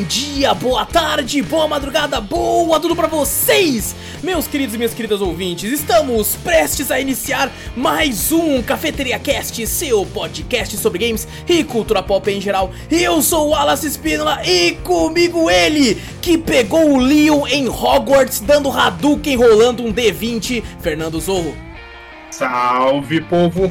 bom dia, boa tarde, boa madrugada, boa tudo pra vocês, meus queridos e minhas queridas ouvintes. Estamos prestes a iniciar mais um Cafeteria Cast, seu podcast sobre games e cultura pop em geral. Eu sou o Wallace Spínola e comigo ele, que pegou o Leon em Hogwarts dando Hadouken rolando um D20, Fernando Zorro. Salve, povo!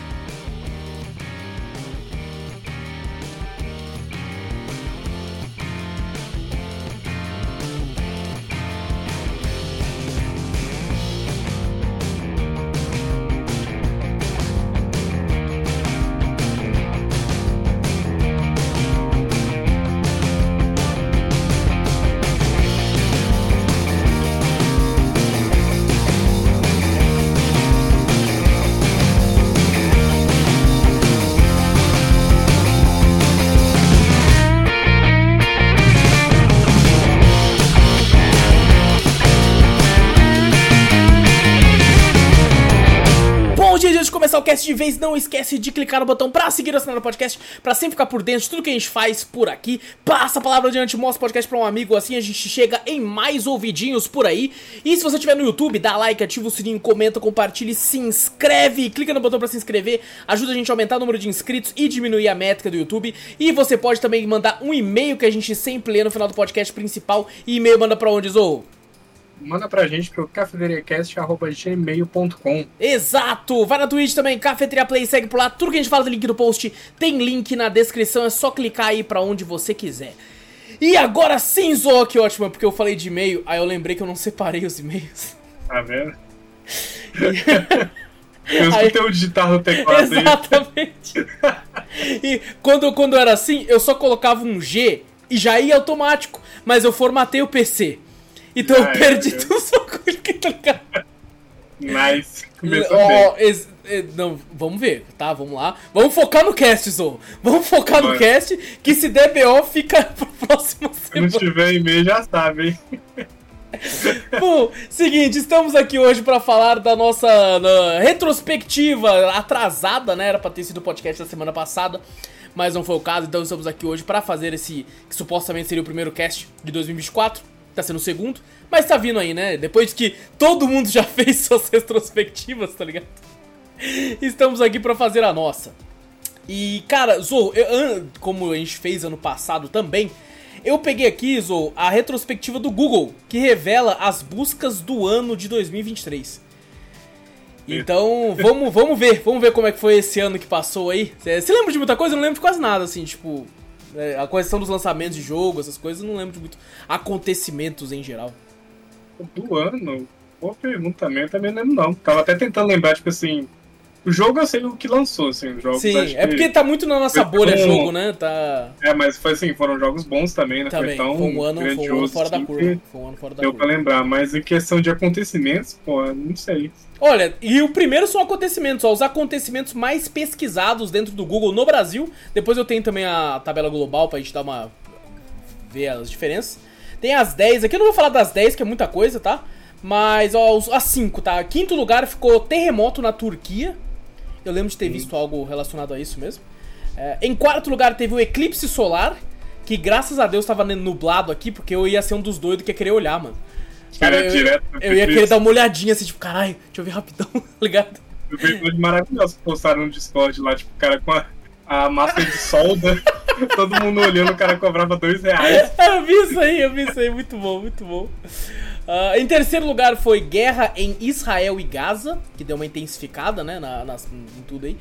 Começar o cast de vez, não esquece de clicar no botão pra seguir o assinando o podcast, pra sempre ficar por dentro de tudo que a gente faz por aqui. Passa a palavra adiante, mostra o podcast pra um amigo, assim a gente chega em mais ouvidinhos por aí. E se você estiver no YouTube, dá like, ativa o sininho, comenta, compartilhe, se inscreve, clica no botão pra se inscrever, ajuda a gente a aumentar o número de inscritos e diminuir a métrica do YouTube. E você pode também mandar um e-mail que a gente sempre lê no final do podcast principal. E e-mail manda pra onde, Zou? Manda pra gente pro cafeteriacast.gmail.com. Exato! Vai na Twitch também, Cafeteria Play, segue por lá. Tudo que a gente fala do link do post tem link na descrição, é só clicar aí pra onde você quiser. E agora sim, Zo, que ótimo, porque eu falei de e-mail, aí eu lembrei que eu não separei os e-mails. Tá vendo? Eu escutei o digitar no teclado Exatamente. e quando, quando era assim, eu só colocava um G e já ia automático, mas eu formatei o PC. Então eu perdi é. tudo os bagulho que tá ligado? Nice. Começou oh, ex, não, vamos ver, tá? Vamos lá. Vamos focar no cast, Zou. Vamos focar no cast, que se der BO fica pro próximo semana. Se não tiver e-mail, já sabe, hein? Bom, seguinte, estamos aqui hoje para falar da nossa retrospectiva atrasada, né? Era pra ter sido o podcast da semana passada, mas não foi o caso, então estamos aqui hoje para fazer esse que supostamente seria o primeiro cast de 2024 tá sendo o segundo, mas tá vindo aí, né? Depois que todo mundo já fez suas retrospectivas, tá ligado? Estamos aqui para fazer a nossa. E, cara, Zou, eu, como a gente fez ano passado também, eu peguei aqui, Zou, a retrospectiva do Google, que revela as buscas do ano de 2023. Então, vamos, vamos ver, vamos ver como é que foi esse ano que passou aí. Você lembra de muita coisa? Eu não lembro de quase nada, assim, tipo, é, a questão dos lançamentos de jogo, essas coisas, não lembro de muito acontecimentos em geral. Do ano? Boa pergunta também, eu também lembro não. Tava até tentando lembrar, tipo assim, o jogo eu sei o que lançou, assim, os jogos. Sim, é porque tá muito na nossa bolha o jogo, né? Tá... É, mas foi assim, foram jogos bons também, né? Também, foi, tão foi um ano, foi um ano fora da assim, curva. Foi um ano fora da deu curva. pra lembrar, mas em questão de acontecimentos, pô, não sei. Olha, e o primeiro são acontecimentos, ó, os acontecimentos mais pesquisados dentro do Google no Brasil. Depois eu tenho também a tabela global pra gente dar uma. ver as diferenças. Tem as 10, aqui eu não vou falar das 10, que é muita coisa, tá? Mas, ó, as 5, tá? Quinto lugar ficou terremoto na Turquia. Eu lembro de ter visto algo relacionado a isso mesmo. É, em quarto lugar teve o eclipse solar, que graças a Deus estava nublado aqui, porque eu ia ser um dos doidos que ia querer olhar, mano. Cara, eu, direto eu, eu ia querer dar uma olhadinha assim, tipo, caralho, deixa eu ver rapidão, tá ligado? Eu vi coisa maravilhosa que postaram no Discord lá, tipo, o cara com a, a massa de solda, todo mundo olhando, o cara cobrava dois reais. Eu vi isso aí, eu vi isso aí, muito bom, muito bom. Uh, em terceiro lugar foi Guerra em Israel e Gaza, que deu uma intensificada, né, na, em tudo aí.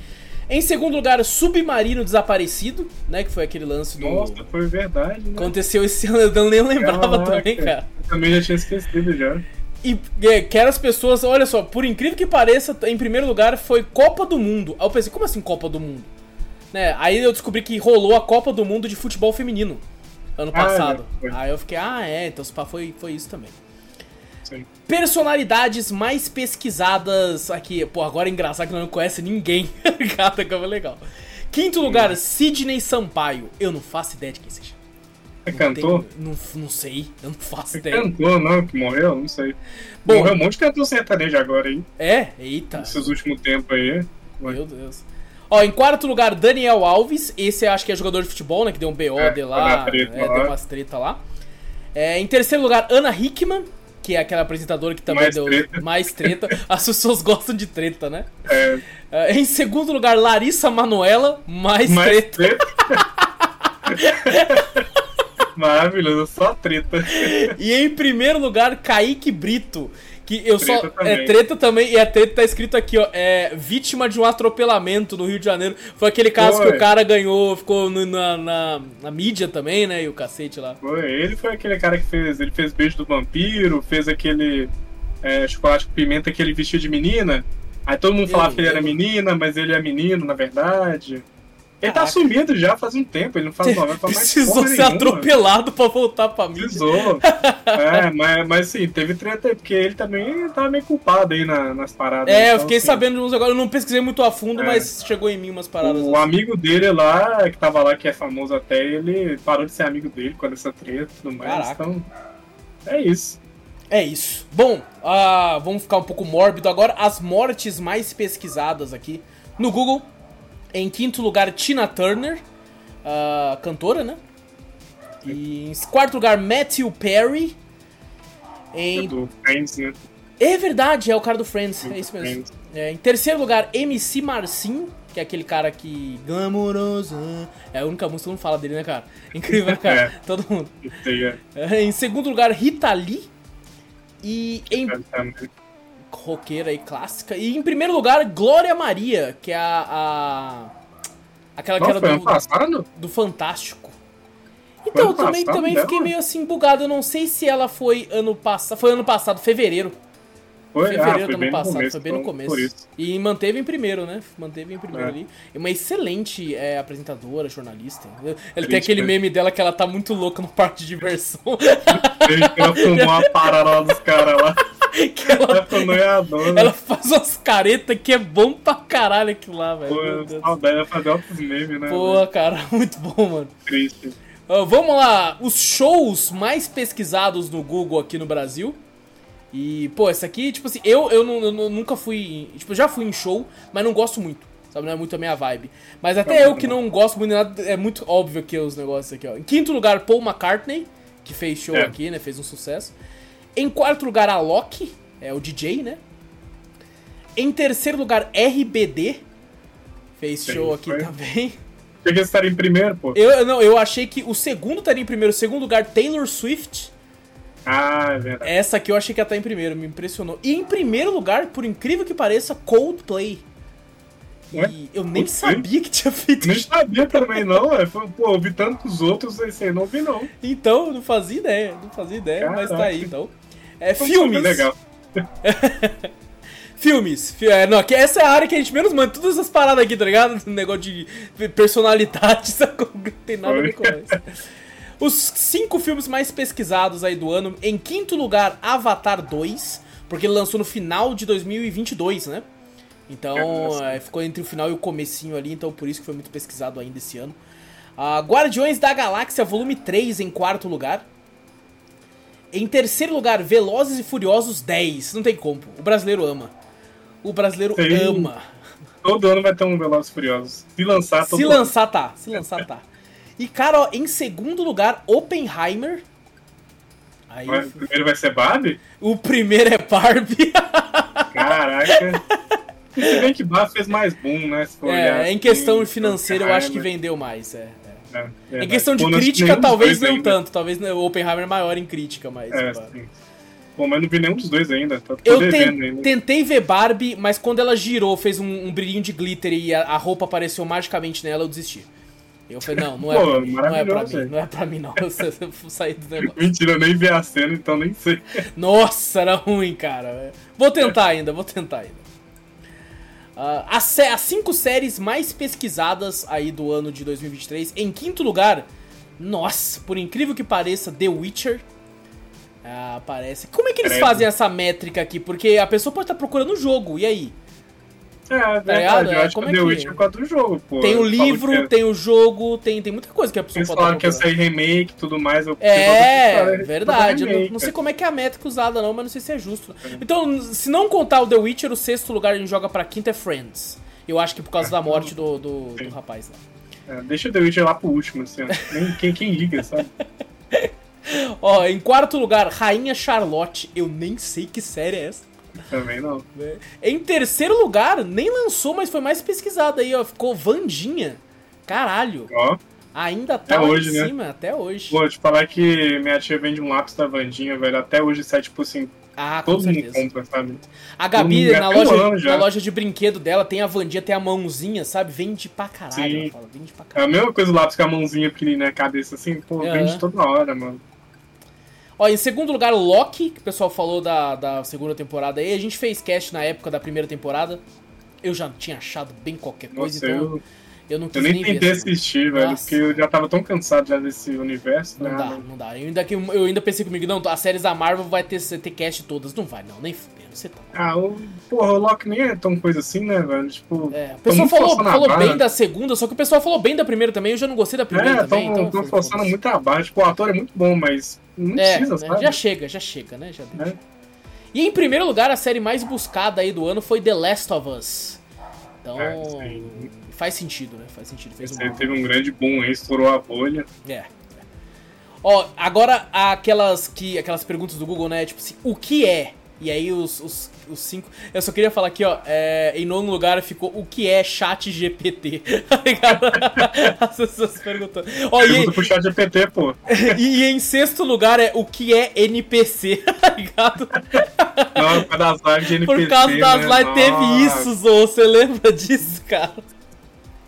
Em segundo lugar, Submarino Desaparecido, né, que foi aquele lance do... Nossa, foi verdade, né? Aconteceu esse ano, eu nem lembrava Caraca, também, cara. Eu também já tinha esquecido, já. E é, quero as pessoas, olha só, por incrível que pareça, em primeiro lugar foi Copa do Mundo. Aí eu pensei, como assim Copa do Mundo? Né, aí eu descobri que rolou a Copa do Mundo de futebol feminino ano passado. Ah, aí eu fiquei, ah, é, então foi, foi isso também. Personalidades mais pesquisadas aqui. Pô, agora é engraçado que não conhece ninguém. Obrigado, que é legal. Quinto lugar, Sidney Sampaio. Eu não faço ideia de quem seja. É cantor? não, não sei, eu não faço É ideia. cantor, não, que morreu? Não sei. Bom, Morreu um monte de cantor sertanejo agora, hein? é? Eita. Nesses últimos tempos aí. Meu Deus. Ó, em quarto lugar, Daniel Alves. Esse eu acho que é jogador de futebol, né? Que deu um BO É, de foi lá. treta é, lá. deu umas treta lá. É, em terceiro lugar, Ana Hickman, que é aquela apresentadora que também Mais deu treta. mais treta. As pessoas gostam de treta, né? É, É, em segundo lugar, Larissa Manuela, mais, mais treta. treta. Maravilhoso, só treta. E em primeiro lugar, Kaique Brito. Que eu só. Treta também. É treta também, e a treta tá escrito aqui, ó. É vítima de um atropelamento no Rio de Janeiro. Foi aquele caso Foi. que o cara ganhou, ficou no- na, na, na mídia também, né? E o cacete lá. Foi, ele foi aquele cara que fez. Ele fez Beijo do Vampiro, fez aquele é, chocolate com pimenta que ele vestiu de menina. Aí todo mundo Eu falava que ele era menina, mas ele é menino, na verdade. Ele tá sumido já faz um tempo, ele não faz novela pra mais Precisou ser nenhuma. atropelado pra voltar pra mídia. Precisou. é, mas, mas sim, teve treta aí, porque ele também tava meio culpado aí na- nas paradas. É, eu Então, fiquei assim, sabendo de uns agora. Eu não pesquisei muito a fundo, É. mas chegou em mim umas paradas. O assim. amigo dele lá, que tava lá, que é famoso até, ele parou de ser amigo dele com essa treta e tudo mais. Caraca. Então, é isso. É isso. Bom, ah, vamos ficar um pouco mórbido agora. As mortes mais pesquisadas aqui no Google. Em quinto lugar, Tina Turner, ah, cantora, né? E em quarto lugar, Matthew Perry. Em... Do Friends, né? É verdade, é o cara do Friends, é isso mesmo. É, em terceiro lugar, MC Marcinho, que é aquele cara que. Glamouroso. É a única música que não fala dele, né, cara? Incrível, né, cara? É. Todo mundo. É. É, em segundo lugar, Rita Lee. E em. Roqueira e clássica. E em primeiro lugar, Glória Maria, que é a. a- aquela que era ano do, passado? do Fantástico. Então, ano também, também dela? fiquei meio assim bugado. Eu não sei se ela foi ano passado. Foi ano passado, fevereiro. Foi, Fevereiro ah, do foi ano bem no passado, começo. foi bem no então, começo. E manteve em primeiro, né? Manteve em primeiro É. ali. É uma excelente é, apresentadora, jornalista. Ele tem Triste, aquele meme dela que ela tá muito louca no parque de diversão. Ela fumou uma parada lá dos caras lá. que ela, noiadona. ela faz umas caretas que é bom pra caralho aquilo lá, velho. Pô, saudade de fazer outros memes, né? Pô, cara, muito bom, mano. Triste. Ah, vamos lá, os shows mais pesquisados no Google aqui no Brasil. E, pô, essa aqui, tipo assim, eu, eu, eu não- nunca fui. Tipo, eu já fui em show, mas não gosto muito. Sabe, não é muito a minha vibe. Mas até Também eu que não gosto muito de nada, é muito óbvio que os negócios aqui, ó. Em quinto lugar, Paul McCartney, que fez show É. aqui, né? Fez um sucesso. Em quarto lugar, a Loki, é o DJ, né? Em terceiro lugar, RBD. Fez Sim, show aqui foi. também. Tinha que estar em primeiro, pô. Eu, não, eu achei que o segundo estaria em primeiro. O segundo lugar, Taylor Swift. Ah, é verdade. Essa aqui eu achei que ia estar em primeiro, me impressionou. E em primeiro lugar, por incrível que pareça, Coldplay. Ué? E eu nem Coldplay? sabia que tinha feito Nem sabia também, não. É. Pô, ouvi tantos outros, esse aí não ouvi, não. Então, eu não fazia ideia, não fazia ideia, mas tá Caraca. aí, então. É, filmes. Legal. Filmes. Fi- é, não, que essa é a área que a gente menos manda. Todas essas paradas aqui, tá ligado? Negócio de personalidade, sacou? Não tem nada a ver com isso. Os cinco filmes mais pesquisados aí do ano. Em quinto lugar, Avatar 2. Porque ele lançou no final de 2022, né? Então, é, ficou entre o final e o comecinho ali. Então, por isso que foi muito pesquisado ainda esse ano. Ah, Guardiões da Galáxia, volume 3, em quarto lugar. Em terceiro lugar, Velozes e Furiosos 10. Não tem como. O brasileiro ama. O brasileiro Sim. ama. Todo ano vai ter um Velozes e Furiosos. Se lançar, todo Se ano. lançar, tá. Se lançar, tá. E, cara, ó, em segundo lugar, Oppenheimer. Aí, Mas primeiro vai ser Barbie? o primeiro é Barbie. Caraca. Se bem que Barbie fez mais boom, né? For olhar é, em assim, questão financeira, eu acho que vendeu mais. É, é. É, Em questão de crítica, talvez não tanto. Talvez né, o Oppenheimer é maior em crítica, mas. É, sim. Pô, mas não vi nenhum dos dois ainda. Tô Eu devendo ainda. tentei ver Barbie, mas quando ela girou, fez um, um brilhinho de glitter e a, a roupa apareceu magicamente nela, eu desisti. Eu falei, não, não é Pô, pra mim, não é pra mim, não é pra mim não, eu, eu vou sair do negócio. Mentira, eu nem vi a cena, então nem sei. Nossa, era ruim, cara. Vou tentar ainda, vou tentar ainda. Ah, as, as cinco séries mais pesquisadas aí do ano de 2023. Em quinto lugar, nossa, por incrível que pareça, The Witcher. Ah, aparece. Como é que eles Credo. fazem essa métrica aqui? Porque a pessoa pode estar procurando o jogo, e aí? É, é ligado? verdade. É, Eu acho que como o é The que- Witcher é por do jogo, pô. Tem o Eles livro, é- tem o jogo, tem, tem muita coisa que a pessoa Eles pode falaram que ia sair remake e tudo mais. Eu É, verdade. Não, não sei como é que é a métrica usada, não, mas não sei se é justo. Então, se não contar o The Witcher, o sexto lugar a gente joga pra quinta é Friends. Eu acho que por causa da morte do, do, do rapaz lá. É, deixa o The Witcher lá pro último, assim. Nem, quem, quem liga, sabe? Ó, em quarto lugar, Rainha Charlotte. Eu nem sei que série é essa. Também não. né? Em terceiro lugar, nem lançou, mas foi mais pesquisado aí, ó. Ficou Vandinha. Caralho. Ó, Ainda tá Até hoje, em né? cima, até hoje. vou te falar que minha tia vende um lápis da Vandinha, velho. Até hoje sai, tipo assim, Ah, com todo mundo certeza. compra, sabe? A Gabi, mundo- na loja, na loja de brinquedo dela, tem a Vandinha, tem a mãozinha, sabe? Vende pra caralho. Sim. fala, vende pra É a caralho. mesma coisa o lápis com a mãozinha pequenininha na cabeça, assim, pô, Aham. vende toda hora, mano. Ó, em segundo lugar, Loki, que o pessoal falou da, da segunda temporada aí. A gente fez cast na época da primeira temporada. Eu já tinha achado bem qualquer coisa, Nossa, então eu, eu não quis eu nem nem ver. tentei essa segunda. assistir, velho, Nossa. porque eu já tava tão cansado já desse universo, Não né? dá, não dá. Eu ainda, eu ainda pensei comigo, não, as séries da Marvel vai ter, ter cast todas. Não vai, não, nem você tá. Ah, o, porra, o Loki nem é tão coisa assim, né, velho? Tipo, É, o pessoal falou, falou barra. bem da segunda, só que o pessoal falou bem da primeira também, eu já não gostei da primeira É, também, tão, então. tão forçando muito a barra. Tipo, o ator é muito bom, mas não É, precisa, né, sabe? já chega, já chega, né? Já. É. E em primeiro lugar, a série mais buscada aí do ano foi The Last of Us. Então, É, faz sentido, né? Faz sentido. Fez Esse um teve um grande boom aí, estourou a bolha. É. é. Ó, agora aquelas que aquelas perguntas do Google, né? Tipo assim, o que é? E aí os, os, os cinco. Eu só queria falar aqui, ó. é, em nono lugar ficou o que é chat GPT. Tá ligado? As pessoas perguntando. Ó, e, pro chat GPT, pô. e, e em sexto lugar é o que é NPC, tá ligado? Não, por causa das lives de NPC, Por causa das né? lives teve Nossa. isso, Zô. Você lembra disso, cara?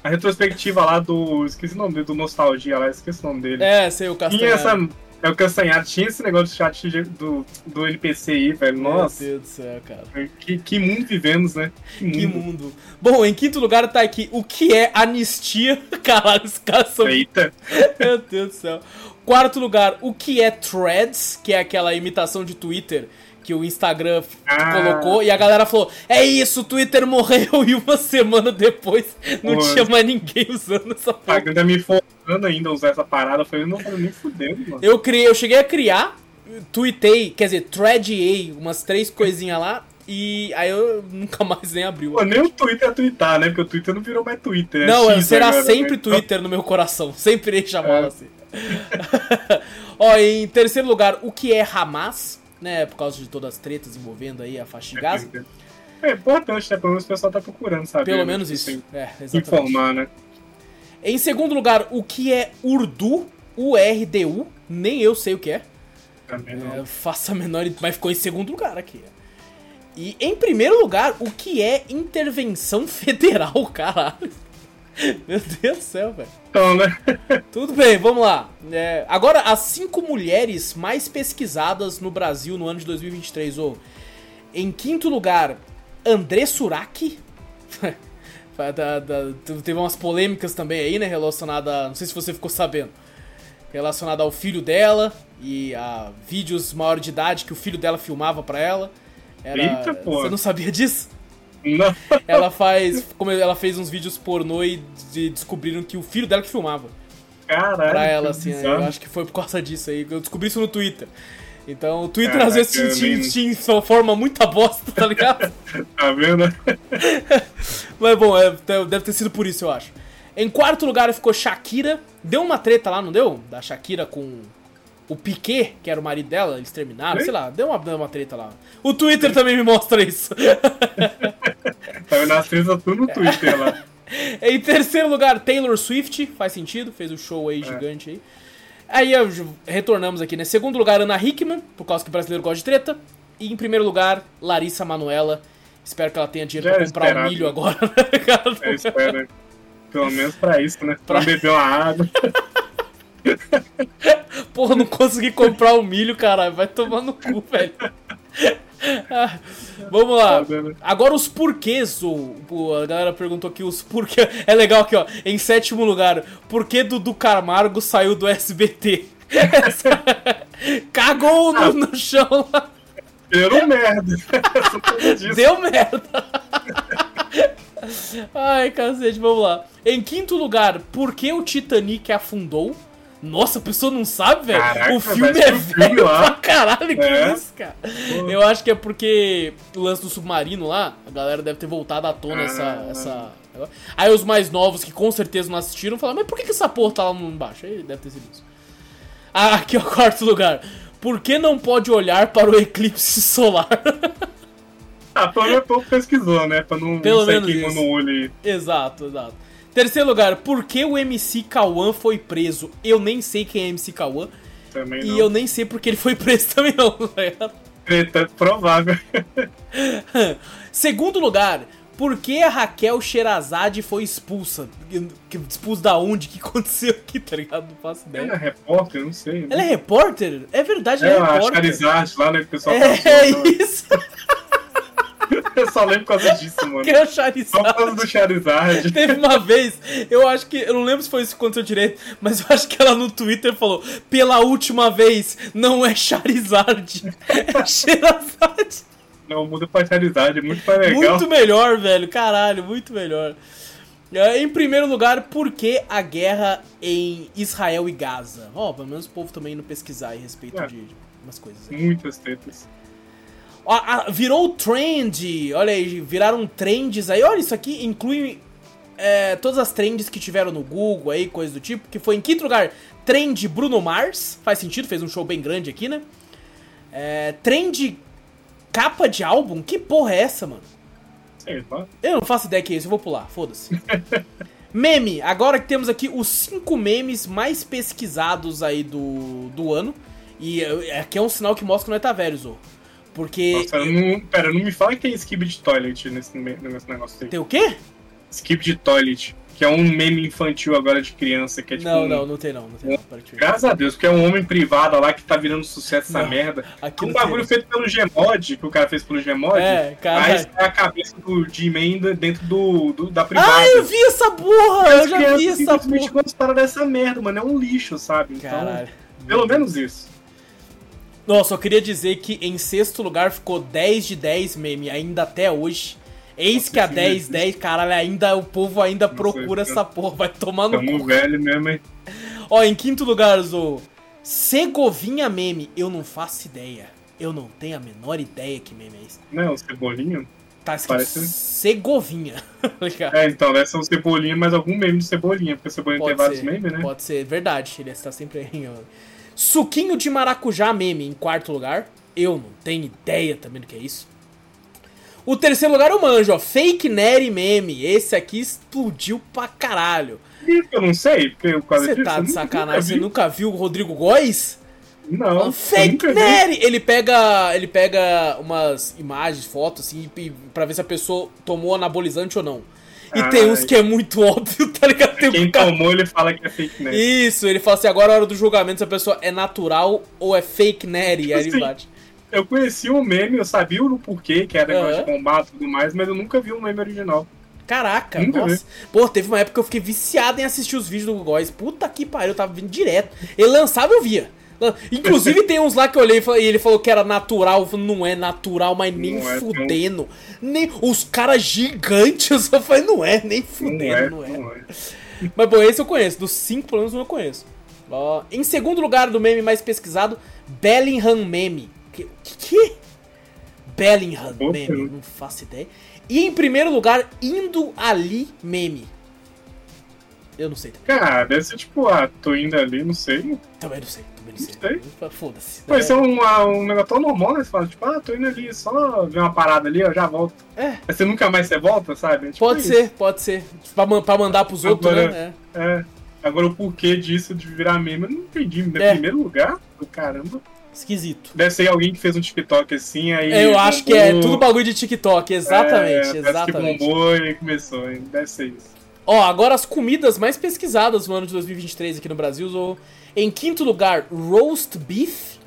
A retrospectiva lá do. Esqueci o nome dele, do Nostalgia lá, esqueci o nome dele. É, sei, o tinha Castanhar. essa. É o Castanhado, tinha esse negócio de chat de- do, do NPC aí, velho. Nossa, Meu Deus do céu, cara. que, que mundo vivemos, né? Que mundo. Que mundo. Bom, em quinto lugar tá aqui o que é anistia. Caralho, os caras são. Eita, Meu Deus do céu. Quarto lugar, o que é threads, que é aquela imitação de Twitter que o Instagram Ah. colocou. E a galera falou: É isso, o Twitter morreu. E uma semana depois não Pô. tinha mais ninguém usando essa a porra. ainda me forçando ainda a usar essa parada. Eu falei, não, eu nem fudendo, mano. Eu criei, eu cheguei a criar, tweetei, quer dizer, threadei umas três coisinhas lá. E aí eu nunca mais nem abriu. Pô, nem o Twitter é twittar, né? Porque o Twitter não virou mais Twitter. é Não, X será agora, sempre né? Twitter no meu coração. Sempre irei chamá-lo É. assim. Ó, em terceiro lugar, o que é Hamas? Né, por causa de todas as tretas envolvendo aí a faixa de Gaza. É importante, né? Pelo menos o pessoal tá procurando, sabe? Pelo menos isso. Assim, É, exatamente. informar, né? Em segundo lugar, o que é Urdu? U-R-D-U? Nem eu sei o que é. É, faço a menor mas ficou em segundo lugar aqui. E em primeiro lugar, o que é intervenção federal, caralho? Meu Deus do céu, velho. Então, né? Tudo bem, vamos lá. É, agora, as cinco mulheres mais pesquisadas no Brasil no ano de 2023. Ou, em quinto lugar, André Surak. Da- da- teve umas polêmicas também aí, né? Relacionada. Não sei se você ficou sabendo. Relacionada ao filho dela e a vídeos maior de idade que o filho dela filmava pra ela. Era, Eita, pô. Você não sabia disso? Não. Ela faz. Como ela fez uns vídeos pornô e de- descobriram que o filho dela que filmava Caralho. pra ela, assim. né? Eu acho que foi por causa disso aí. Eu descobri isso no Twitter. Então, o Twitter Caraca, às vezes te, te, nem- te informa muita bosta, tá ligado? Tá vendo? Mas bom, é, deve ter sido por isso, eu acho. Em quarto lugar ficou Shakira. Deu uma treta lá, não deu? Da Shakira com o Piquet, que era o marido dela, eles terminaram, Oi? sei lá, deu uma, deu uma treta lá. O Twitter também me mostra isso. Tá vendo as tretas tudo no Twitter lá. em terceiro lugar, Taylor Swift, faz sentido, fez o show É. aí gigante aí. Aí retornamos aqui, né? Segundo lugar, Ana Hickman, por causa que o brasileiro gosta de treta. E em primeiro lugar, Larissa Manoela. Espero que ela tenha dinheiro Já pra comprar o esperado. milho agora, né, cara? Eu espero. Pelo menos pra isso, né? Pra, Pra- beber uma água. Porra, não consegui comprar o milho, caralho. Vai tomar no cu, velho. Ah, Vamos lá. Tá? Agora os porquês. O, a galera perguntou aqui os porquês. É legal aqui, ó. Em sétimo lugar, por que Dudu Camargo saiu do SBT? Cagou no, no chão lá. Deu merda. Deu merda. Ai, cacete, vamos lá. Em quinto lugar, por que o Titanic afundou? Nossa, a pessoa não sabe, velho. O filme é velho lá. pra caralho, que É. isso, cara. Eu acho que é porque o lance do submarino lá, a galera deve ter voltado à tona essa, Ah. essa. Aí os mais novos, que com certeza não assistiram, falaram, mas por que, que essa porra tá lá embaixo? Aí deve ter sido isso. Ah, aqui é o quarto lugar. Por que não pode olhar para o eclipse solar? Ah, pelo menos pouco pesquisou, né? Pra não Pelo sair menos queimando o olho aí. exato, exato. Terceiro lugar, por que o MC Kawan foi preso? Eu nem sei quem é MC Kawan. Também E não. eu nem sei porque ele foi preso também não, tá ligado? Treta, provável. Segundo lugar, por que a Raquel Sherazade foi expulsa? Expulsa da onde? O que aconteceu aqui, tá ligado? Não faço Ela é ideia. repórter, não sei. né? Ela é repórter? É verdade, É, ela é a repórter. Charizard lá, né? Que o pessoal É, passou, né? isso, Eu só lembro por causa disso, mano. que é o Só por Charizard. causa do Charizard. Teve uma vez, eu acho que, eu não lembro se foi isso que aconteceu direito, mas eu acho que ela no Twitter falou, pela última vez, não é Charizard, é Sherazade. Não, muda pra Charizard, é muito mais legal. Muito melhor, velho, caralho, muito melhor. É, Em primeiro lugar, por que a guerra em Israel e Gaza? Ó, pelo menos o povo também indo pesquisar a respeito É. de, de umas coisas aí. Muitas tretas. Ah, virou trend, olha aí, viraram trends aí. Olha, isso aqui inclui é, todas as trends que tiveram no Google aí, coisa do tipo. Que foi em quinto lugar, trend Bruno Mars. Faz sentido, fez um show bem grande aqui, né? É, trend capa de álbum? Que porra é essa, mano? Sei lá. Eu não faço ideia que é isso, eu vou pular, foda-se. Meme, agora que temos aqui os cinco memes mais pesquisados aí do, do ano. E aqui é um sinal que mostra que nós tá velho, Zô. Porque. Nossa, eu não, pera, não me fala que tem skip de toilet nesse, nesse negócio aí. Tem o quê? Skip de toilet, que é um meme infantil agora de criança, que é tipo. Não, um- não, não tem não, não tem não. Graças a Deus, porque é um homem privado lá que tá virando sucesso essa Não, merda. aqui um não bagulho feito pelo Gmod, que o cara fez pelo Gmod. É, cara. Aí é a cabeça do G-Man dentro do, do- da privada. Ah, eu vi essa porra! Eu já vi essa porra. gostaram dessa merda, mano. É um lixo, sabe? Então, Caralho. pelo menos isso. Nossa, eu queria dizer que em sexto lugar ficou 10 de 10 meme, ainda até hoje. Eis que a Nossa, 10, sim. 10, caralho, ainda o povo ainda procura essa porra, vai tomar no Tamo cu. velho mesmo, hein? Ó, em quinto lugar, Zo, Segovinha meme, eu não faço ideia. Eu não tenho a menor ideia que meme é esse. Não, cebolinha. Tá escrito Parece- Segovinha. Legal. É, então, deve ser um cebolinha, mas algum meme de cebolinha, porque cebolinha tem Pode vários ser, memes, né? pode ser, verdade, ele está sempre aí. ó. Suquinho de maracujá meme em quarto lugar. Eu não tenho ideia também do que é isso. O terceiro lugar eu manjo, ó. Fake Neri meme. Esse aqui explodiu pra caralho. Isso eu não sei, porque eu quase Você tá de sacanagem, você nunca viu o Rodrigo Góes? Não, Fake. Neri! Ele pega, ele pega umas imagens, fotos, assim, pra ver se a pessoa tomou anabolizante ou não. E tem uns que é muito óbvio, tá ligado? Tem um Quem cara- tomou, ele fala que é fake news. Isso, ele fala assim, agora é a hora do julgamento se a pessoa é natural ou é fake Neri. E aí ele Assim, bate. Eu conheci o meme, eu sabia o porquê, que era negócio Aham. de combate e tudo mais, mas eu nunca vi um meme original. Caraca, Nunca nossa. Pô, teve uma época que eu fiquei viciado em assistir os vídeos do Góis. Puta que pariu, eu tava vindo direto. Ele lançava, eu via. Inclusive tem uns lá que eu olhei e ele falou que era natural. Falei, não é natural, mas nem Não é, fudendo. Nem, os caras gigantes, eu falei, não é, nem Não fudendo, é, não é. não é. Mas bom, esse eu conheço. Dos cinco, pelo menos, eu conheço. Ó, em segundo lugar do meme mais pesquisado, Bellingham Meme. Que? que? Bellingham Boa Meme, não faço ideia. E em primeiro lugar, Indo Ali Meme. Eu não sei também. Cara, deve ser tipo, ah, tô indo ali, não sei. Também não sei, também não sei. Foda-se. Pode É, ser um, ah, um negócio tão normal, né? Você fala, tipo, ah, tô indo ali, só ver uma parada ali, ó, já volto. É. Aí você nunca mais você volta, sabe? É tipo Pode isso. ser, pode ser. Pra, pra mandar pros outros, Agora- né? É. Agora o porquê disso de virar meme, eu não entendi. Em É. primeiro lugar, caramba. É. Esquisito. Deve ser alguém que fez um TikTok assim, aí. Eu acho que é bombou, tudo bagulho de TikTok, exatamente, é, exatamente. que bombou e começou, hein? deve ser isso. Ó, agora as comidas mais pesquisadas no ano de 2023 aqui no Brasil. Zo. Em quinto lugar, roast beef.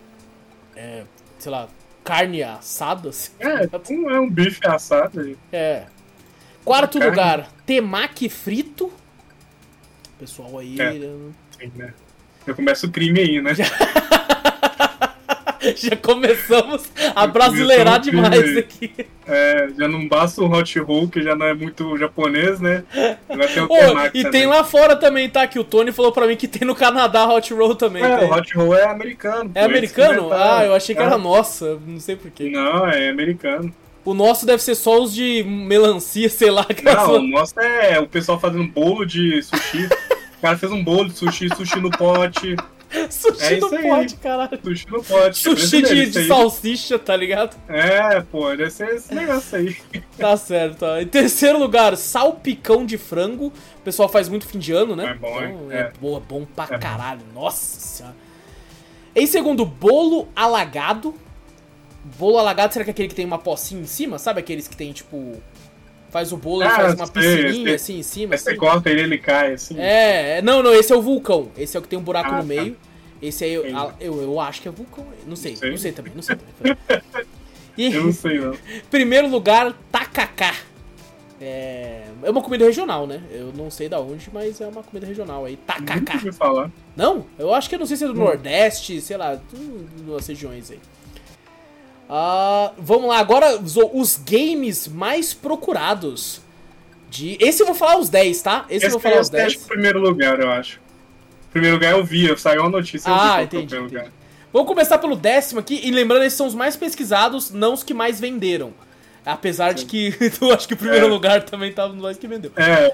É, sei lá, carne assada. assim. É, um, é um bife assado aí. É. Quarto Carne. lugar, temaki frito. Pessoal aí. É. né? Sim, né? Eu começo o crime aí, né? já começamos a brasileirar demais aqui. É, já não basta o Hot Roll, que já não é muito japonês, né? O Ô, E também. tem lá fora também, tá? Que o Tony falou pra mim que tem no Canadá Hot Roll também. É, tem. o Hot Roll é americano. É americano? Ah, eu achei que é. era nossa, não sei porquê. Não, é americano. O nosso deve ser só os de melancia, sei lá. Não, o nosso é o pessoal fazendo bolo de sushi. o cara fez um bolo de sushi, sushi no pote. Sushi é no pote, caralho. Sushi no pote. Sushi de, de salsicha, tá ligado? É, pô, deve ser esse negócio aí. Tá certo. Ó. Em terceiro lugar, salpicão de frango. O pessoal faz muito fim de ano, né? É bom, então, é. é boa, bom pra é caralho. Nossa senhora. Em segundo, bolo alagado. Bolo alagado, será que é aquele que tem uma pocinha em cima? Sabe aqueles que tem, tipo. Faz o bolo ah, e faz uma piscininha assim em cima? Assim? você corta ele ele cai assim. É, não, não, esse é o vulcão. Esse é o que tem um buraco ah, no tá. meio. Tá. Esse aí eu, eu, eu, acho que é vulcão. Não sei, não sei, não sei também, não sei também. E, eu não sei não. Primeiro lugar, tacacá. É, é uma comida regional, né? Eu não sei da onde, mas é uma comida regional aí. Tacacá. Nunca falar. Não? Eu acho que eu não sei se é do hum. Nordeste, sei lá, duas regiões aí. Uh, vamos lá, agora os games mais procurados. De... Esse eu vou falar os 10, tá? Esse, Esse eu vou falar os 10. Esse primeiro lugar, eu acho. Primeiro lugar eu vi, saiu uma notícia. Ah, entendi, entendi. Vamos começar pelo décimo aqui, e lembrando, esses são os mais pesquisados, não os que mais venderam. Apesar Sim. de que eu acho que o primeiro é. lugar também tava nos mais que vendeu. É.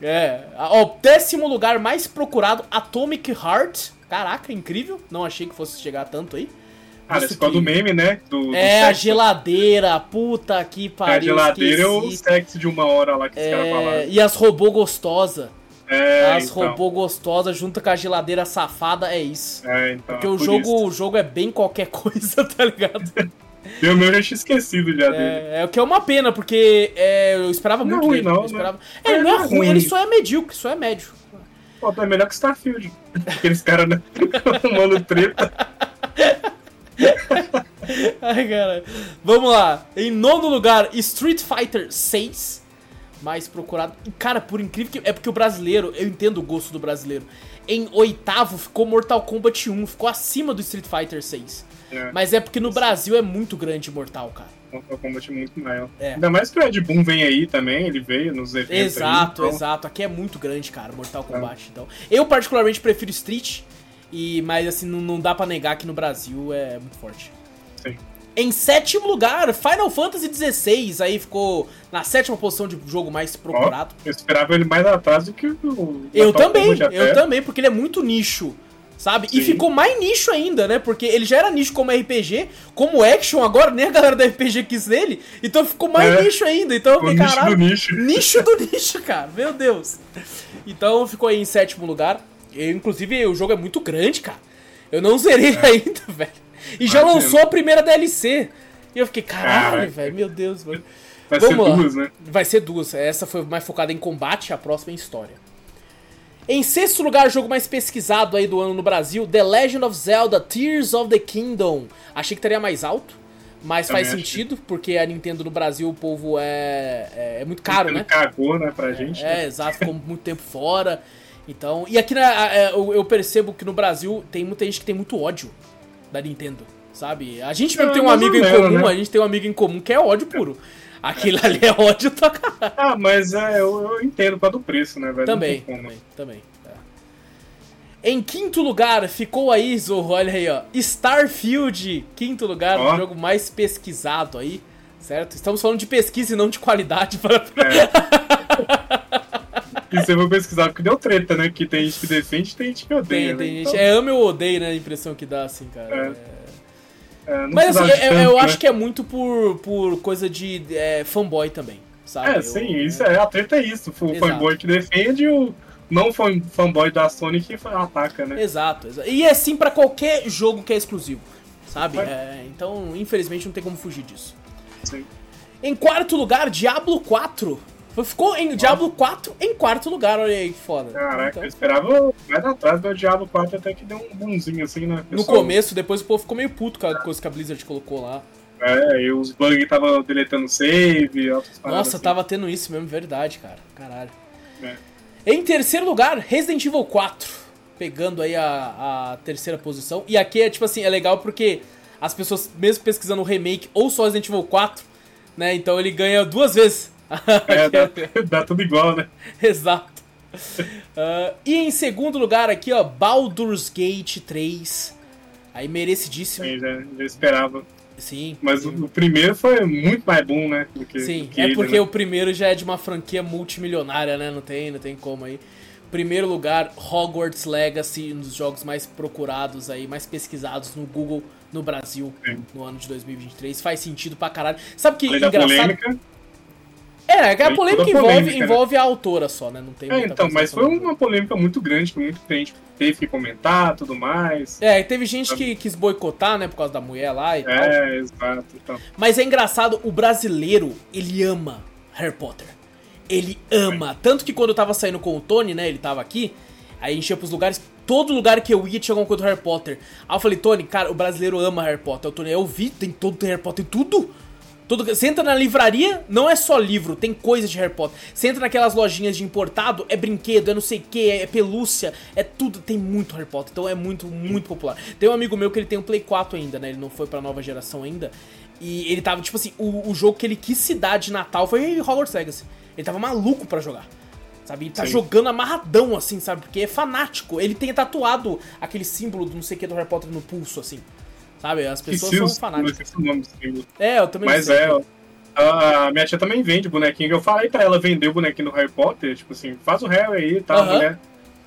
É. Ó, décimo lugar mais procurado, Atomic Heart. Caraca, incrível. Não achei que fosse chegar tanto aí. Ah, esse que... do meme, né? Do, do é, sexo. a geladeira, puta que pariu. A geladeira esqueci. é o sexo de uma hora lá que é... os caras falaram. E as robô gostosa. É, as então. robô gostosa junto com a geladeira safada, é isso. É, então. Porque o jogo, o jogo é bem qualquer coisa, tá ligado? Eu mesmo já tinha esquecido já é, dele. É o que é uma pena, porque é, eu esperava não muito é ruim, dele. Não, esperava... É, ele não é, é ruim, ruim, ele só é medíocre, só é médio. Pô, é melhor que Starfield. Aqueles caras, né? Tomando treta. Ai, cara. Vamos lá. Em nono lugar, Street Fighter 6. Mais procurado. Cara, por incrível que. É porque o brasileiro, eu entendo o gosto do brasileiro. Em oitavo ficou Mortal Kombat 1, ficou acima do Street Fighter 6. É. Mas é porque no Brasil é muito grande Mortal, cara. Mortal Kombat é muito maior. É. Ainda mais que o Ed Boon vem aí também, ele veio nos eventos. Exato, aí, então... exato. Aqui é muito grande, cara, Mortal é. Kombat. É. Então, eu particularmente prefiro Street. E, mas assim, não, não dá para negar que no Brasil é muito forte. Sim. Em sétimo lugar, Final Fantasy XVI, aí ficou na sétima posição de jogo mais procurado. Oh, eu esperava ele mais atrás do que o. Eu também, eu também, porque ele é muito nicho sabe? Sim. E ficou mais nicho ainda, né? Porque ele já era nicho como RPG, como action, agora nem a galera da RPG quis nele, então ficou mais é. nicho ainda. Então eu fiquei, caralho. Nicho. nicho do nicho, cara, meu Deus. Então ficou aí em sétimo lugar. Eu, inclusive, o jogo é muito grande, cara. Eu não zerei é. ainda, velho. E já lançou a primeira DLC. E eu fiquei, caralho, velho, meu Deus, mano. Vai Vamos ser lá. duas, né? Vai ser duas. Essa foi mais focada em combate, a próxima em história. Em sexto lugar, jogo mais pesquisado aí do ano no Brasil, The Legend of Zelda Tears of the Kingdom. Achei que estaria mais alto, mas Também faz sentido, porque a Nintendo no Brasil, o povo é, é, é muito caro, né? cagou, né, pra gente. É, né? exato, ficou muito tempo fora. Então, e aqui né, eu percebo que no Brasil tem muita gente que tem muito ódio da Nintendo, sabe? A gente mesmo tem um amigo em comum, né? a gente tem um amigo em comum que é ódio puro. Aquilo ali é ódio pra caralho. Ah, mas é, eu, eu entendo para do preço, né, velho? Também, também, também. É. Em quinto lugar, ficou aí, Zorro, olha aí, ó. Starfield, quinto lugar, o jogo mais pesquisado aí, certo? Estamos falando de pesquisa e não de qualidade. Para... É. E você vai pesquisar porque deu treta, né? Que tem gente que defende e tem gente que odeia. Tem, né? tem gente. Então... É ama ou odeia, né? A impressão que dá, assim, cara. É. É... É, Mas assim, tanto, eu, né? acho que é muito por, por coisa de é, fanboy também, sabe? É, sim, eu, isso é, a treta é isso. O Exato. fanboy que defende o não fanboy da Sony que ataca, né? Exato, exato. E é assim para qualquer jogo que é exclusivo, sabe? É, então, infelizmente, não tem como fugir disso. Sim. Em quarto lugar, Diablo 4. Ficou em Diablo 4 em quarto lugar, olha aí que foda. Caraca, então, eu esperava mais atrás do Diablo 4 até que deu um bonzinho assim, né? Pessoal... No começo, depois o povo ficou meio puto com a coisa que a Blizzard colocou lá. É, e os bugs estavam deletando save, Nossa, assim. tava tendo isso mesmo, verdade, cara. Caralho. É. Em terceiro lugar, Resident Evil 4. Pegando aí a, a terceira posição. E aqui é tipo assim, é legal porque as pessoas, mesmo pesquisando o remake ou só Resident Evil 4, né? Então ele ganha duas vezes. É, dá, dá tudo igual, né? Exato. Uh, e em segundo lugar aqui, ó, Baldur's Gate 3. Aí merecidíssimo. Sim, já, já esperava. Sim. Mas o, o primeiro foi muito mais bom, né? Do que, Sim, do que é ele, porque né? o primeiro já é de uma franquia multimilionária, né? Não tem, não tem como aí. Primeiro lugar, Hogwarts Legacy, um dos jogos mais procurados aí, mais pesquisados no Google no Brasil Sim. no ano de 2023. Faz sentido pra caralho. Sabe que Além engraçado? polêmica. É, que a polêmica envolve, né? envolve a autora só, né? Não tem É, então, mas foi uma polêmica muito grande, que muita gente teve que comentar tudo mais. É, e teve gente que quis boicotar, né, por causa da mulher lá e tal. É, exato. Então. Mas é engraçado, o brasileiro, ele ama Harry Potter. Ele ama. Tanto que quando eu tava saindo com o Tony, né, ele tava aqui, aí a gente ia pros lugares, todo lugar que eu ia tinha alguma coisa do Harry Potter. Aí eu falei, Tony, cara, o brasileiro ama Harry Potter. O Tony, eu vi, tem todo tem Harry Potter, tem tudo. Tudo, você entra na livraria, não é só livro, tem coisa de Harry Potter. Você entra naquelas lojinhas de importado, é brinquedo, é não sei o que, é pelúcia, é tudo, tem muito Harry Potter, então é muito, muito popular. Tem um amigo meu que ele tem um Play 4 ainda, né? Ele não foi pra nova geração ainda. E ele tava, tipo assim, o, o jogo que ele quis se dar de Natal foi Hogwarts Legacy. Ele tava maluco pra jogar. Sabe? Ele tá Sim. jogando amarradão, assim, sabe? Porque é fanático. Ele tem tatuado aquele símbolo do não sei o que do Harry Potter no pulso, assim. Sabe? As pessoas Esqueci são os- fanáticas. o nome do. É, eu também Mas sei. é, a, minha tia também vende bonequinho. Eu falei pra ela vender o bonequinho do Harry Potter, tipo assim, faz o Harry aí e tal. A mulher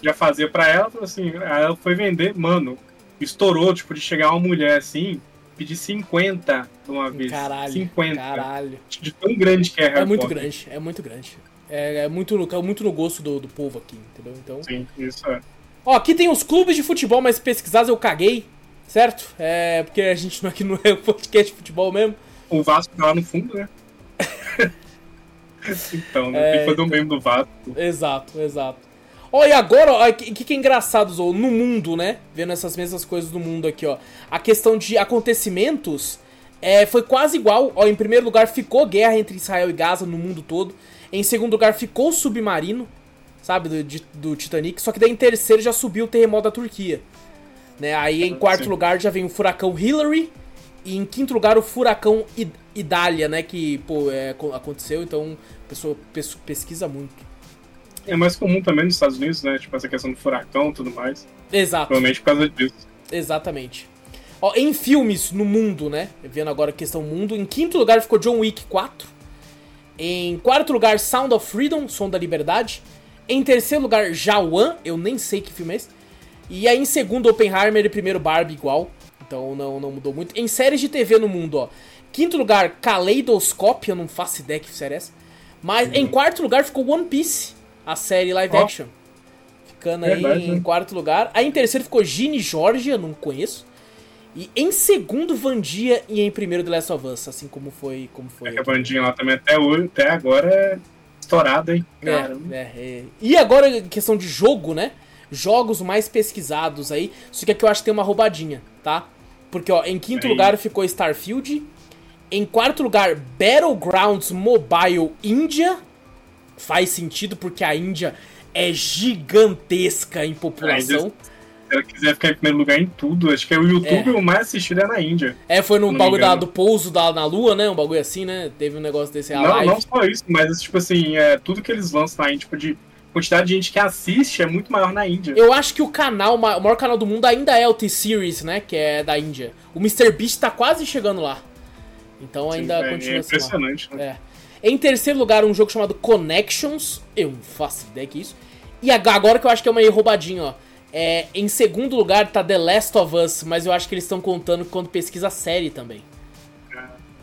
já fazia pra ela, assim, ela foi vender, mano, estourou, tipo, de chegar uma mulher assim, pedir 50 de uma vez. Caralho. 50. Caralho. De tão grande que é Harry É muito Potter. grande, é muito grande. É, é muito, no- é muito no gosto do, do povo aqui, entendeu? Então. Sim, isso é. Ó, aqui tem os clubes de futebol mais pesquisados, eu caguei, certo? É, porque a gente não aqui não é um podcast de futebol mesmo. O Vasco tá lá no fundo, né? então, né? É, tem que fazer um então. meme do Vasco. Exato, exato. Ó, e agora, o que, que que é engraçado, Zou, no mundo, né? Vendo essas mesmas coisas do mundo aqui, ó. A questão de acontecimentos é, foi quase igual. Ó, em primeiro lugar ficou guerra entre Israel e Gaza no mundo todo. Em segundo lugar ficou o submarino, sabe, do, de- do Titanic. Só que daí em terceiro já subiu o terremoto da Turquia. Né? Aí em quarto Sim. lugar já vem o furacão Hillary. E em quinto lugar o furacão Id- Idália, né? Que, pô, é, co- aconteceu. Então a pessoa pes- pesquisa muito. É mais comum também nos Estados Unidos, né? Tipo, essa questão do furacão e tudo mais. Exato. Provavelmente por causa disso. Exatamente. Ó, em filmes no mundo, né? Vendo agora a questão mundo. Em quinto lugar ficou John Wick 4. Em quarto lugar, Sound of Freedom, Som da Liberdade. Em terceiro lugar, Jawan, eu nem sei que filme é esse. E aí em segundo, Oppenheimer e primeiro Barbie igual. Então não, não mudou muito. Em séries de TV no mundo, ó. Quinto lugar, Kaleidoscope, eu não faço ideia que série é essa. Mas em quarto lugar ficou One Piece, a série live Ó. action. Ficando aí Verdade, em né? quarto lugar. Aí em terceiro ficou Gini Georgia, não conheço. E em segundo, Vandia e em primeiro The Last of Us, assim como foi. Como foi É que a aqui. bandinha lá também até hoje, até agora é estourada, hein? É, Caramba. é, é. E agora, questão de jogo, né? Jogos mais pesquisados aí. Só que aqui eu acho que tem uma roubadinha, tá? Porque, ó, em quinto Aí. lugar ficou Starfield. Em quarto lugar, Battlegrounds Mobile Índia. Faz sentido porque a Índia é gigantesca em população. Se ela quiser ficar em primeiro lugar em tudo, acho que é o YouTube o mais assistido é na Índia. É, foi no bagulho da- do pouso da, na lua, né? Um bagulho assim, né? Teve um negócio desse Não, live. não só isso, mas tipo assim, é, tudo que eles lançam na Índia, tipo, de quantidade de gente que assiste é muito maior na Índia. Eu acho que o canal, o ma- o maior canal do mundo ainda é o T-Series, né? Que é da Índia. O MrBeast tá quase chegando lá. Então ainda é, continua é assim. impressionante, né? É. Em terceiro lugar, um jogo chamado Connections. Eu não faço ideia que é isso. E ag- agora que eu acho que é uma roubadinha, ó. É, em segundo lugar tá The Last of Us, mas eu acho que eles estão contando quando pesquisa a série também.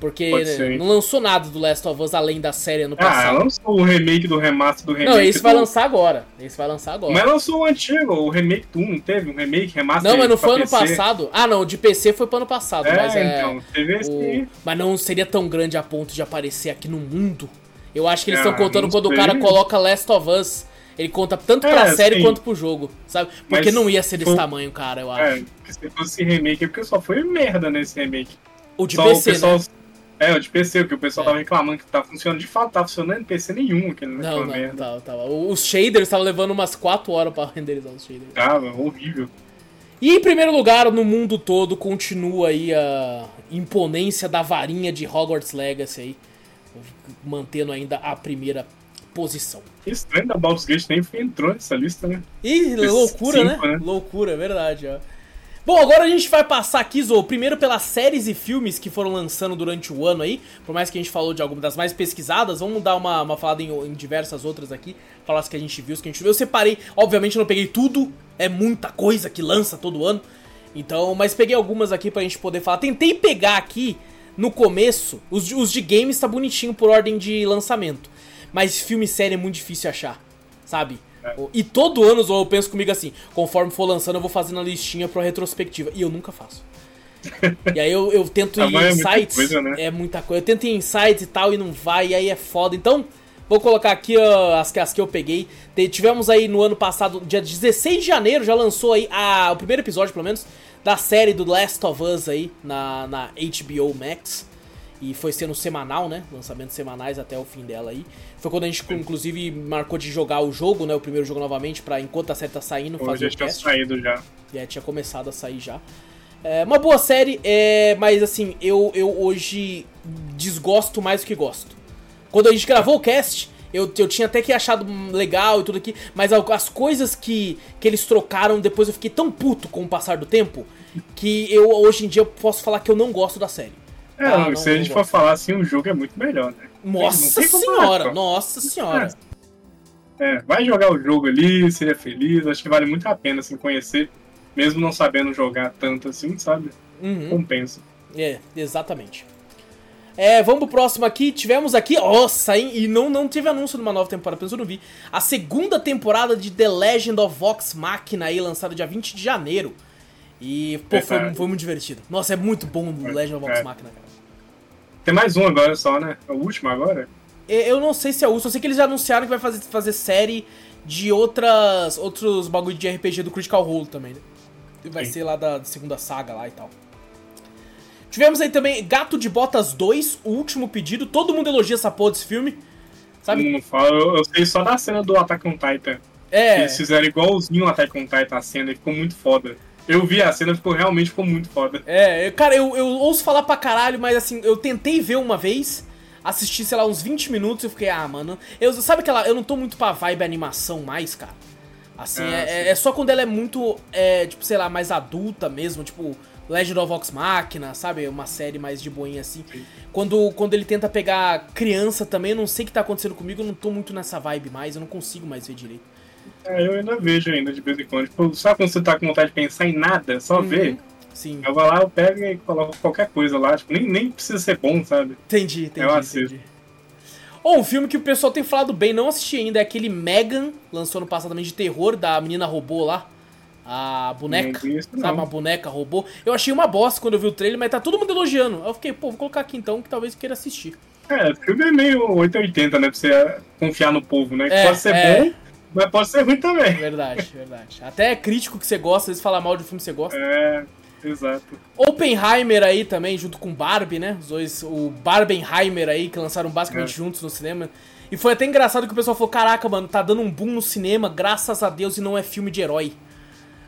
Porque né, não lançou nada do Last of Us além da série ano Ah, passado. lançou o remake do remaster do remake. não, esse vai do- lançar agora. Esse vai lançar agora. Mas lançou o antigo, o remake do 1, não teve? Um remake, remaster Não, mas não foi ano PC? passado. Ah, não, de PC foi pro ano passado, É, mas é. então, teve esse o-. Mas não seria tão grande a ponto de aparecer aqui no mundo. Eu acho que eles estão Ah, contando quando o cara coloca Last of Us. Ele conta tanto É, pra série sim. quanto pro jogo, sabe? Porque Mas não ia ser desse foi- tamanho, cara, eu acho. É, se fosse remake, é porque só foi merda nesse remake. O de só PC, o pessoal. né? É, o de PC, porque o pessoal É. tava reclamando que tá funcionando. De fato, tá funcionando PC nenhum, aquele Não, não, merda. tava, tava. Os shaders estavam levando umas 4 horas pra renderizar os shaders. Tava horrível. E em primeiro lugar, no mundo todo, continua aí a imponência da varinha de Hogwarts Legacy aí, mantendo ainda a primeira posição. Estranho da Baldur's Gate nem entrou nessa lista, né? Ih, loucura, né? Cinco, né? Loucura, é verdade, ó. Bom, agora a gente vai passar aqui, Zou, primeiro pelas séries e filmes que foram lançando durante o ano aí. Por mais que a gente falou de algumas das mais pesquisadas, vamos dar uma, uma falada em, em diversas outras aqui. Falar as que a gente viu, as que a gente viu. Eu separei, obviamente eu não peguei tudo, é muita coisa que lança todo ano. Então, mas peguei algumas aqui pra gente poder falar. Tentei pegar aqui no começo, os, os de games tá bonitinho por ordem de lançamento. Mas filme e série é muito difícil achar, sabe? E todo ano eu penso comigo assim, conforme for lançando eu vou fazendo a listinha pra retrospectiva. E eu nunca faço. e aí eu, eu tento ir em é muita sites. coisa, né? É muita coisa. Eu tento ir em sites e tal e não vai, e aí é foda. Então, vou colocar aqui ó, as, que- as que eu peguei. Tivemos aí no ano passado, dia 16 de janeiro, já lançou aí a, o primeiro episódio, pelo menos, da série do Last of Us aí na, na HBO Max. E foi sendo semanal, né? Lançamentos semanais até o fim dela aí. Foi quando a gente, inclusive, marcou de jogar o jogo, né? O primeiro jogo novamente, pra enquanto a série tá saindo, fazer já o tinha teste. saído já. Já tinha começado a sair já. É uma boa série, é, mas assim, eu, eu hoje desgosto mais do que gosto. Quando a gente gravou o cast, eu, eu tinha até que achado legal e tudo aqui, mas as coisas que, que eles trocaram depois eu fiquei tão puto com o passar do tempo que eu hoje em dia posso falar que eu não gosto da série. É, Ah, não, se a gente for falar assim, o jogo é muito melhor, né? Nossa senhora, nossa senhora. É, vai jogar o jogo ali, seria feliz. Acho que vale muito a pena, assim, conhecer, mesmo não sabendo jogar tanto assim, sabe? Uhum. Compensa. É, exatamente. É, vamos pro próximo aqui. Tivemos aqui, nossa, hein? E não, não teve anúncio de uma nova temporada, pelo menos eu não vi. A segunda temporada de The Legend of Vox Machina aí, lançada dia 20 de janeiro. E, pô, foi, foi muito divertido. Nossa, é muito bom o Legend of Vox É. Machina, cara. Tem mais um agora só, né? É o último agora? Eu não sei se é o, só sei que eles já anunciaram que vai fazer, fazer série de outras outros bagulho de RPG do Critical Role também, né? Vai Sim. ser lá da segunda saga lá e tal. Tivemos aí também Gato de Botas 2, o último pedido. Todo mundo elogia essa porra desse filme. Sabe? mundo fala. Eu, eu sei só da cena do Attack on Titan. É. Eles fizeram igualzinho o Attack on Titan a cena e ficou muito foda. Eu vi a cena, ficou realmente ficou muito foda. É, eu- cara, eu, eu ouço falar pra caralho, mas assim, eu tentei ver uma vez, assisti, sei lá, uns 20 minutos e eu fiquei, ah, mano. Eu, sabe aquela. Eu não tô muito pra vibe animação mais, cara. Assim, Ah, é, é- é só quando ela é muito, é, tipo, sei lá, mais adulta mesmo, tipo. Legend of Vox Machina, sabe? Uma série mais de boinha assim. Sim. Quando, quando ele tenta pegar criança também, eu não sei o que tá acontecendo comigo, eu não tô muito nessa vibe mais, eu não consigo mais ver direito. É, eu ainda vejo ainda de vez em quando. Tipo, sabe quando você tá com vontade de pensar em nada, só Uhum. ver? Sim, Eu vou lá, eu pego e coloco qualquer coisa lá. Tipo, nem, nem precisa ser bom, sabe? entendi, entendi. Eu assisto. entendi. Ou um filme que o pessoal tem falado bem, não assisti ainda, é aquele Megan, lançou no passado também de terror, da menina robô lá. A boneca, Não isso, sabe? Uma boneca robô. Eu achei uma bosta quando eu vi o trailer, mas tá todo mundo elogiando. Eu fiquei, pô, vou colocar aqui então, que talvez eu queira assistir. É, o filme é meio 880, né? Pra você confiar no povo, né? Que É, pode ser é. bom, mas pode ser ruim também. Verdade, verdade. Até crítico que você gosta, às vezes fala mal de um filme que você gosta. É, exato. Oppenheimer aí também, junto com Barbie, né? Os dois, o Barbenheimer aí, que lançaram basicamente É. juntos no cinema. E foi até engraçado que o pessoal falou: caraca, mano, tá dando um boom no cinema, graças a Deus, e não é filme de herói.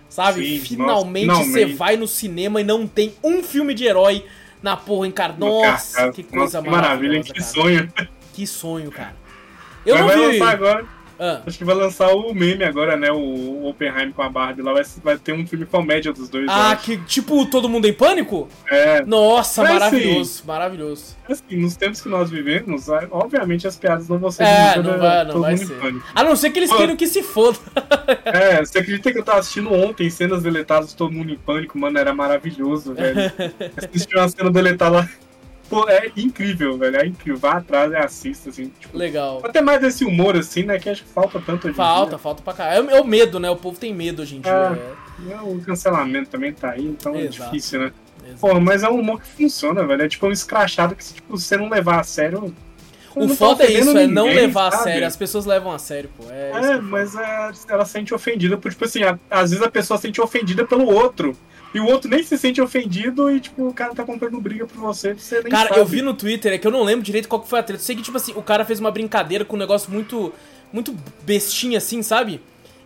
Sabe? Sim, finalmente nossa, você finalmente. vai no cinema e não tem um filme de herói na porra em cara. No Nossa, que coisa Nossa, que maravilha, hein? maravilhosa, Que cara. sonho. Que sonho, cara. Eu Mas não vai vi. lançar agora. Ah, Acho que vai lançar o meme agora, né? O Oppenheim com a Barbie lá. Vai, vai ter um filme comédia dos dois. ah, que tipo Todo Mundo em Pânico? É, Nossa, Mas, maravilhoso, maravilhoso. assim, nos tempos que nós vivemos, ah, obviamente as piadas não vão ser É, não nível vai, não Todo vai Mundo em ser. Pânico. A não ser que eles Pô. queiram que se foda. É, você acredita que eu tava assistindo ontem cenas deletadas de Todo Mundo em Pânico? Mano, era maravilhoso, velho. Assistir uma cena deletada lá. Pô, é incrível, velho. É incrível. Vá atrás e assista, assim. Tipo, Legal. até mais desse humor, assim, né? Que acho que falta tanto hoje Falta, falta pra caralho. É, é o medo, né? O povo tem medo hoje em dia. É. dia. É, O cancelamento também tá aí, então é Exato. difícil, né? É, exato. Pô, mas é um humor que funciona, velho. É tipo um escrachado que, se tipo, você não levar a sério. o foda é isso, ofendendo é não ninguém, levar a sabe? sério. As pessoas levam a sério, pô. É, É, mas é, ela se sente ofendida por, tipo assim, a- às vezes a pessoa se sente ofendida pelo outro. E o outro nem se sente ofendido e, tipo, o cara tá comprando briga por você, você nem Cara, sabe. eu vi no Twitter, é que eu não lembro direito qual que foi a treta. Eu sei que, tipo assim, o cara fez uma brincadeira com um negócio muito. Muito bestinha assim, sabe?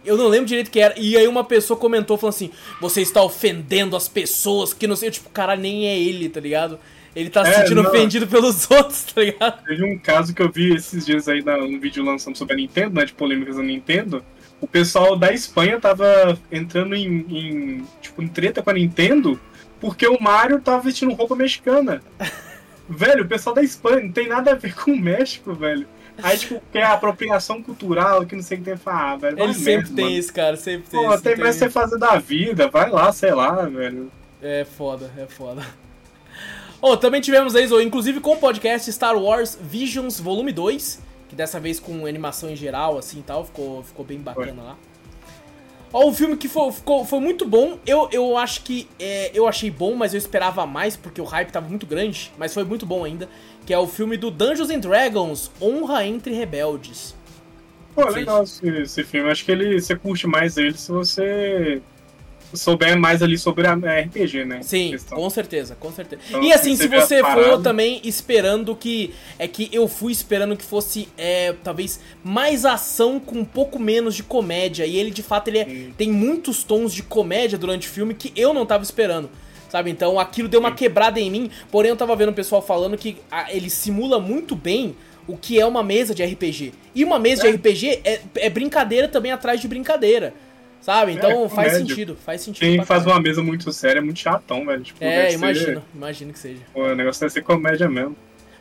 Eu não lembro direito o que era. E aí uma pessoa comentou falando assim: Você está ofendendo as pessoas que não sei. Eu, tipo, cara, nem é ele, tá ligado? Ele tá se É, sentindo não. ofendido pelos outros, tá ligado? Teve um caso que eu vi esses dias aí na, um vídeo lançando sobre a Nintendo, né? De polêmicas da Nintendo. O pessoal da Espanha tava entrando em, em, tipo, em treta com a Nintendo porque o Mario tava vestindo roupa mexicana. velho, o pessoal da Espanha não tem nada a ver com o México, velho. Aí, tipo, quer apropriação cultural, que não sei o que tem que falar, ah, velho. Ele sempre merda, tem mano. isso, cara. Sempre tem Pô, isso. tem não mais tem- você fazer da vida, vai lá, sei lá, velho. É foda, é foda. Oh, também tivemos aí, inclusive com o podcast Star Wars Visions Volume 2, que dessa vez com animação em geral, assim e tal, ficou, ficou bem bacana lá. Ó, um filme que foi, ficou, foi muito bom. Eu, eu acho que. é, eu achei bom, mas eu esperava mais, porque o hype tava muito grande, mas foi muito bom ainda. Que é o filme do Dungeons and Dragons Honra entre Rebeldes. Pô, legal esse, esse filme. Acho que ele, você curte mais ele se você souber mais ali sobre a a RPG, né? Sim, com certeza, com certeza. Então, e assim, se você for também esperando que. É que eu fui esperando que fosse, é, talvez, mais ação com um pouco menos de comédia. E ele, de fato, ele é- tem muitos tons de comédia durante o filme que eu não tava esperando. Sabe? Então aquilo deu uma quebrada em mim. Porém, eu tava vendo o pessoal falando que ah, ele simula muito bem o que é uma mesa de RPG. E uma mesa É. de RPG é, é brincadeira também atrás de brincadeira. Sabe? Então É, faz comédia. sentido, faz sentido. Quem faz uma mesa muito séria é muito chatão, velho. Tipo, É, deve ser- imagino, imagino que seja. Pô, o negócio deve ser comédia mesmo.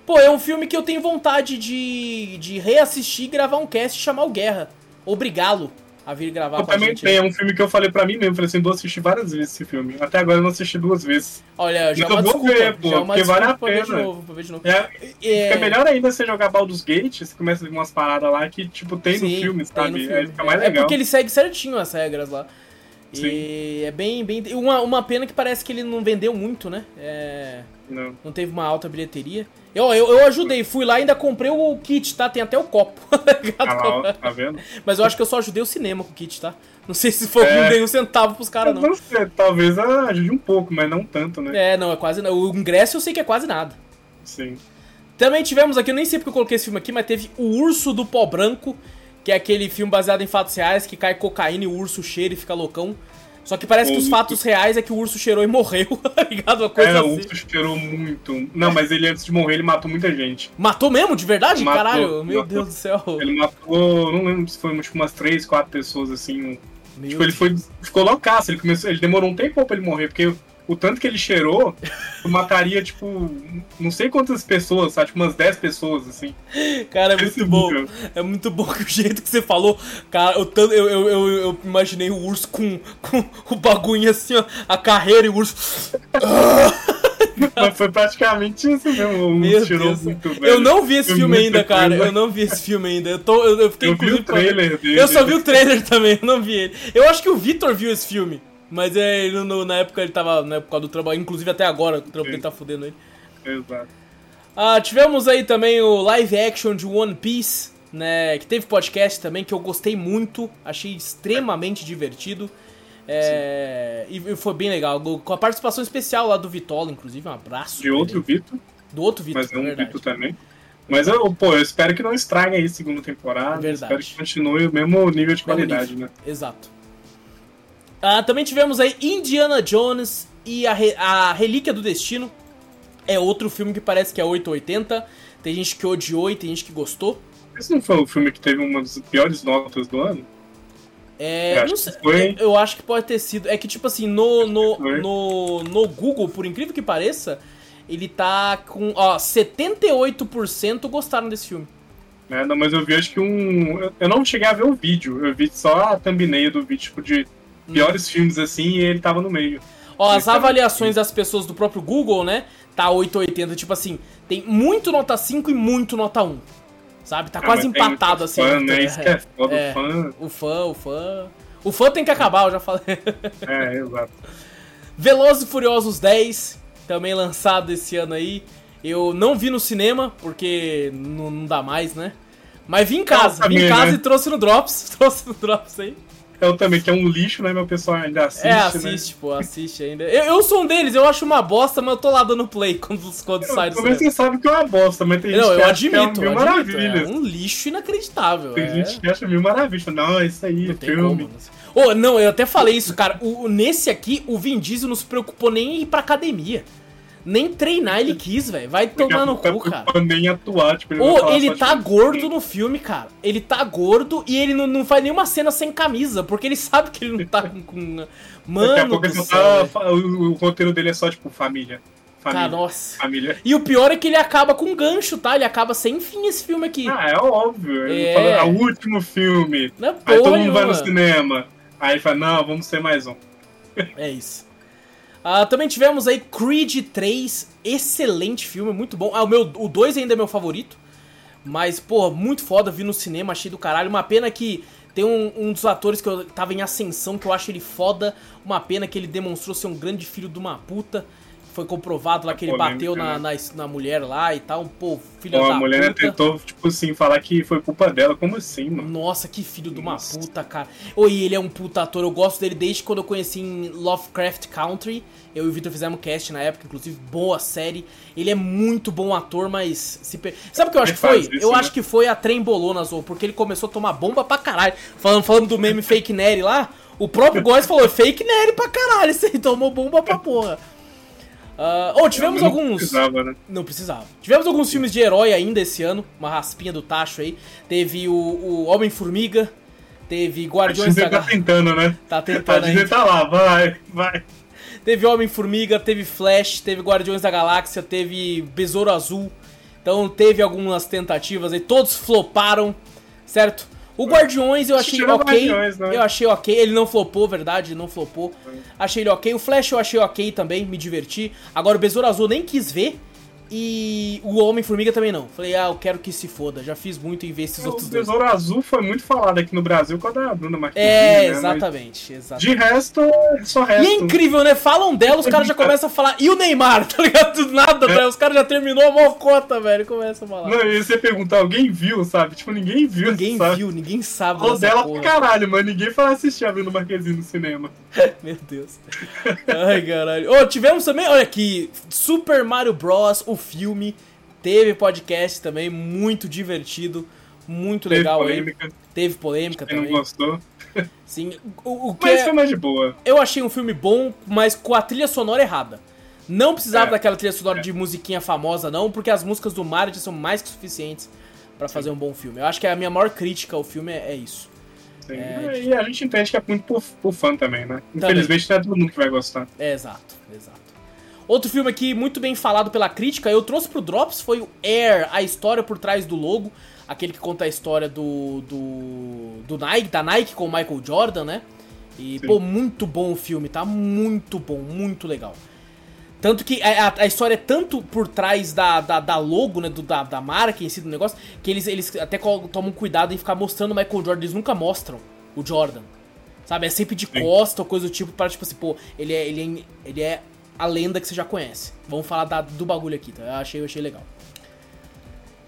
Pô, é um filme que eu tenho vontade de, de reassistir, gravar um cast e chamar o Guerra. Obrigá-lo a vir gravar Eu com a também gente. tem, é um filme que eu falei pra mim mesmo. Falei assim, vou assistir várias vezes esse filme. Até agora eu não assisti duas vezes. Olha, já é Eu uma vou desculpa. ver, pô, já é uma porque vale a pra ver de pena. novo, pra ver de novo. É, É, Fica melhor ainda você jogar Baldur's Gate, você começa a ver umas paradas lá que, tipo, tem no sim, filme, tem no sabe? filme. Aí fica mais É legal. porque ele segue certinho as regras lá. E é bem, bem. Uma, uma pena que parece que ele não vendeu muito, né? É, Não. não teve uma alta bilheteria. Eu, eu, eu ajudei, fui lá e ainda comprei o kit, tá? Tem até o copo. tá? Ah, lá, tá vendo? Mas eu acho que eu só ajudei o cinema com o kit, tá? Não sei se foi É. não dei um centavo pros caras, não. não sei, talvez ajude um pouco, mas não tanto, né? É, não, é quase nada. O ingresso eu sei que é quase nada. Sim. Também tivemos aqui, eu nem sei porque eu coloquei esse filme aqui, mas teve O Urso do Pó Branco, que é aquele filme baseado em fatos reais, que cai cocaína e o urso cheira e fica loucão. Só que parece que os O- fatos reais é que o urso cheirou e morreu, tá ligado? Uma coisa É, o assim. urso cheirou muito. Não, mas ele antes de morrer, ele matou muita gente. Matou mesmo, de verdade? Matou, Caralho, meu matou. Deus do céu. Ele matou, não lembro se foi tipo, umas três, quatro pessoas assim. Meu Tipo, ele foi. Ficou loucaço, ele começou. Ele demorou um tempo pra ele morrer, porque o tanto que ele cheirou, mataria, tipo, não sei quantas pessoas, sabe? Tipo, umas 10 pessoas, assim. Cara, é muito bom. É muito bom que o jeito que você falou, cara, eu, tanto- eu, eu, eu, imaginei o urso com, com o bagulho assim, ó, a carreira e o urso. Mas foi praticamente isso mesmo. O Meu Deus. muito. Eu não vi esse filme ainda, cara. coisa. Eu não vi esse filme ainda. Eu, tô, eu, eu fiquei Eu vi o pra- trailer dele. Eu só vi o trailer também, eu não vi ele. Eu acho que o Vitor viu esse filme. Mas é, ele no- na época ele tava na época do trabalho, inclusive até agora, o trampo dele tá fudendo ele. Exato. Ah, tivemos aí também o live action de One Piece, né? Que teve podcast também, que eu gostei muito, achei extremamente divertido. É, e e foi bem legal, com a participação especial lá do Vitola, inclusive, um abraço. De outro ele. Vitor, Do outro Vitor, mas é um verdade. Vitor também. Mas eu, pô, eu espero que não estrague aí a segunda temporada. Verdade. Espero que continue o mesmo nível de Mesmo qualidade, nível. né? Exato. Ah, também tivemos aí Indiana Jones e a, Re- a Relíquia do Destino. É outro filme que parece que é 880. Tem gente que odiou e tem gente que gostou. Esse não foi o filme que teve uma das piores notas do ano? É, Eu acho eu acho que pode ter sido. É que, tipo assim, no, no, no, no Google, por incrível que pareça, ele tá com. Ó, 78% gostaram desse filme. É, não, mas eu vi acho que um. eu- Eu não cheguei a ver o vídeo, eu vi só a thumbnail do vídeo, tipo, de piores filmes assim, e ele tava no meio. Ó, as Isso é avaliações das pessoas do próprio Google, né? Tá 880, tipo assim, tem muito nota 5 e muito nota 1. Sabe? Tá Ah, quase empatado assim. Fã, né? Isso que é foda, É. o fã. O fã, o fã. O fã tem que acabar, eu já falei. É, exato. Velozes e Furiosos 10, também lançado esse ano aí. Eu não vi no cinema, porque não, não dá mais, né? Mas vi em casa, vi em também, casa né? e trouxe no Drops. Trouxe no Drops aí. É o também, que é um lixo, né? Meu pessoal ainda assiste. É, assiste, né? pô, assiste ainda. Eu, eu sou um deles, eu acho uma bosta, mas eu tô lá dando play quando, quando sai do Talvez você sabe que é uma bosta, mas tem gente Não, que eu acha que é admito, mil admito. maravilhas. É um lixo inacreditável. Tem é. gente que acha mil maravilhas. Não, é isso aí, Não tem filme. como. Ô, não, eu até falei isso, cara. O, nesse aqui, o Vin Diesel não se preocupou nem em ir pra academia. Nem treinar ele quis, velho. Vai tomar no cu, cara. Nem atuar, tipo, ele falar ele tá tipo, gordo no filme, cara. Ele tá gordo e ele não, não faz nenhuma cena sem camisa, porque ele sabe que ele não tá com. com... Daqui a Mano pouco do céu. tá, o, o roteiro dele é só, tipo, família. Cara, Família. nossa. família. E o pior é que ele acaba com um gancho, tá? Ele acaba sem fim esse filme aqui. Ah, é óbvio. Ele É. fala, é o último filme. não é Aí todo mundo vai no cinema. Aí ele fala, não, vamos ser mais um. É isso. Ah, também tivemos aí Creed 3, excelente filme, muito bom. Ah, o, meu, o 2 ainda é meu favorito. Mas, pô, muito foda, vi no cinema, achei do caralho. Uma pena que tem um, um dos atores que eu tava em ascensão, que eu acho ele foda. Uma pena que ele demonstrou ser um grande filho de uma puta. Foi comprovado lá que ele bateu na, na, na mulher lá e tal. Pô, filho Ó, da a mulher puta. tentou, tipo assim, falar que foi culpa dela. Como assim, mano? Nossa, que filho de uma Nossa. puta, cara. Oi, ele é um puta ator. Eu gosto dele desde quando eu conheci em Lovecraft Country. Eu e o Victor fizemos cast na época, inclusive, boa série. Ele é muito bom ator, mas. Se per... Sabe o que eu acho que foi? isso, eu né? acho que foi a trembolona azul, porque ele começou a tomar bomba pra caralho. Falando, falando do meme fake Nery lá, o próprio Góes falou: fake Nery pra caralho. Aí tomou bomba pra porra. Ah, oh, tivemos Não alguns. precisava, né? Não precisava. Tivemos alguns filmes de herói ainda esse ano, uma raspinha do tacho aí. Teve o, o Homem-Formiga, teve A Guardiões da Disney tá Galáxia. tentando, né? Tá A tentando Disney aí. tá lá, vai, vai. Teve Homem-Formiga, teve Flash, teve Guardiões da Galáxia, teve Besouro Azul. Então teve algumas tentativas aí, todos floparam, certo? O Guardiões eu achei ok. Né? Eu achei ok. Ele não flopou, verdade, não flopou. Achei ele ok. O Flash eu achei ok também, me diverti. Agora o Besouro Azul nem quis ver. E o Homem-Formiga também não. Falei, ah, eu quero que se foda. Já fiz muito em ver esses O outros dois. Besouro Azul foi muito falado aqui no Brasil com a da Bruna Marquezine, É, né? Exatamente, exatamente. De resto, só resto. E é incrível, né? Falam dela, os caras já começam a falar. E o Neymar, tá ligado? Do nada, né? Os caras já terminou a mocota, velho. Começa a falar. Não, e você perguntar, alguém viu, sabe? Tipo, ninguém viu, ninguém sabe? viu, ninguém sabe Falou dela porra. pra caralho, mas ninguém foi assistir a Bruna Marquezine no cinema. Meu Deus. Ai, caralho. Ô, tivemos também, olha aqui, Super Mario Bros, o filme. Teve podcast também, muito divertido. Muito Teve legal polêmica, aí. Teve polêmica quem não também. gostou. Sim. O, o que Mas é- foi mais de boa. Eu achei um filme bom, mas com a trilha sonora errada. Não precisava É, daquela trilha sonora de musiquinha famosa, não, porque as músicas do Mario são mais que suficientes pra fazer um bom filme. Eu acho que a minha maior crítica ao filme é, é isso. É, E a gente entende que é muito por, por fã também, né? Infelizmente não é todo mundo que vai gostar. É, exato, exato. Outro filme aqui muito bem falado pela crítica, eu trouxe pro Drops, foi o Air, a história por trás do logo. Aquele que conta a história do, do, do Nike, da Nike com o Michael Jordan, né? E, Sim. pô, muito bom o filme, tá? Muito bom, muito legal. Tanto que a, a- a história é tanto por trás da, da, da logo, né? Do, da, da marca em si do negócio, que eles, eles até tomam cuidado em ficar mostrando o Michael Jordan. Eles nunca mostram o Jordan. Sabe? É sempre de Sim. costa ou coisa do tipo, para tipo assim, pô, ele é, ele é, ele é a lenda que você já conhece. Vamos falar da- do bagulho aqui, tá? Eu achei, eu achei legal.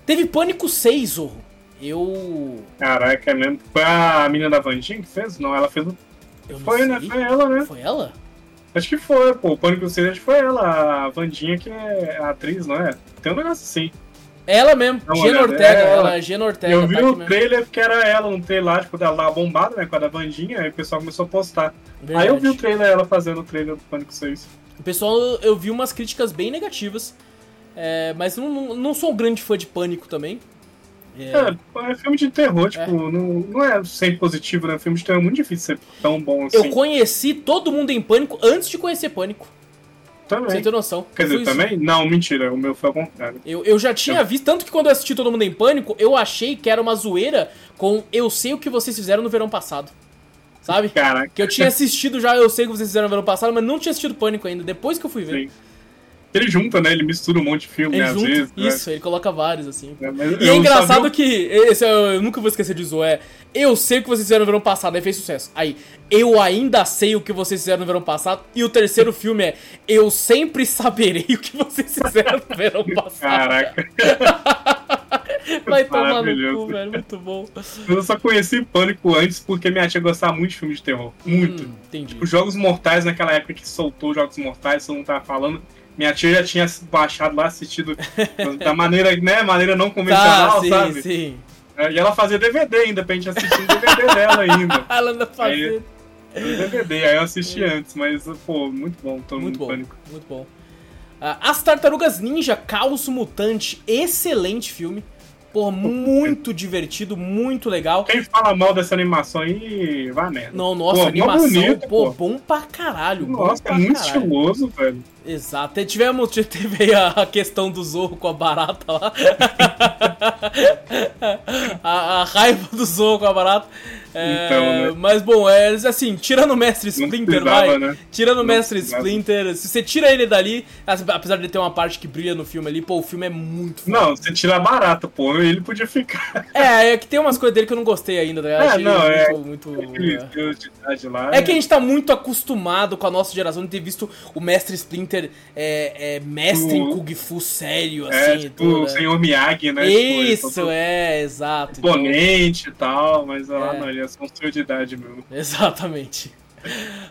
Teve Pânico 6, Zorro. Eu. Caraca, é mesmo. Foi a menina da Vandinha que fez? Não, ela fez o. eu não Foi, né? sei. Foi ela, né? Foi ela? Acho que foi, pô. O Pânico 6 acho que foi ela. A Vandinha que é a atriz, não é? Tem um negócio assim. Ela mesmo, uma Gena olhada, Ortega. é ela. ela. é Gena Ortega. eu vi tá o mesmo. trailer porque era ela, um trailer lá, tipo, ela tava bombada, né? Com a da Vandinha, aí o pessoal começou a postar. Verdade. Aí eu vi o trailer, ela fazendo o trailer do Pânico 6. O pessoal, eu vi umas críticas bem negativas. é, mas não, não, não sou um grande fã de Pânico também. É, É, é filme de terror, tipo, Não, não é sempre positivo, né? Filme de terror é muito difícil ser tão bom assim. eu conheci todo mundo em Pânico antes de conhecer Pânico. Também. você ter noção. Quer Eu dizer, também? Não, mentira, o meu foi ao contrário. Eu, eu já tinha visto, tanto que quando eu assisti Todo Mundo em Pânico, eu achei que era uma zoeira com Eu Sei O Que Vocês Fizeram no Verão Passado. Sabe? Caraca. Que eu tinha assistido já Eu Sei Que Vocês Fizeram no Verão Passado, mas não tinha assistido Pânico ainda, depois que eu fui ver. Sim. Ele junta, né? Ele mistura um monte de filme, Ele né, às junta, vezes. né? isso, ele coloca vários, assim. É, E é engraçado o- que. Esse, eu, eu nunca vou esquecer disso, é. Eu sei o que vocês fizeram no verão passado, aí fez sucesso. Aí, eu ainda sei o que vocês fizeram no verão passado. E o terceiro filme é Eu sempre saberei o que vocês fizeram no verão passado. Caraca. Vai tomar no cu, velho. Muito bom. Eu só conheci Pânico antes porque minha tia gostava muito de filme de terror. Muito. Hum, entendi. Os Jogos Mortais, naquela época que soltou os Jogos Mortais, todo mundo tava falando. Minha tia já tinha baixado lá, assistido da maneira, né, maneira não Tá, convencional, sim, sabe? sim. É, E ela fazia DVD ainda, pra gente assistir o DVD dela ainda. Ela anda fazendo. No DVD, aí eu assisti antes, mas, pô, muito bom, todo Muito mundo bom, pânico. muito bom. Ah, As Tartarugas Ninja Caos Mutante, excelente filme. Pô, muito divertido, muito legal. Quem fala mal dessa animação aí, vai merda. Não, nossa, Pô, animação, bonito, pô, pô. bom pra caralho. Nossa, é muito caralho. estiloso, velho. Exato. E tivemos, teve a questão do Zorro com a barata lá. a, a raiva do Zorro com a barata. É, Então, né? Mas bom, é, assim, tirando o Mestre Splinter, vai. né? Tirando o Mestre. Splinter, se você tira ele dali, apesar de ter uma parte que brilha no filme ali, pô, o filme é muito foda. Não, você tira a barata, pô, ele podia ficar. É, é que tem umas coisas dele que eu não gostei ainda, ligado? É, Achei não, é- muito, é. Lá. É que a gente tá muito acostumado com a nossa geração de ter visto o Mestre Splinter é, é, mestre em O- Kung Fu sério, É, assim, tipo, tudo. o né? Senhor Miyagi, né? Tipo, Isso, todo é, exato. então- Imponente e tal, mas lá É. não, ele é senhor de idade mesmo. exatamente.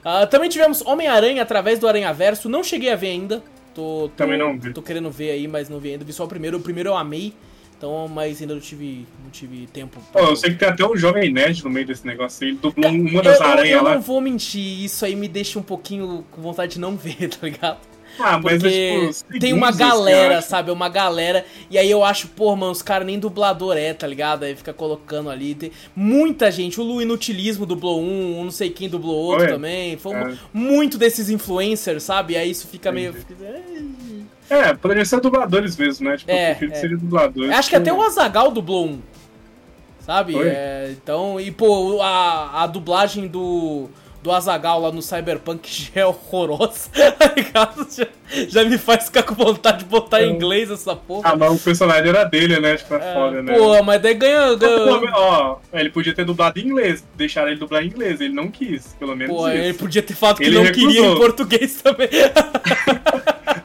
Ah, também tivemos Homem-Aranha através do Aranhaverso. Não cheguei a ver ainda. Tô, tô- Também não vi. Tô querendo ver aí, mas não vi ainda. Vi só o primeiro. O primeiro eu amei. Então, mas ainda não tive, não tive tempo. Pô, eu sei que tem até um jovem nerd no meio desse negócio aí. Ele dublou uma eu, das eu- aranhas eu lá. não vou mentir, isso aí me deixa um pouquinho com vontade de não ver, tá ligado? Ah, mas Porque é tipo. tem uma galera, sabe? Uma galera. E aí eu acho, pô, mano, os caras nem dublador é, tá ligado? Aí fica colocando ali. Tem muita gente. O Lu Inutilismo dublou um, o não sei quem dublou outro Foi? também. Foi um- É. muito desses influencers, sabe? Aí isso fica meio. É, poderia ser dubladores mesmo, né? Tipo, É, eu prefiro que é. seria dubladores. Acho que até o Azagal dublou um. Sabe? É, então, e pô, a, a dublagem do. Do Azagal lá no Cyberpunk já é horrorosa, tá ligado? Já, já me faz ficar com vontade de botar em É. inglês essa porra. Ah, mas o personagem era dele, né? Tipo, é foda, né? Pô, mas daí ganha. ganha Pô, Ó, ele podia ter dublado em inglês, deixaram ele dublar em inglês, ele não quis, pelo menos Pô, isso. ele podia ter falado que Ele não recusou. queria em português também.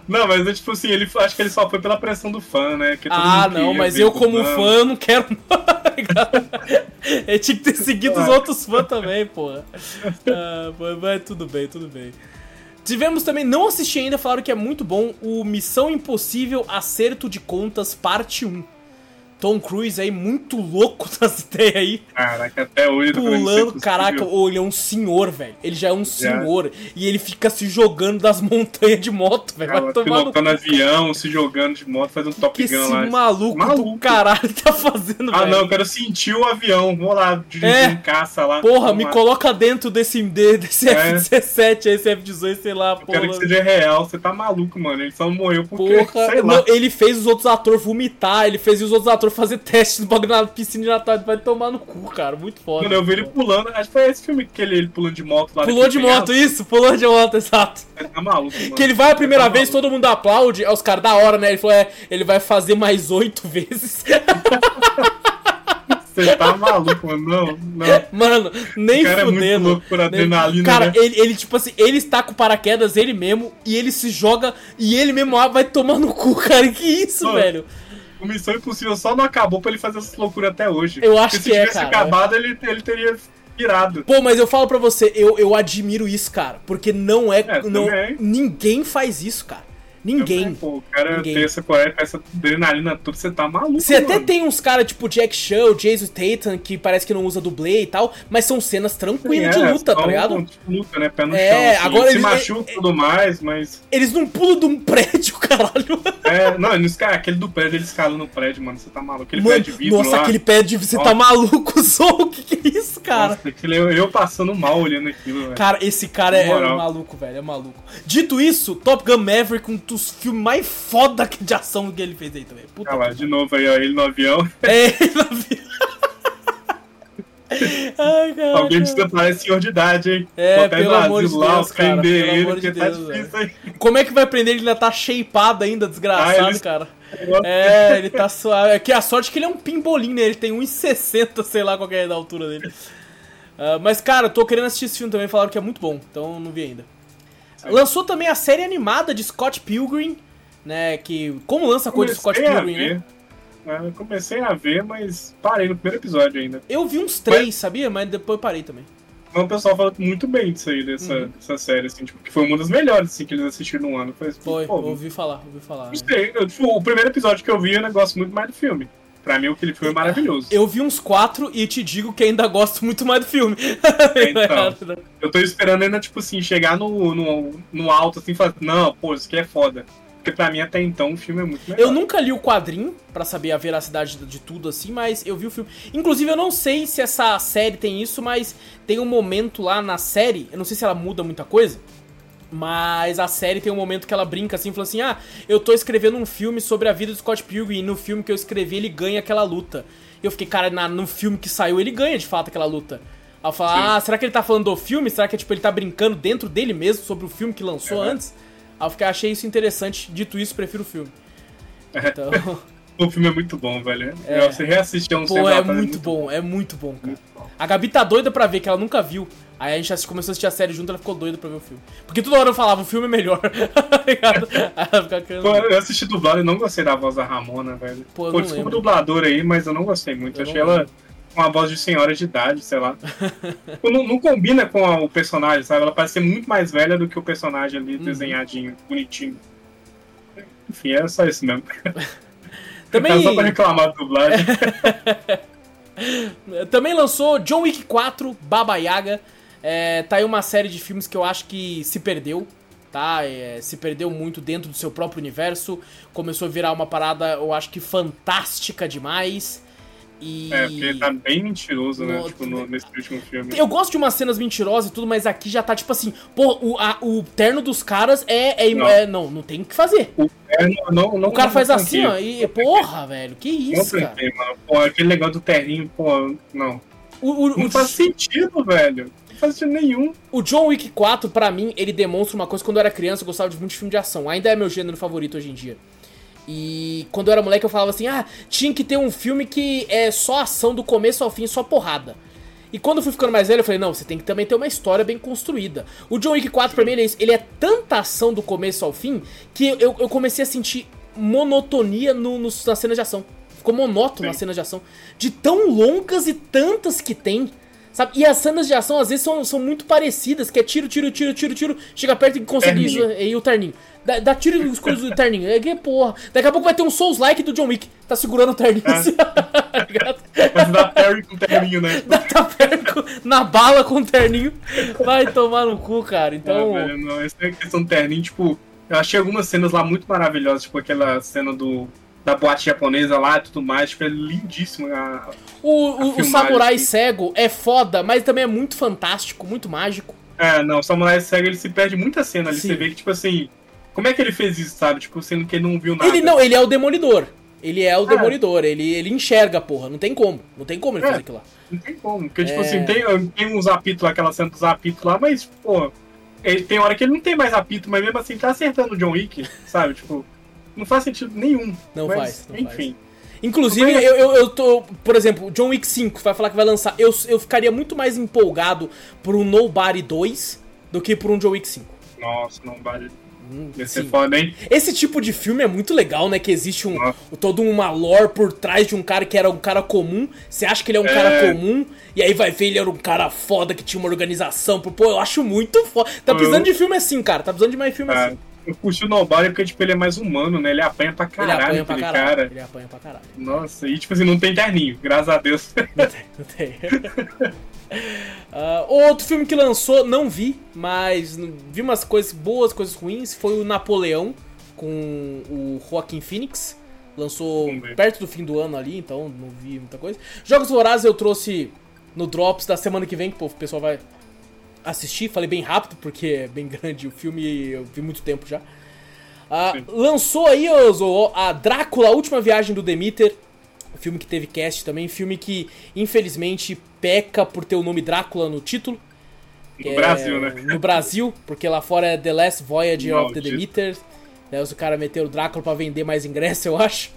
Não, mas é tipo assim, ele, acho que ele só foi pela pressão do fã, né? Ah, não, mas eu como fã não quero. ele tinha que ter seguido os Ah. outros fãs também, porra. Ah, mas, mas tudo bem, tudo bem. Tivemos também, não assisti ainda, falaram que é muito bom, o Missão Impossível Acerto de Contas, parte 1. Tom Cruise aí, muito louco das ideias aí. Caraca, até hoje Pulando, caraca, ô, ele é um senhor, velho. Ele já é um senhor. E ele fica se jogando das montanhas de moto, velho. Vai tomar no pilotando avião, se jogando de moto, fazendo que Top esse Gun lá. maluco, do Maluco. caralho tá fazendo, Ah, velho. não, eu quero sentir o avião. Vou lá, dirigir É. um caça lá. Porra, me lá. coloca dentro desse, de- desse É. F-17, esse F-18, sei lá, Eu porra. quero que seja real. Você tá maluco, mano. Ele só morreu porque, Porra, sei lá. não, ele fez os outros atores vomitar, ele fez os outros atores fazer teste no bagulho na piscina de Natal, vai tomar no cu, cara, muito foda. Mano, eu vi ele pulando. Acho que foi esse filme que ele, ele pulando de moto lá. Pulou de moto, isso, pulou de moto, exato. penhasco. Tá maluco, mano. Que ele vai a primeira Tá vez, maluco. todo mundo aplaude, aí os caras da hora, né? Ele falou, é, ele vai fazer mais oito vezes. Você tá maluco, mano. Não, não. Mano, nem O cara é muito fudendo. louco por adrenalina, Cara, né? ele, ele, tipo assim, ele está com paraquedas ele mesmo, e ele se joga, e ele mesmo ah, vai tomar no cu, cara. Que isso, Mano, velho? O Missão Impossível só não acabou pra ele fazer essas loucuras até hoje. Eu acho Porque que é, se tivesse cara. acabado, ele, ele teria virado. Pô, mas eu falo pra você, eu, eu admiro isso, cara. Porque não é. É, não, ninguém faz isso, cara. Ninguém. Pô, o cara Ninguém. ter essa essa adrenalina toda, você tá maluco, Você até tem uns caras tipo Jack Chan, Jason Tatum, que parece que não usa dublê e tal, mas são cenas tranquilas de É, luta, tá um- ligado? tipo, luta, né? Pé no É, chão. assim. agora ele ele- se machuca e tudo mais, mas. Eles não pulam de um prédio, caralho. É, não, ele esca- aquele do prédio, ele escalando no prédio, mano. Você tá maluco. Aquele Mano, prédio de vidro nossa, lá. aquele pé de. Você Ó. tá maluco, Zou? O que, que é isso, cara? Nossa, eu, eu passando mal olhando aquilo, velho. Cara, esse cara é, é Moral. maluco, velho, é maluco. Dito isso, Top Gun Maverick, um dos filmes mais foda de ação que ele fez aí também. Puta Olha lá, de novo aí, ó, ele no avião. É, ele não viu. Ai, cara. Alguém precisa falar senhor de idade, hein? É, Botar ele pelo no amor de lá, Deus, cara, prender pelo ele, amor de tá Deus, difícil aí. como é que vai prender? Ele ainda tá shapeado ainda, desgraçado, Ah, eles- cara. É, ele tá suave. É que a sorte é que ele é um pimbolim, né? Ele tem 1,60, sei lá qual é da altura dele. Ah, mas, cara, eu tô querendo assistir esse filme também, falaram que é muito bom, então não vi ainda. Lançou também a série animada de Scott Pilgrim, né? Que. Como lança coisa de Scott a Pilgrim, né? ver. É, Eu comecei a ver, mas parei no primeiro episódio ainda. Eu vi uns três, sabia? Mas depois parei também. Mas o pessoal fala muito bem disso aí, dessa, Uhum. dessa série, assim, tipo, que foi uma das melhores assim, que eles assistiram no ano. Foi, Foi, pô, ouvi falar, ouvi falar. Não sei, eu, tipo, o primeiro episódio que eu vi, eu ainda gosto muito mais do filme. Pra mim, aquele filme é maravilhoso. Eu vi uns quatro e te digo que ainda gosto muito mais do filme. Então. Eu tô esperando ainda, tipo assim, chegar no, no, no alto, assim, e falar, não, pô, isso aqui é foda. Porque pra mim, até então, o filme é muito melhor. Eu nunca li o quadrinho pra saber a veracidade de, de tudo assim, mas eu vi o filme. Inclusive, eu não sei se essa série tem isso, mas tem um momento lá na série, eu não sei se ela muda muita coisa, mas a série tem um momento que ela brinca assim, fala assim: "Ah, eu tô escrevendo um filme sobre a vida do Scott Pilgrim e no filme que eu escrevi ele ganha aquela luta". Eu fiquei, cara, na- no filme que saiu ele ganha de fato aquela luta. Aí eu falo, Sim. ah, será que ele tá falando do filme? Será que tipo, ele tá brincando dentro dele mesmo sobre o filme que lançou Uhum. antes? Aí eu fiquei, achei isso interessante. Dito isso, prefiro o filme. Então, O filme é muito bom, velho. É. Você reassistir um pô, é muito bom, é muito bom, cara. Muito bom. A Gabi tá doida pra ver, que ela nunca viu. Aí a gente começou a assistir a série junto, ela ficou doida pra ver o filme. Porque toda hora eu falava, o filme é melhor. tá ligado? Ela ficava querendo Pô, eu assisti dublado e não gostei da voz da Ramona, velho. Pô, eu Pô, desculpa o dublador aí, mas eu não gostei muito. Eu Achei ela com uma voz de senhora de idade, sei lá. Não, não combina com a- o personagem, sabe? Ela parece ser muito mais velha do que o personagem ali, Uhum. desenhadinho, bonitinho. Enfim, era só isso mesmo. Também, Era só pra reclamar da dublagem. também lançou John Wick 4, Baba Yaga. É, tá aí uma série de filmes que eu acho que se perdeu, tá? É, se perdeu muito dentro do seu próprio universo. Começou a virar uma parada, eu acho que fantástica demais. E... É, porque ele tá bem mentiroso, né? No- Tipo, no- nesse último filme. Eu gosto de umas cenas mentirosas e tudo, mas aqui já tá tipo assim, pô, o, a- o terno dos caras é, é, Não. é- não, não tem o que fazer. É, não, não, não, O cara não faz assim, ó, e porra, velho, que Não isso, cara. tranquei, mano. Pô, aquele negócio do terninho, pô, não. O, o, Não o, faz sentido, velho. Faz sentido nenhum. o John Wick 4, pra mim, ele demonstra uma coisa. Quando eu era criança, eu gostava de muito de filme de ação. Ainda é meu gênero favorito hoje em dia. E quando eu era moleque, eu falava assim: ah, tinha que ter um filme que é só ação do começo ao fim, só porrada. E quando eu fui ficando mais velho, eu falei: não, você tem que também ter uma história bem construída. O John Wick 4, pra mim, ele é isso. Ele é tanta ação do começo ao fim que eu, eu comecei a sentir monotonia no, nos- nas cenas de ação. Ficou monótono Sim. as cenas de ação. De tão longas e tantas que tem. Sabe? E as cenas de ação às vezes são, são muito parecidas, que é tiro, tiro, tiro, tiro, tiro, chega perto e consegue isso, e o terninho. Dá, dá tiro as coisas do terninho. É que porra. Daqui a pouco vai ter um Souls-like do John Wick. Tá segurando o terninho É. assim? Mas dá Perry com terninho, né? Tá perto na bala com o terninho. Vai tomar no cu, cara. Então. É, velho, não, essa é a questão do terninho, tipo, eu achei algumas cenas lá muito maravilhosas, tipo aquela cena do da boate japonesa lá e tudo mais, tipo, é lindíssimo. A, O, o- A o filmagem, samurai assim. cego é foda, mas também é muito fantástico, muito mágico. é, não, o Samurai Cego ele se perde muita cena ali, Sim. você vê que, tipo assim, como é que ele fez isso, sabe? Tipo, sendo que ele não viu nada. Ele não, ele é o demolidor. Ele é o É. demolidor, ele, ele enxerga, porra. Não tem como. Não tem como ele É. fazer aquilo lá. Não tem como. Porque, tipo É. assim, tem, tem uns apitos lá, aquela cena dos apitos lá, mas, pô, ele, tem hora que ele não tem mais apito, mas mesmo assim tá acertando o John Wick, sabe? Tipo, não faz sentido nenhum. Não mas, faz, não enfim. Inclusive, Mas- eu, eu, eu tô. Por exemplo, o John Wick 5 vai falar que vai lançar. Eu, eu ficaria muito mais empolgado por um Nobody 2 do que por um John Wick 5. Nossa, não vale. Hum, sim. foda, hein? Esse tipo de filme é muito legal, né? Que existe um, Nossa. todo uma lore por trás de um cara que era um cara comum. Você acha que ele é um É. cara comum, e aí vai ver ele era um cara foda que tinha uma organização. Pô, eu acho muito foda. Tá precisando de filme assim, cara. Tá precisando de mais filme Ah, assim. Eu curti o Nobody porque, tipo, ele é mais humano, né? Ele apanha pra Ele caralho, apanha pra aquele caralho. cara. Ele apanha pra caralho. Nossa, e tipo assim, não tem terninho, graças a Deus. Não tem, não tem. Ah, outro filme que lançou, não vi, mas vi umas coisas boas, coisas ruins, foi o Napoleão, com o Joaquim Phoenix. Lançou perto do fim do ano ali, então não vi muita coisa. Jogos Vorazes eu trouxe no Drops da semana que vem, que o pessoal vai assistir. Falei bem rápido, porque é bem grande o filme e eu vi muito tempo já. Ah, lançou aí Ozo, a Drácula, a última viagem do Demeter. Filme que teve cast também, filme que infelizmente peca por ter o nome Drácula no título. No Brasil, né? No Brasil, porque lá fora é The Last Voyage of the Maldito. Demeter. Né, os caras meteram o Drácula pra vender mais ingresso, eu acho.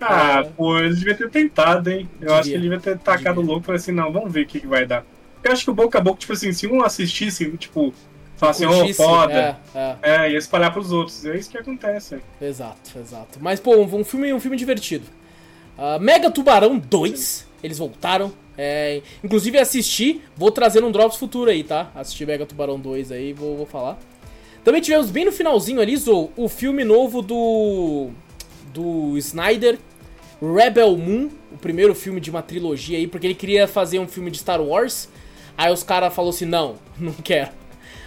Ah, É. pô, eles deviam ter tentado, hein? Eu acho que ele devia ter tacado Devia. louco e assim, não, vamos ver o que, que vai dar. Eu acho que o boca a boca, tipo assim, se um assistisse, tipo, falar assim, Curtisse, foda, É, é. é, ia espalhar pros outros. É isso que acontece. Exato, exato. Mas, pô, um, um filme, um filme divertido. Ah, Mega Tubarão 2, eles voltaram. É, inclusive assisti, vou trazer um Drops futuro aí, tá? Assisti Mega Tubarão 2 aí, vou, vou falar. Também tivemos bem no finalzinho ali, Zou, o filme novo do. do Snyder, Rebel Moon, o primeiro filme de uma trilogia aí, porque ele queria fazer um filme de Star Wars. Aí os caras falaram assim: não, não quero.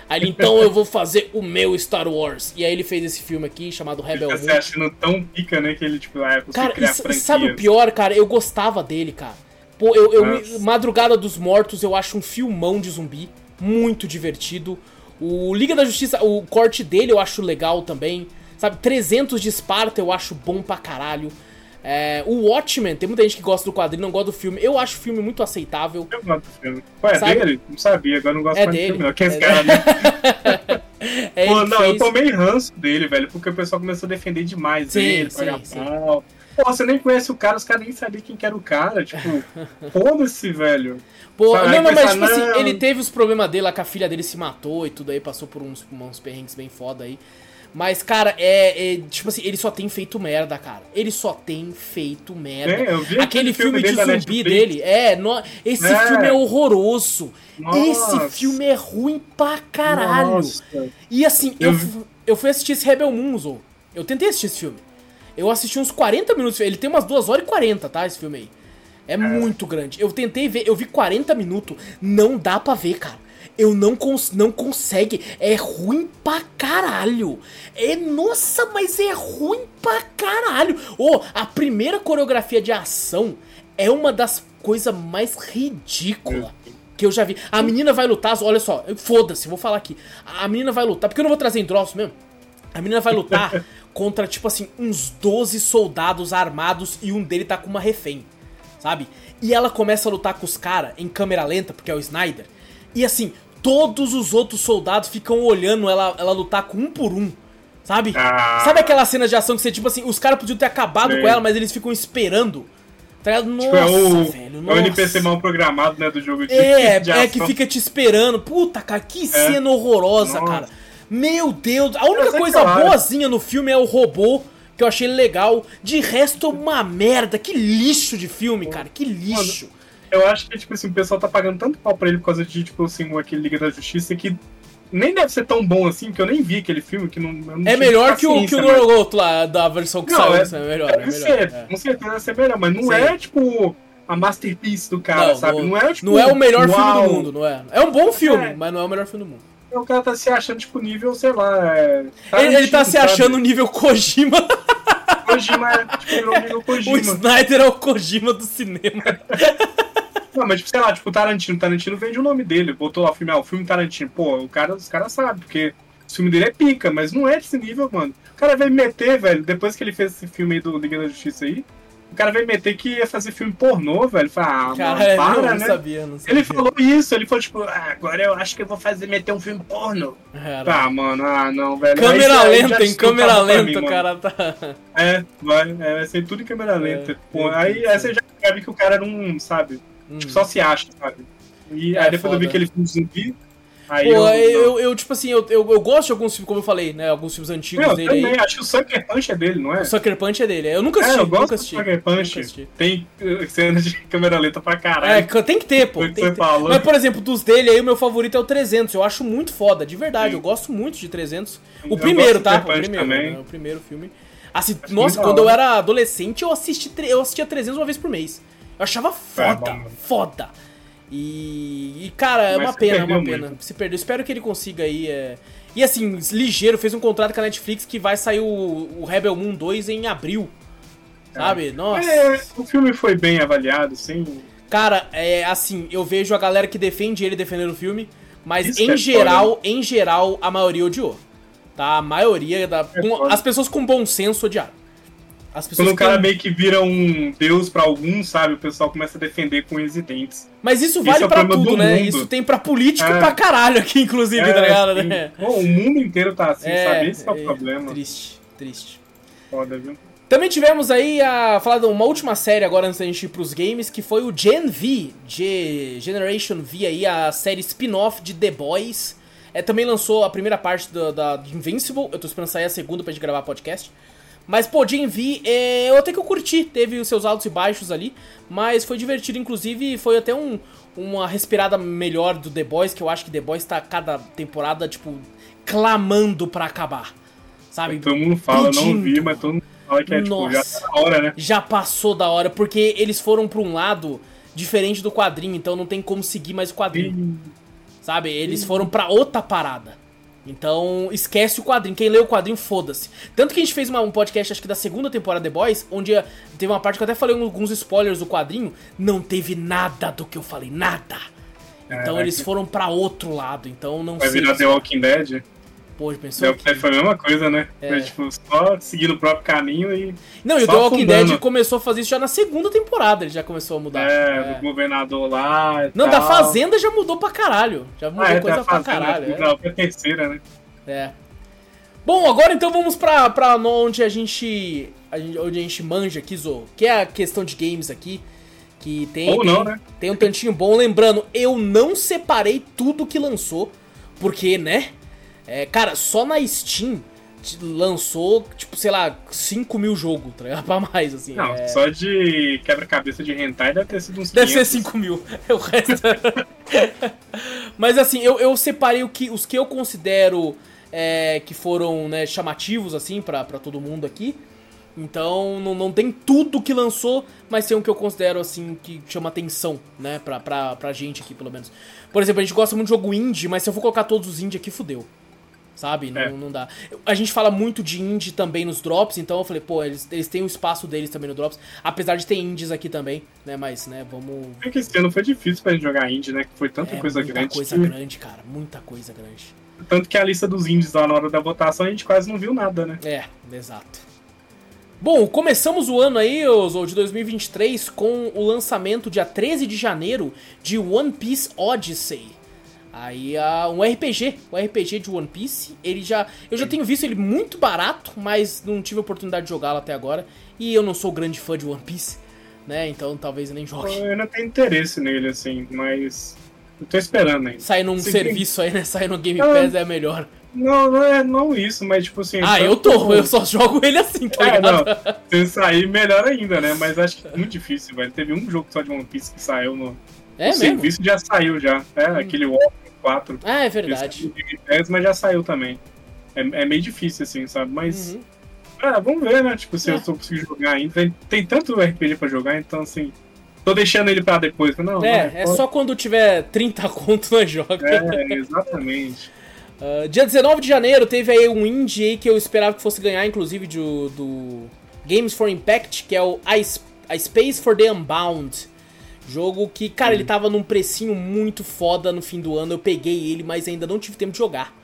Aí ele, então eu vou fazer o meu Star Wars. E aí ele fez esse filme aqui chamado Rebel Moon. se achando tão pica, né, que ele, tipo, ah, consigo Cara, criar e sabe o pior, cara? Eu gostava dele, cara. Pô, eu, eu. Madrugada dos Mortos eu acho um filmão de zumbi. Muito divertido. O Liga da Justiça, o corte dele eu acho legal também. Sabe, 300 de Esparta eu acho bom pra caralho. É, o Watchmen, tem muita gente que gosta do quadrinho, não gosta do filme. Eu acho o filme muito aceitável. Eu gosto do filme. Pô, é Sabe? dele? Não sabia, agora não gosto É mais dele. do filme, não. Que esse É cara, né? É Pô, não, eu fez- tomei ranço dele, velho, porque o pessoal começou a defender demais Sim, ele, sim, pagar sim. pau. Pô, você nem conhece o cara, os caras nem sabiam quem que era o cara, tipo, foda-se, velho. Pô, Sabe, não, mas tipo assim, ele teve os problemas dele lá que a filha dele se matou e tudo aí, passou por uns, uns perrengues bem foda aí. Mas, cara, é, é, Tipo assim, ele só tem feito merda, cara. Ele só tem feito merda. É, eu vi aquele filme, filme de zumbi dele, é, no- esse É. filme é horroroso. Esse Nossa. filme é ruim pra caralho. Nossa. E assim, eu, Eu eu fui assistir esse Rebel Moon, Zou. Eu tentei assistir esse filme. Eu assisti uns 40 minutos. Ele tem umas 2 horas e 40, tá? Esse filme aí. É muito grande. Eu tentei ver, eu vi 40 minutos. Não dá pra ver, cara. Eu não, cons não consegue. É ruim pra caralho. É, nossa, mas é ruim pra caralho. Ô, a primeira coreografia de ação é uma das coisas mais ridículas que eu já vi. A menina vai lutar, olha só, foda-se, vou falar aqui. A menina vai lutar, porque eu não vou trazer em drops mesmo. A menina vai lutar contra, tipo assim, uns 12 soldados armados e um dele tá com uma refém, sabe? E ela começa a lutar com os caras em câmera lenta, porque é o Snyder. E assim, todos os outros soldados ficam olhando ela, ela lutar com um por um, sabe? Ah. Sabe aquela cena de ação que você, tipo assim, os caras podiam ter acabado Sei. com ela, mas eles ficam esperando. Tá? Nossa, Tipo, é o, velho, é nossa. o NPC mal programado, né, do jogo de É, de é que fica te esperando. Puta, cara, que cena horrorosa, Nossa. cara. Meu Deus, a única é coisa claro. boazinha no filme é o robô, que eu achei legal. De resto, uma merda. Que lixo de filme, cara. Que lixo. Eu acho que, tipo assim, o pessoal tá pagando tanto pau pra ele por causa de, tipo assim, aquele Liga da Justiça que nem deve ser tão bom assim, porque eu nem vi aquele filme, que não, não É melhor que o, que o mas- Norgoto lá, da versão que Não, saiu. é- isso é melhor, é melhor. ser, é. com certeza deve ser melhor, mas não Sim. é, tipo, a masterpiece do cara, Não, sabe? não- Não, é, tipo, Não é o melhor filme uau, do mundo, não é? É um bom filme, É. mas não é o melhor filme do mundo. O cara tá se achando, tipo, nível, sei lá, é... Ele, ele tá se sabe? achando nível Kojima. Kojima é, tipo, nível o Kojima. Snyder é o Kojima do cinema. Não, mas, tipo, sei lá, tipo, Tarantino. Tarantino vende o nome dele. Botou lá o filme, ah, o filme Tarantino. Pô, o cara, os caras sabem, porque o filme dele é pica, mas não é desse nível, mano. O cara veio meter, velho, depois que ele fez esse filme aí do Liga da Justiça aí, o cara veio meter que ia fazer filme pornô, velho. Falei, ah, Cara, mano, para, não né? sabia, não sabia. Ele falou isso, ele falou, tipo, ah, agora eu acho que eu vou fazer, meter um filme pornô. Cara, Ah, mano, ah, não, velho. câmera lenta, em câmera lenta, o cara tá. É, vai, é, vai ser tudo em câmera lenta. Pô, meu aí aí você já sabe que o cara não, sabe, Hum. tipo, só se acha, sabe? E É aí depois eu vi foda. que ele filme zumbi, aí Pô, eu... eu, eu, tipo assim, eu, eu, eu gosto de alguns filmes, como eu falei, né? Alguns filmes antigos eu dele também, aí. acho que o Sucker Punch é dele, não é? O Sucker Punch é dele. Eu nunca É, assisti, eu gosto nunca do assisti. Sucker Punch. Tem uh, cenas de câmera lenta pra É, caralho. c- tem que ter, pô. Tem que ter. falou. Mas, por exemplo, dos dele aí, o meu favorito é o 300. Eu acho muito foda, de verdade. Sim. Eu gosto muito de 300. O primeiro, tá? O primeiro, né? O primeiro filme. Assim, nossa, quando eu era adolescente, eu, assisti, eu assistia 300 uma vez por mês. Eu achava foda, É, foda. E, e, cara, é Mas uma pena, é uma pena. muito. Se perdeu. Espero que ele consiga aí. É... E assim, ligeiro, fez um contrato com a Netflix que vai sair o, o Rebel Moon 2 em abril. Sabe? Nossa. É, o filme foi bem avaliado, sim. Cara, é assim, eu vejo a galera que defende ele defendendo o filme, mas Isso em é geral, em geral, a maioria odiou. Tá? A maioria da. É com- as pessoas com bom senso odiaram. Quando o cara têm- meio que vira um deus pra alguns, sabe? O pessoal começa a defender com unhas e dentes. Mas isso vale é o pra tudo, do né? mundo. Isso tem pra político É. pra caralho aqui, inclusive, É, tá ligado, assim, né? pô, o mundo inteiro tá assim, É, sabe? Esse é o é, problema. Triste, triste. Foda, viu? Também tivemos aí a falar de uma última série agora antes da gente ir pros games, que foi o Gen V, G Generation V aí, a série spin-off de The Boys. É, também lançou a primeira parte da, da de Invincible, eu tô esperando sair a segunda pra gente gravar podcast. Mas, pô, Gen V, é, eu até que eu curti, teve os seus altos e baixos ali, mas foi divertido, inclusive foi até um, uma respirada melhor do The Boys, que eu acho que The Boys tá cada temporada, tipo, clamando pra acabar. Sabe? Todo mundo fala, não Pedindo. vi, mas todo mundo fala que é tipo, já tá na hora, né? já passou da hora, porque eles foram pra um lado diferente do quadrinho, então não tem como seguir mais o quadrinho, sabe? Eles foram pra outra parada. Então, esquece o quadrinho. Quem lê o quadrinho, foda-se. Tanto que a gente fez uma- um podcast, acho que da segunda temporada The Boys, onde eh, teve uma parte que eu até falei alguns spoilers do quadrinho. Não teve nada do que eu falei, nada. Então Caraca. eles foram pra outro lado. Então não Vai sei. virar The Walking Dead. Pô, pensou Dead foi a mesma coisa, né? É. Foi tipo, só seguindo o próprio caminho e. Não, e o The Walking afundando. Dead começou a fazer isso já na segunda temporada. Ele já começou a mudar. É, É. o governador lá. e Não, da tal. Fazenda já mudou pra caralho. Já mudou Ah, é, coisa da pra Fazenda, caralho. é. Não, foi a terceira, né? É. Bom, agora então vamos pra, pra onde a gente. Onde a gente manja aqui, Zo. Que é a questão de games aqui. Que tem. Ou tem, não, né? tem um tantinho bom. Lembrando, eu não separei tudo que lançou. Porque, né? É, cara, só na Steam lançou, tipo, sei lá, 5 mil jogos, tá ligado? Pra mais, assim. Não, é. só de quebra-cabeça de hentai deve ter sido uns Deve ser 500. 5 mil. O resto. Mas assim, eu, eu separei o que, os que eu considero é, que foram né, chamativos, assim, pra, pra todo mundo aqui. Então, não, não tem tudo que lançou, mas tem um que eu considero, assim, que chama atenção, né, pra, pra, pra gente aqui, pelo menos. Por exemplo, a gente gosta muito de jogo indie, mas se eu for colocar todos os indie aqui, fudeu. Sabe? Não, É. não dá. A gente fala muito de indie também nos drops, então eu falei, pô, eles, eles têm o espaço deles também no drops. Apesar de ter indies aqui também, né? Mas, né, vamos. É que esse ano foi difícil pra gente jogar indie, né? Que foi tanta É, coisa muita grande. coisa que- grande, cara. Muita coisa grande. Tanto que a lista dos indies lá na hora da votação a gente quase não viu nada, né? É, exato. Bom, começamos o ano aí, ô, Zou, de 2023, com o lançamento dia 13 de janeiro de One Piece Odyssey. Aí, ah, um RPG, um RPG de One Piece. Ele já, eu já tenho visto ele muito barato, mas não tive a oportunidade de jogá-lo até agora. E eu não sou grande fã de One Piece, né? Então talvez eu nem jogue. Eu ainda tenho interesse nele, assim, mas. Eu tô esperando ainda. Sair num Sim. serviço aí, né? Sair no Game Ah. Pass é melhor. Não, não é não isso, mas tipo assim. Ah, eu tô, como- eu só jogo ele assim, tá É, ligado? não. Se sair, melhor ainda, né? Mas acho que é muito difícil, velho. Teve um jogo só de One Piece que saiu no. É o mesmo? serviço já saiu já. É, aquele Warcraft 4. Ah, é Ele verdade. Pass, mas já saiu também. É, é meio difícil, assim, sabe? Mas. Uhum. Ah, vamos ver, né? Tipo, se É. eu tô conseguindo jogar ainda. Tem, tem tanto RPG pra jogar, então assim. Tô deixando ele pra depois. Não, É, vai, é só quando tiver 30 conto nós joga. É, exatamente. Ah, dia 19 de janeiro teve aí um indie aí que eu esperava que fosse ganhar, inclusive, do, do Games for Impact, que é o S- A Space for the Unbound. Jogo que, cara, ele tava num precinho muito foda no fim do ano. Eu peguei ele, mas ainda não tive tempo de jogar.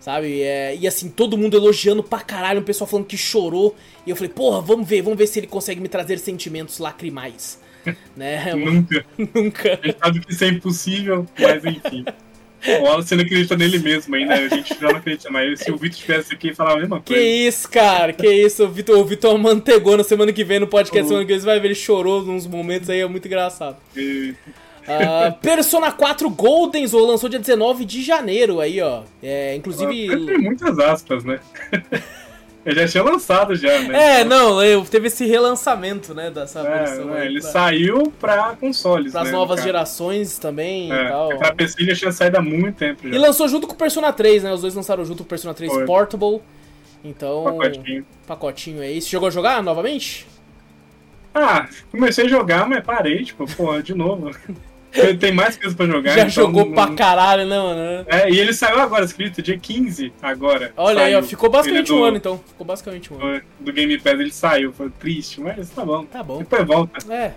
Sabe? É, e assim, todo mundo elogiando pra caralho, o pessoal falando que chorou. E eu falei, porra, vamos ver, vamos ver se ele consegue me trazer sentimentos lacrimais. né? Nunca. Nunca. Gente sabe que isso é impossível, mas enfim. O Wallace não acredita nele mesmo ainda, a gente já não acredita, mas se o Vitor estivesse aqui, ele falava a mesma Que coisa. isso, cara, que isso. O Vitor, o Vitor mantegou na semana que vem no podcast. Uhum. Semana que vem você vai ver, ele chorou nos momentos aí, é muito engraçado. E- Ah, Persona 4 Golden Soul lançou dia 19 de janeiro aí, ó. É, Tem inclusive. muitas aspas, né? Ele já tinha lançado já, né? É, não, eu- teve esse relançamento, né, dessa É, versão aí. ele pra, saiu pra consoles, pras né, novas gerações também e É, tal. pra PC ele já tinha saído há muito tempo E já. lançou junto com o Persona 3, né? Os dois lançaram junto com o Persona 3 Foi. Portable. Então, Pacotinho. pacotinho aí. Você chegou a jogar novamente? Ah, comecei a jogar, mas parei, tipo, pô, de novo. Tem- Tem mais coisa pra jogar. Já então jogou não- pra caralho, né, mano? É, e ele saiu agora, escrito dia 15, agora. Olha aí, ó, Saiu. ficou basicamente um do- ano então. Ficou basicamente um ano. Do Game Pass ele saiu, foi triste, mas tá bom. Tá bom. Depois volta. É.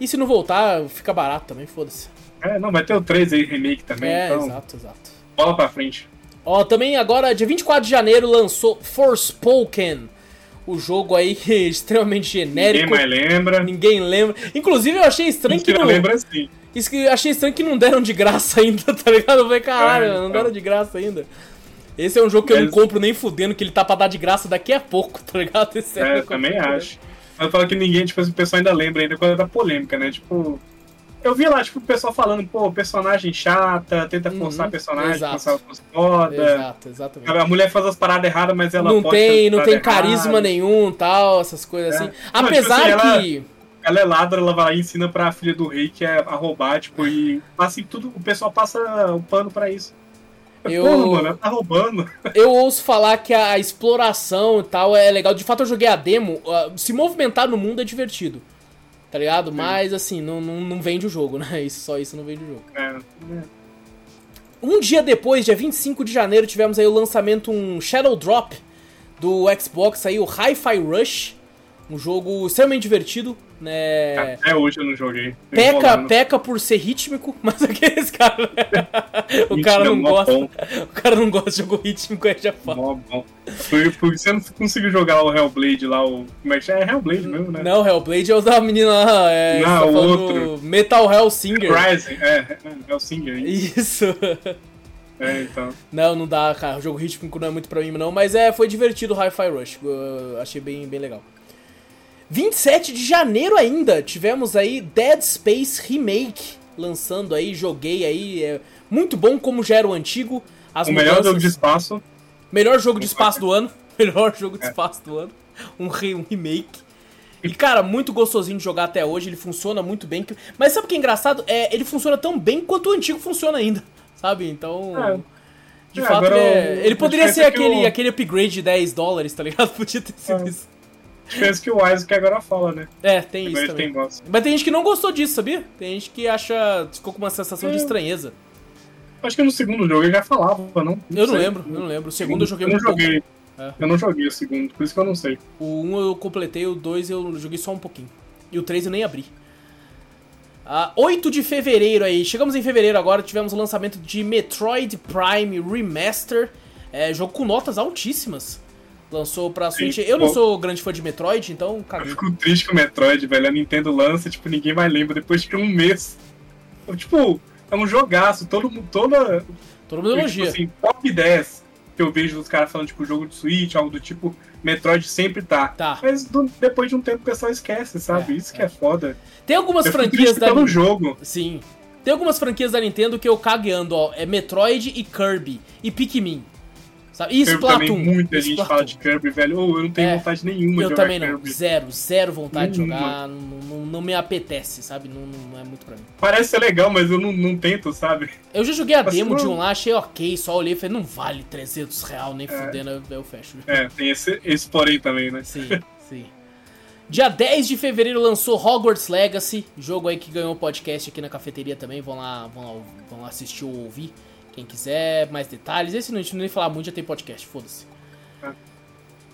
E se não voltar, fica barato também, foda-se. É, não, vai ter o 3 aí, remake também, É, então exato, exato. bola pra frente. Ó, também agora, dia 24 de janeiro, lançou Forspoken. O jogo aí extremamente genérico. Ninguém mais lembra. Ninguém lembra. Inclusive, eu achei estranho que Mentira, não. lembra sim. Isso que eu achei estranho que não deram de graça ainda, tá ligado? Eu falei, caralho, É, não deram de graça ainda. Esse é um jogo que eu não compro nem fudendo, que ele tá pra dar de graça daqui a pouco, tá ligado? Esse É, eu eu também acho. Mas fala que ninguém, tipo, assim, o pessoal ainda lembra ainda quando da polêmica, né? Tipo. Eu vi lá, tipo, o pessoal falando, pô, personagem chata, tenta Uhum, forçar personagem, exato. forçar os foda. Exato, exatamente. A mulher faz as paradas erradas, mas ela não tem, não tem carisma erradas. nenhum, tal, essas coisas É. assim. Não, tipo Apesar assim, ela- que Ela é ladra, ela vai lá e ensina pra filha do rei que é a roubar, tipo, e assim tudo, o pessoal passa o pano pra isso. Eu- Porra, mano, ela tá roubando. eu ouço falar que a exploração e tal é legal. De fato, eu joguei a demo. ah, Se movimentar no mundo é divertido. Tá ligado? Mas assim, não, não, não vende o jogo, né? Isso, só isso não vende o jogo. É, Um dia depois, dia 25 de janeiro, tivemos aí o lançamento um Shadow Drop do Xbox aí, o Hi-Fi Rush. Um jogo extremamente divertido, né? Até hoje eu não joguei. Peca, peca por ser rítmico, mas aqueles caras. o cara não mó gosta. bom, O cara não gosta de jogo rítmico, aí já fala. mó bom. Você não conseguiu jogar o Hellblade lá, o. Como é que é? É Hellblade mesmo, né? Não, Hellblade é o da menina lá. É, Não, tá outro. Metal Hellsinger. Rising, é, é o Singer. Isso. É, então. Não, não dá, cara. O jogo rítmico não é muito pra mim, não. Mas é, foi divertido o Hi-Fi Rush. Eu achei bem, bem legal. 27 de janeiro ainda, tivemos aí Dead Space Remake lançando aí, joguei aí. É muito bom como já era o antigo. As o melhor jogo de espaço. Melhor jogo de espaço do ano. Melhor jogo de É. espaço do ano. Um, re- um remake. E, cara, muito gostosinho de jogar até hoje. Ele funciona muito bem. Mas sabe o que é engraçado? É, ele funciona tão bem quanto o antigo funciona ainda. Sabe? Então. É. De É, fato, ele, é- o- ele poderia ser que aquele, o- aquele upgrade de 10 dólares, tá ligado? Podia ter sido É. isso. Diferença que o Isaac agora fala, né? É, tem isso Agora também. tem. Mas tem gente que não gostou disso, sabia? Tem gente que acha. ficou com uma sensação de É. estranheza. Acho que no segundo jogo ele já falava, não? Eu não sei. lembro, eu não lembro. O segundo eu joguei eu não joguei. É. Eu não joguei o segundo, por isso que eu não sei. O 1 eu completei, o 2 eu joguei só um pouquinho. E o 3 eu nem abri. Ah, 8 de fevereiro aí, chegamos em fevereiro agora, tivemos o lançamento de Metroid Prime Remaster. É, jogo com notas altíssimas. Lançou pra Switch. Eu não sou grande fã de Metroid, então Eu caguei. fico triste com o Metroid, velho. A Nintendo lança, tipo, ninguém mais lembra depois de um mês. Eu, Tipo, é um jogaço, todo mundo, toda. Todo mundo tipo elogia. assim, top 10 que eu vejo os caras falando, tipo, jogo de Switch, algo do tipo, Metroid sempre tá. Tá. Mas do- depois de um tempo o pessoal esquece, sabe? É, Isso que é foda. Tem algumas Eu franquias da pelo jogo. Sim. Tem algumas franquias da Nintendo que eu cagueando, ó. É Metroid e Kirby. E Pikmin. Sabe? E Splatoon. muita gente Splatoon. fala de Kirby, velho. Ô, eu não tenho É, vontade nenhuma de Eu jogar também não. Kirby. Zero, zero vontade de Nenhuma. jogar. Não, não- não me apetece, sabe? Não, não- é muito pra mim. Parece ser legal, mas eu não, não tento, sabe? Eu já joguei a Mas demo não- de um lá, achei ok, só olhei e falei, não vale 300 real, nem fudendo, eu, eu fecho. É, tem esse, esse porém também, né? Sim, sim. Dia 10 de fevereiro lançou Hogwarts Legacy, jogo aí que ganhou o podcast aqui na cafeteria também, vão lá, vão lá, vão lá assistir ou ouvir, quem quiser, mais detalhes. Esse não, a gente não nem falar muito, já tem podcast, foda-se. É.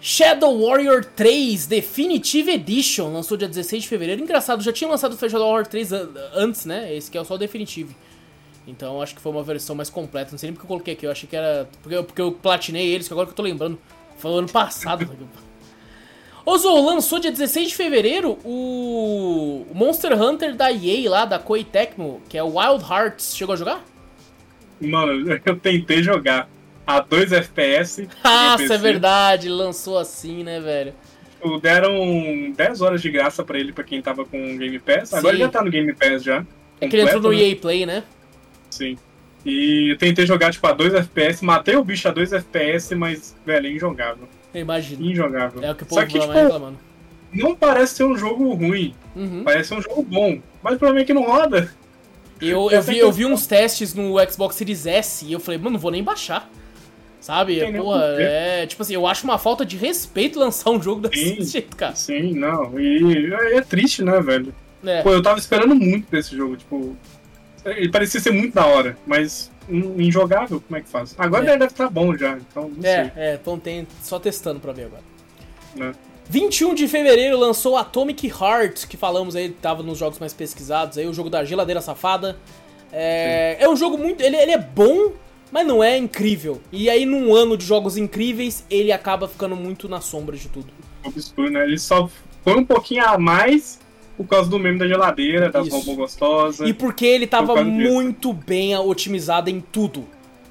Shadow Warrior 3 Definitive Edition lançou dia 16 de fevereiro. Engraçado, já tinha lançado o Shadow Warrior 3 an- antes, né? Esse que é só o Definitive. Então acho que foi uma versão mais completa. Não sei nem porque eu coloquei aqui. Eu achei que era. Porque eu, porque eu platinei eles, que agora que eu tô lembrando. Foi o ano passado. Ô Zou, lançou dia 16 de fevereiro o o Monster Hunter da EA lá, da Koei Tecmo, que é o Wild Hearts. Chegou a jogar? Mano, eu tentei jogar a 2 FPS. Ah, no isso é verdade, lançou assim, né, velho? Tipo, Deram 10 horas de graça pra ele, pra quem tava com o Game Pass. Agora Sim. já tá no Game Pass já. É que ele entrou no completo, né? EA Play, né? Sim. E eu tentei jogar, tipo, a 2 FPS. Matei o bicho a 2 FPS, mas, velho, é injogável. Eu imagino. Injogável. É o que o povo Só que, tipo, reclamando. não parece ser um jogo ruim. Uhum. Parece ser um jogo bom. Mas o problema é que não roda. Eu, eu, vi, é eu vi uns testes no Xbox Series S e eu falei, mano, não vou nem baixar. Sabe? Tem nem Porra, é. Tipo assim, eu acho uma falta de respeito lançar um jogo desse Sim. jeito, cara. Sim, não. E é triste, né, velho? É. Pô, eu tava esperando muito desse jogo, tipo. Ele parecia ser muito da hora, mas in- injogável, como é que faz? Agora É. deve estar bom já, então não É, sei. é, então tem só testando pra ver agora. Né? 21 de fevereiro lançou Atomic Heart, que falamos aí, tava nos jogos mais pesquisados aí, o jogo da geladeira safada. É, é um jogo muito. Ele, ele é bom, mas não é incrível. E aí, num ano de jogos incríveis, ele acaba ficando muito na sombra de tudo. obscuro, né? Ele só foi um pouquinho a mais por causa do meme da geladeira, das robôs gostosas. E porque ele tava causa disso. muito bem otimizado em tudo.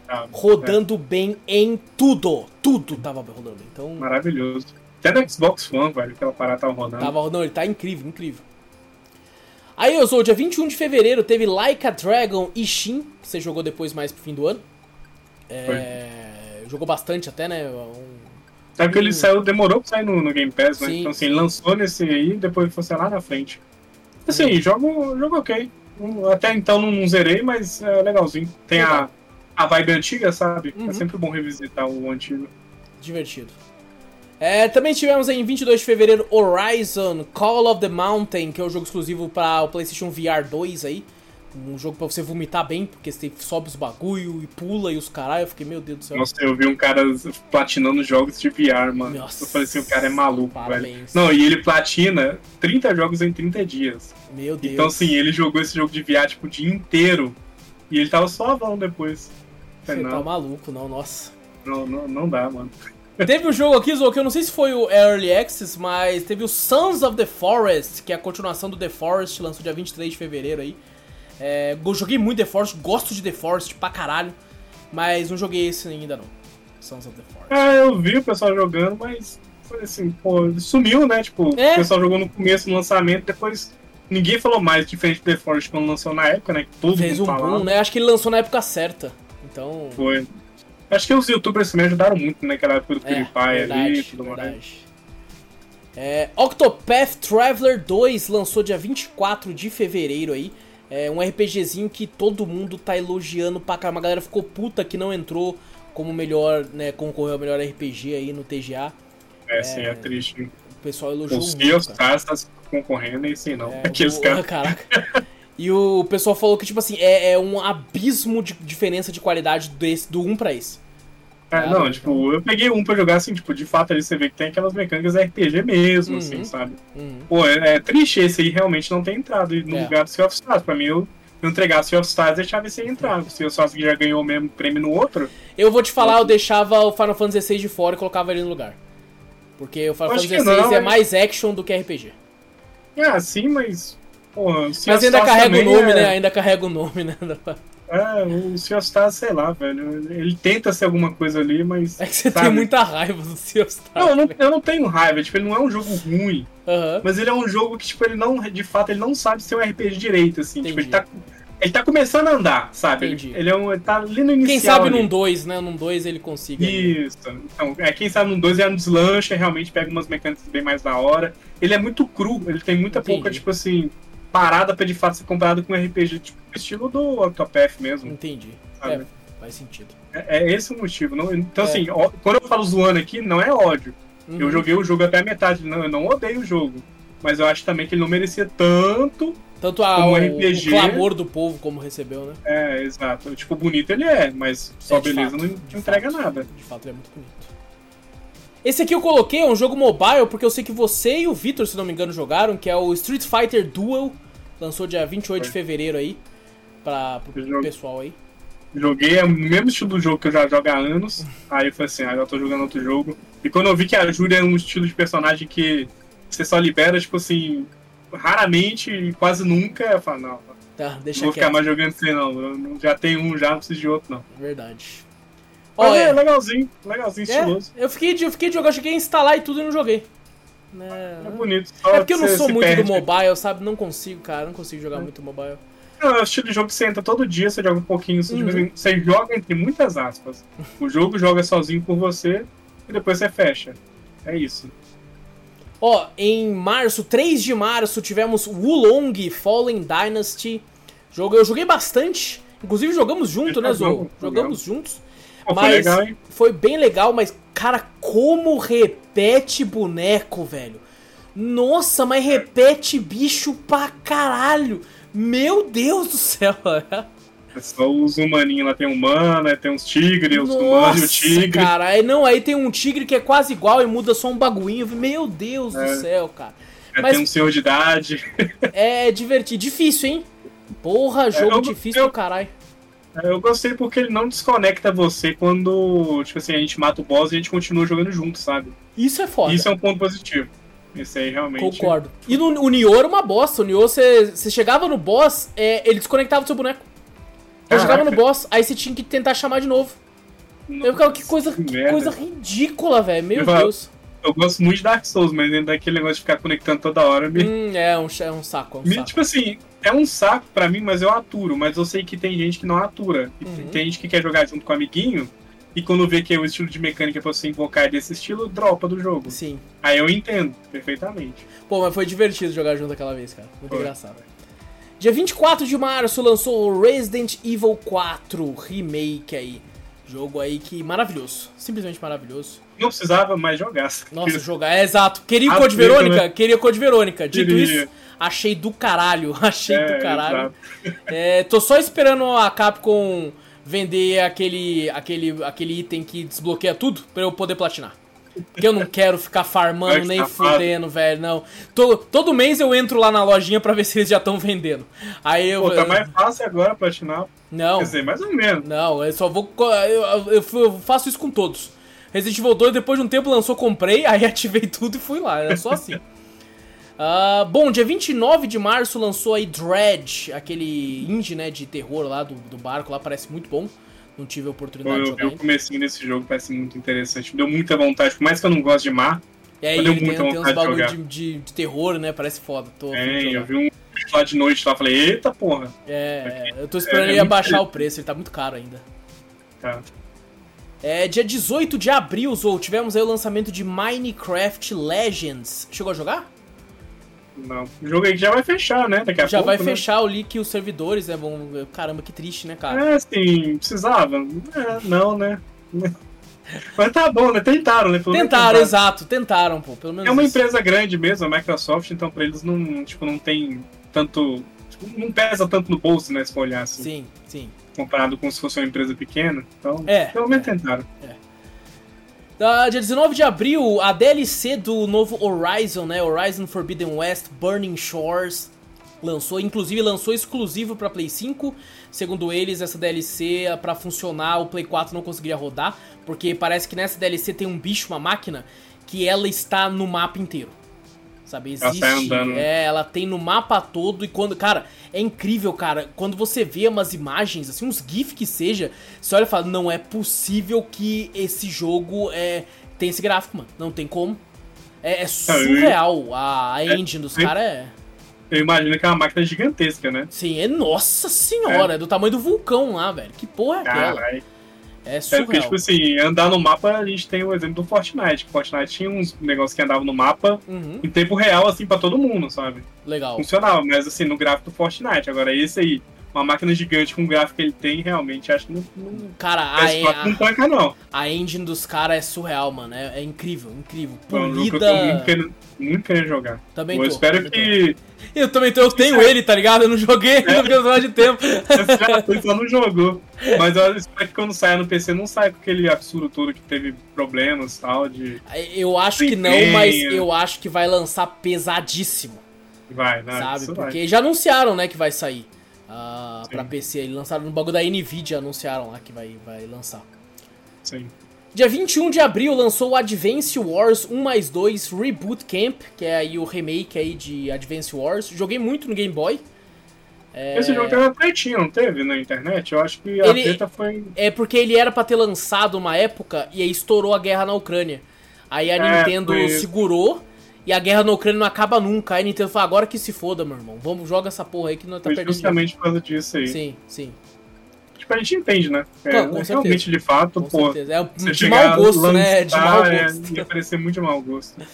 Ah, Rodando bem em tudo. Tudo tava rodando. Então, é, maravilhoso. Até no Xbox One, velho, aquela parada tava rodando. tava rodando. Ele tá incrível, incrível. Aí, eu sou dia 21 de fevereiro, teve Like a Dragon e Shin, que você jogou depois mais pro fim do ano. É, jogou bastante até, né? Um- Sabe que ele saiu, demorou pra sair no, no Game Pass, né? Sim, então assim, sim. lançou nesse aí, depois foi sei lá na frente. Assim, jogo, jogo ok. Um, Até então não, zerei, mas é legalzinho. Tem a, a vibe antiga, sabe? Uhum. É sempre bom revisitar o antigo. Divertido. É, também tivemos em 22 de fevereiro Horizon Call of the Mountain, que é o jogo exclusivo para o PlayStation VR 2 aí. Um jogo pra você vomitar bem, porque você sobe os bagulho e pula e os caralho. Eu fiquei, meu Deus do céu. Nossa, eu vi um cara platinando jogos de VR, mano. Nossa, eu falei assim, o cara é maluco, parabéns. velho. Não, e ele platina 30 jogos em 30 dias. Meu Deus. Então, assim, ele jogou esse jogo de VR, tipo, o dia inteiro. E ele tava suavão depois. Você tá não, maluco, não, nossa. não, não, não dá, mano. Teve um jogo aqui, Zou, que eu não sei se foi o Early Access, mas teve o Sons of the Forest, que é a continuação do The Forest, lançou dia 23 de fevereiro aí. É, joguei muito The Forest, gosto de The Forest pra caralho, mas não joguei esse ainda não. Sons of the Forest. Ah, eu vi o pessoal jogando, mas foi assim, pô, sumiu, né? Tipo, É. o pessoal jogou no começo, no lançamento, depois ninguém falou mais, diferente do The Forest quando lançou na época, né? Que todo Fez um mundo falava. boom, né? Acho que ele lançou na época certa. Então. Foi. Acho que os youtubers também ajudaram muito naquela época do É, PewDiePie ali verdade, e tudo mais. É, Octopath Traveler 2 lançou dia 24 de fevereiro aí. É um RPGzinho que todo mundo tá elogiando pra caramba. A galera ficou puta que não entrou como melhor, né? Concorreu ao melhor RPG aí no TGA. É, sim, é triste. O pessoal elogiou O muito. Sea of cara. Stars tá concorrendo e sim, não. É, Aqueles o- caras. Caraca. E o pessoal falou que, tipo assim, é, é um abismo de diferença de qualidade desse, do 1 pra esse. É, não, tipo, eu peguei um pra jogar assim, tipo, de fato ali você vê que tem aquelas mecânicas RPG mesmo, Uhum. assim, sabe? Uhum. Pô, é, é triste esse aí realmente não ter entrado no É. lugar do Sea of Stars. Pra mim, eu, eu entregar o Sea of Stars e deixava esse aí entrar. Sea of Stars que já ganhou o mesmo prêmio no outro, Eu vou te falar, eu deixava o Final Fantasy XVI de fora e colocava ele no lugar. Porque o Final Fantasy XVI é mais action do que RPG. é sim, mas. Porra, Mas ainda carrega o nome, é- né? Ainda carrega o nome, né? É, o Sea of Stars, sei lá, velho. Ele tenta ser alguma coisa ali, mas. É que você sabe? tem muita raiva do Sea of Stars. Não, eu não, eu não tenho raiva, tipo, ele não é um jogo ruim. Aham. Mas ele é um jogo que, tipo, ele não, de fato, ele não sabe ser um RPG direito, assim. Tipo, ele Entendi. tá, ele tá começando a andar, sabe? Ele, Entendi. ele é um, ele tá ali no inicial. Quem sabe ali. num 2, né? Num 2 ele consiga. Isso. Então, é, quem sabe no 2 é no deslancha, realmente pega umas mecânicas bem mais da hora. Ele é muito cru, ele tem muita Entendi. pouca, tipo assim, parada pra de fato ser comparado com um RPG, tipo, estilo do Octopath mesmo. Entendi. É, faz sentido. É, é esse o motivo. Não, então, É. assim, ó, quando eu falo zoando aqui, não é ódio. Eu Uhum. joguei o jogo até a metade, não, eu não odeio o jogo. Mas eu acho também que ele não merecia tanto. Tanto a, como o, RPG. o clamor do povo como recebeu, né? É, exato. Tipo, bonito ele é, mas só É, beleza fato, não entrega fato. nada. De fato, ele é muito bonito. Esse aqui eu coloquei, é um jogo mobile, porque eu sei que você e o Vitor, se não me engano, jogaram, que é o Street Fighter Duel. Lançou dia 28 de Foi. fevereiro aí. Pra, pro Eu pessoal aí. Joguei é o mesmo estilo do jogo que eu já jogo há anos. Aí eu falei assim, ah, eu tô jogando outro jogo. E quando eu vi que a Júlia é um estilo de personagem que você só libera, tipo assim, raramente e quase nunca, eu falo, não, Tá, não deixa vou ficar quieto. mais jogando assim não. Eu não- já tenho um, já não preciso de outro, não. Verdade. Mas é, é, legalzinho, legalzinho, estiloso. é, eu fiquei de, eu fiquei de jogar, cheguei a instalar e tudo e não joguei. Né? É bonito. Só É porque eu não sou muito perde. do mobile, sabe? Não consigo, cara. Não consigo jogar É. muito mobile. É o estilo de jogo que você entra todo dia, você joga um pouquinho, você, Uhum. você joga entre muitas aspas. O jogo joga sozinho por você e depois você fecha. É isso. Ó, em março, 3 de março, tivemos Wulong Fallen Dynasty. Jogo, eu joguei bastante. Inclusive jogamos junto, né, Zou? Legal, Jogamos juntos. Pô, foi Mas legal, hein? foi bem legal, mas, cara, como repete boneco, velho. Nossa, mas repete bicho pra caralho. Meu Deus do céu. É só os humaninhos lá, tem humana, tem uns tigres, os humanos e o tigre. cara. Aí, não, aí tem um tigre que é quase igual e muda só um baguinho. Meu Deus É. do céu, cara. É, mas- Tem um senhor de idade. É divertido. Difícil, hein? Porra, jogo eu- difícil eu- do caralho. Eu gostei porque ele não desconecta você quando, tipo assim, a gente mata o boss e a gente continua jogando junto, sabe? Isso é foda. Isso é um ponto positivo. Isso aí realmente. Concordo. E no, o Nioh era uma bosta. O Nioh, você, chegava no boss, é, ele desconectava o seu boneco. Eu Caraca. chegava no boss, aí você tinha que tentar chamar de novo. Eu ficava, que coisa, que merda. coisa ridícula, velho. Meu Eu Deus. Eu gosto muito de Dark Souls, mas dentro daquele negócio de ficar conectando toda hora me. Hum, é um, é um saco, é um me- saco. tipo assim, é um saco pra mim, mas eu aturo. Mas eu sei que tem gente que não atura. Uhum. Tem gente que quer jogar junto com o amiguinho. E quando vê que o estilo de mecânica pra você invocar é desse estilo, dropa do jogo. Sim. Aí eu entendo perfeitamente. Pô, mas foi divertido jogar junto aquela vez, cara. Muito Foi. engraçado. Dia 24 de março lançou o Resident Evil 4 Remake aí. Jogo aí que maravilhoso. Simplesmente maravilhoso. Não precisava mais jogar. Nossa, jogar. É exato. Queria o Code Verônica? né? Queria Code Verônica. Dito Queria. isso, achei do caralho. Achei É, do caralho. É, tô só esperando a Capcom vender aquele, aquele, aquele item que desbloqueia tudo pra eu poder platinar. Porque eu não quero ficar farmando nem fudendo, velho, não. Todo, todo mês eu entro lá na lojinha pra ver se eles já estão vendendo. Aí eu. Pô, tá mais fácil agora platinar. Não, Quer dizer, mais ou menos. não, eu só vou. Eu, eu- eu faço isso com todos. Resident Evil 2, depois de um tempo lançou, comprei, aí ativei tudo e fui lá. Era só assim. Ah, bom, dia 29 de março lançou aí Dredge, aquele indie, né, de terror lá do, do barco lá, parece muito bom. Não tive a Pô, oportunidade de eu jogar vi o ainda. comecinho desse jogo, parece muito interessante. Deu muita vontade, por mais que eu não goste de mar. E aí eu deu ele tem, muita tem uns vontade de bagulho jogar. de, de- de terror, né, parece foda. Tô de É, jogar. eu vi um lá de noite lá, falei, eita porra. É, é, eu tô esperando É, é ele muito abaixar legal. o preço, ele tá muito caro ainda. Tá. É, dia 18 de abril, Zou, tivemos aí o lançamento de Minecraft Legends. Chegou a jogar? Não. O jogo aí já vai fechar, né? Daqui a Já pouco. vai né? fechar o leak e os servidores, né? Vão... Caramba, que triste, né, cara? É, assim, precisava. É, não, né? Mas tá bom, né? Tentaram, né? Pelo menos Tentaram, exato, tentaram, pô. Pelo menos É uma isso. empresa grande mesmo, a Microsoft, então pra eles não, tipo, não tem tanto. tipo, não pesa tanto no bolso, né? Se for olhar assim, Sim, sim. comparado com se fosse uma empresa pequena. Então, É, pelo menos é. tentaram. Ah, dia 19 de abril, a DLC do novo Horizon, né? Horizon Forbidden West Burning Shores. Lançou, inclusive lançou exclusivo pra Play 5. Segundo eles, essa DLC pra funcionar, o Play 4 não conseguiria rodar, porque parece que nessa DLC tem um bicho, uma máquina, que ela está no mapa inteiro. Sabe, Ela existe. andando. É, ela tem no mapa todo e quando, cara, é incrível, cara, quando você vê umas imagens, assim, uns gif que seja, você olha e fala, não é possível que esse jogo é tem esse gráfico, mano. Não tem como. É, é surreal. A, a engine dos é- caras é Eu imagino que é uma máquina gigantesca, né? Sim, é nossa senhora, é, do tamanho do vulcão lá, velho. Que porra é aquela? Caralho. É É surreal. porque, tipo assim, andar no mapa, a gente tem o exemplo do Fortnite. Fortnite tinha uns negócios que andavam no mapa Uhum, em tempo real, assim, pra todo mundo, sabe? legal. Funcionava, mas assim, no gráfico do Fortnite. Agora, esse aí, uma máquina gigante com o gráfico que ele tem, realmente, acho que não. não... Cara, a, PS4 não a, tanca, não. a engine dos caras é surreal, mano. É, é incrível, incrível. É jogo que eu tô muito Polida. querendo, muito querendo jogar. Também eu tô, espero também que. tô. Eu também tô, eu tenho ele, tá ligado? Eu não joguei, É. não mais de tempo. Foi, só não jogou. Mas eu espero que quando saia no PC não saia com aquele absurdo todo que teve problemas e tal. De. Eu acho que não, mas eu acho que vai lançar pesadíssimo, Vai, vai. sabe? isso vai. Porque já anunciaram, né, que vai sair ah, Sim. pra PC. Eles lançaram no bagulho da Nvidia, anunciaram lá que vai, vai lançar. Sim. Dia 21 de abril lançou o Advance Wars 1 mais 2 Reboot Camp, que é aí o remake aí de Advance Wars. Joguei muito no Game Boy. É, Esse jogo teve pretinho, não teve na internet? Eu acho que a Ele- treta foi. é porque ele era pra ter lançado uma época e aí estourou a guerra na Ucrânia. Aí a É, Nintendo segurou e a guerra na Ucrânia não acaba nunca. Aí a Nintendo falou, agora que se foda, meu irmão. Vamos, joga essa porra aí que nós tá Foi perdendo. justamente por causa disso aí. dinheiro." Sim, sim. Tipo, a gente entende, né? É, Claro, com certeza. realmente, de fato, Com pô. certeza. É Você de mau gosto, né? De lançar, mau é, gosto. ia parecer muito de mau gosto.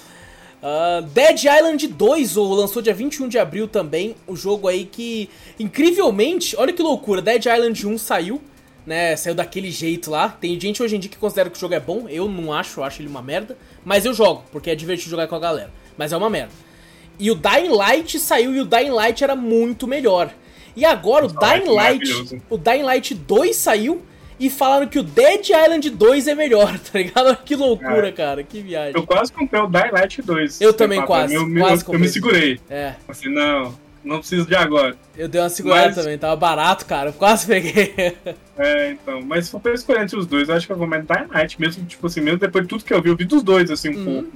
Ah, Dead Island 2, ou lançou dia 21 de abril também, o jogo aí que, incrivelmente, olha que loucura, Dead Island 1 saiu, né, saiu daquele jeito lá, tem gente hoje em dia que considera que o jogo é bom, eu não acho, eu acho ele uma merda, mas eu jogo, porque é divertido jogar com a galera, mas é uma merda. E o Dying Light saiu e o Dying Light era muito melhor. E agora o Dying Light Dying Light, maravilhoso. o Dying Light 2 saiu e falaram que o Dead Island 2 é melhor, tá ligado? Que loucura, É. cara, que viagem. Eu quase comprei o Dying Light 2. Eu também quase. Eu, me- quase eu, eu me segurei. É. Assim, não. não preciso de agora. Eu dei uma segurada Mas- também, tava barato, cara. eu Quase peguei. É, então. Mas se for pra escolher entre os dois, eu acho que eu vou mais Dying Light, mesmo, tipo assim, mesmo depois de tudo que eu vi, eu vi dos dois, assim, um Uhum. pouco.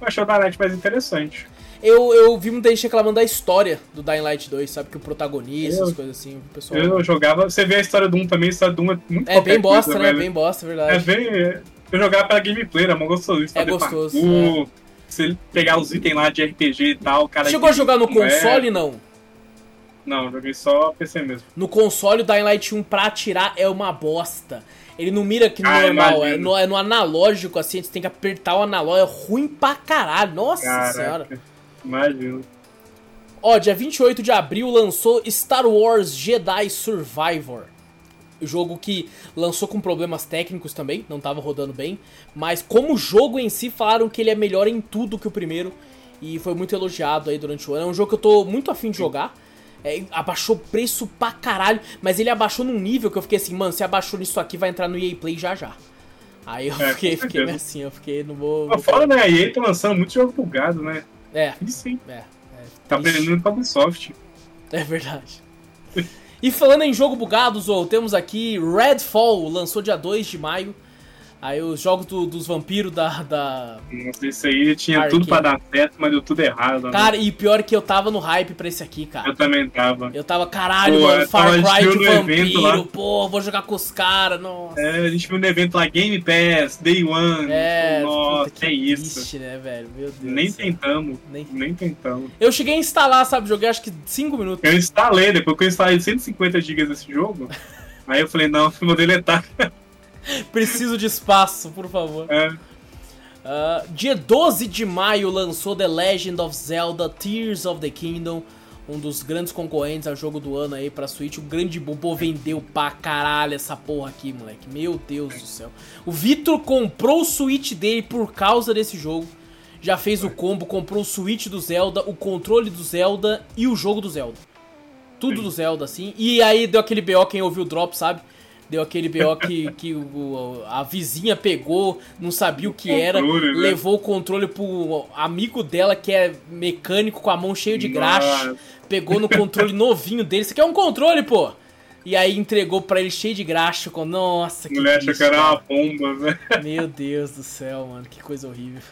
Eu achei o Dying Light mais interessante. Eu, eu vi muita gente reclamando da história do Dying Light 2, sabe? Que o protagonista, Eu- essas coisas assim, o pessoal. Eu jogava. Você vê a história do 1 também, a história do 1 é muito É bem bosta, coisa, né? velho. Bem bosta, é É verdade. bem. Eu jogava pela gameplay, era mó gostoso. É gostoso, parkour, Você pegar os itens lá de RPG e tal, cara. Chegou a jogar no é- console, não? Não, joguei só PC mesmo. No console, o Dying Light 1 pra atirar é uma bosta. Ele não mira aqui no Ah, normal, é imagino. no, é no analógico, assim, você tem que apertar o analógico, é ruim pra caralho. Nossa senhora. Caraca. Imagina. Ó, dia 28 de abril lançou Star Wars Jedi Survivor. Jogo que lançou com problemas técnicos também, não tava rodando bem. Mas como jogo em si, falaram que ele é melhor em tudo que o primeiro. E foi muito elogiado aí durante o ano. É um jogo que eu tô muito afim de jogar. É, abaixou preço pra caralho, mas ele abaixou num nível que eu fiquei assim, mano, se abaixou nisso aqui, vai entrar no EA Play já já. Aí eu É, fiquei, fiquei assim, eu fiquei, não vou. Mas Fora, né? A EA tá lançando muito jogo bugado, né? É, Isso sim. é. é Tá aprendendo com a Ubisoft. É verdade. E falando em jogo bugado, Zou, temos aqui Redfall, lançou dia 2 de maio. Aí os jogos do- dos vampiros da, da. Nossa, isso aí tinha Arcane. tudo pra dar certo, mas deu tudo errado. né? Cara, e pior que eu tava no hype pra esse aqui, cara. Eu também tava. Eu tava, caralho, Pô, mano, Far tava Cry de assistindo no evento vampiro, pô, vou jogar com os caras, nossa. É, a gente viu no evento lá Game Pass, Day One. É, Nossa, puta, é isso. triste, né, velho? Meu Deus. Nem tentamos. Nem- Nem tentamos. Eu cheguei a instalar, sabe? Joguei acho que 5 minutos. Eu instalei, depois que eu instalei 150 GB desse jogo, aí eu falei, não, vou deletar. Preciso de espaço, por favor. É, Ah, dia 12 de maio lançou The Legend of Zelda Tears of the Kingdom, um dos grandes concorrentes ao jogo do ano aí pra Switch. O grande Bobo vendeu pra caralho essa porra aqui, moleque. Meu Deus do céu. O Vitor comprou o Switch dele por causa desse jogo. Já fez o combo, comprou o Switch do Zelda, o controle do Zelda e o jogo do Zelda. Tudo do Zelda, assim. E aí deu aquele BO, quem ouviu o drop, sabe? Deu aquele BO que, que o- a vizinha pegou, não sabia o que era, Controle, né? levou o controle pro amigo dela que é mecânico com a mão cheia de graxa, Nossa. pegou no controle novinho dele. Isso aqui é um controle, pô! E aí entregou pra ele cheio de graxa. Com... Nossa, a que mulher achou que era uma bomba, velho. Meu Deus do céu, mano, que coisa horrível.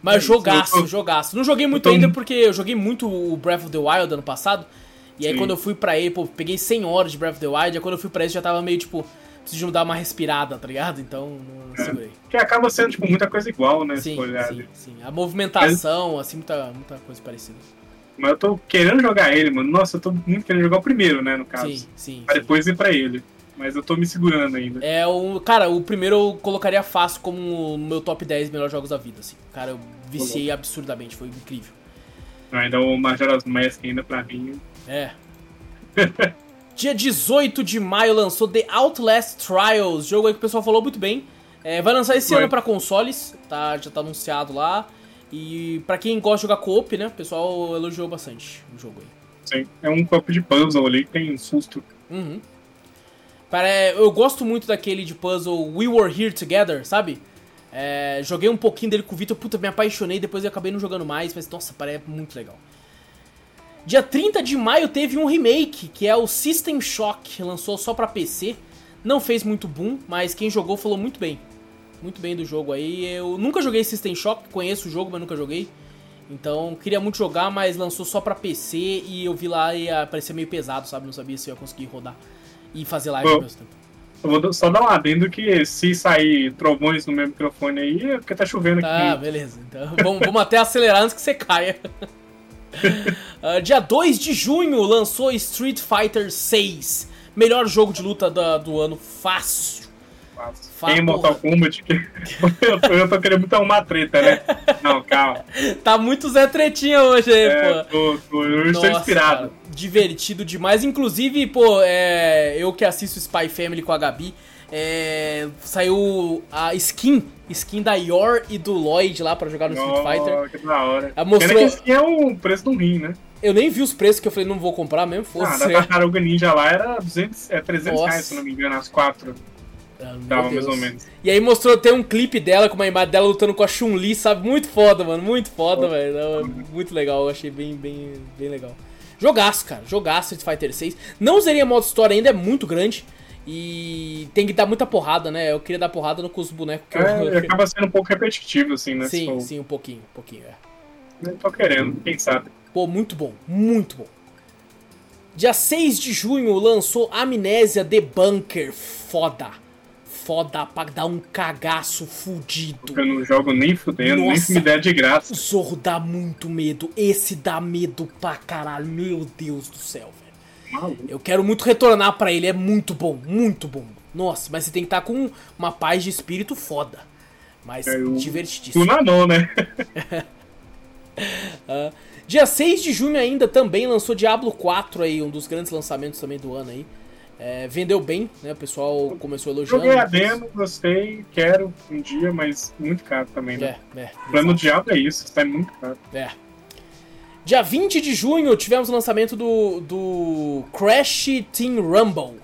Mas É, jogaço, jogaço. Não joguei muito tô- ainda porque eu joguei muito o Breath of the Wild ano passado. E aí Sim. quando eu fui pra ele, pô, peguei 100 horas de Breath of the Wild. E aí quando eu fui pra esse já tava meio tipo, preciso dar uma respirada, tá ligado? Então não É. segurei. Que acaba sendo, tipo, muita coisa igual, né? Sim, sim, sim. A movimentação, assim, muita, muita coisa parecida. Mas eu tô querendo jogar ele, mano. Nossa, eu tô muito querendo jogar o primeiro, né, no caso. Sim, sim. Pra sim. depois ir pra ele. Mas eu tô me segurando ainda. É o. Cara, o primeiro eu colocaria fácil como no meu top 10 melhores jogos da vida, assim. Cara, eu viciei absurdamente, foi incrível. Ainda o Majora's Mask ainda pra mim. É. Dia 18 de maio lançou The Outlast Trials, jogo aí que o pessoal falou muito bem. É, vai lançar esse ano pra consoles, tá, já tá anunciado lá. E pra quem gosta de jogar co-op, né, o pessoal elogiou bastante o jogo aí. Sim. É um copo de puzzle ali que tem um susto. Uhum. Eu gosto muito daquele de puzzle We Were Here Together, sabe? É, joguei um pouquinho dele com o Vitor, puta, me apaixonei, depois eu acabei não jogando mais, mas nossa, parece muito legal. Dia 30 de maio teve um remake, que é o System Shock, lançou só pra PC. Não fez muito boom, mas quem jogou falou muito bem. Muito bem do jogo aí. Eu nunca joguei System Shock, conheço o jogo, mas nunca joguei. Então, queria muito jogar, mas lançou só pra PC e eu vi lá e ia parecer meio pesado, sabe? Não sabia se eu ia conseguir rodar e fazer live ao Bom. mesmo tempo. Eu vou só dar um adendo que se sair trovões no meu microfone aí, é porque tá chovendo Tá, aqui. beleza. Então, vamos, vamos até acelerar antes que você caia. Ah, dia 2 de junho lançou Street Fighter 6. Melhor jogo de luta da- do ano, fácil. Tem Mortal Kombat que. eu, tô, eu tô querendo muito arrumar treta, né? Não, calma. Tá muito Zé Tretinha hoje aí, É, pô. tô, tô, eu estou Nossa, inspirado. cara, divertido demais. Inclusive, pô, é, eu que assisto Spy Family com a Gabi, é, saiu a skin, skin da Yor e do Lloyd lá pra jogar no Street Fighter. Oh, que da hora. Ah, mostrou- Pena que aqui é o preço do rim, né? Eu nem vi os preços que eu falei, não vou comprar mesmo, Ah, fosse. da Tartaruga Ninja lá era 200, é 300 Nossa. reais, se não me engano, as quatro. Ah, meu Tava mais ou menos. E aí mostrou até um clipe dela com uma imagem dela lutando com a Chun-Li, sabe? Muito foda, mano. Muito foda, velho. Não, é Muito legal, eu achei bem, bem, bem legal. Jogaço, cara. Jogaço Street Fighter 6. Não usaria modo história ainda, é muito grande. E tem que dar muita porrada, né? Eu queria dar porrada no com os bonecos que É, eu. acaba sendo um pouco repetitivo, assim, né? Sim, Se sim, um pouquinho, um pouquinho, é. Eu tô querendo, quem sabe. Pô, muito bom, muito bom. Dia 6 de junho lançou Amnésia The Bunker. Foda. Foda pra dar um cagaço fudido. Eu não jogo nem fudendo, nem Nossa. se me der de graça. O Zorro dá muito medo. Esse dá medo pra caralho. Meu Deus do céu. Eu quero muito retornar pra ele. É muito bom, muito bom. Nossa, mas você tem que estar com uma paz de espírito foda. Mas É, o- divertidíssimo. Não, né? Dia 6 de junho ainda também lançou Diablo 4 aí, um dos grandes lançamentos também do ano aí. É, vendeu bem, né? O pessoal começou elogiando. Joguei a demo, gostei, quero um dia, mas muito caro também, né? É, é. O plano do diabo é isso, está muito caro. É. Dia 20 de junho tivemos o lançamento do, do Crash Team Rumble.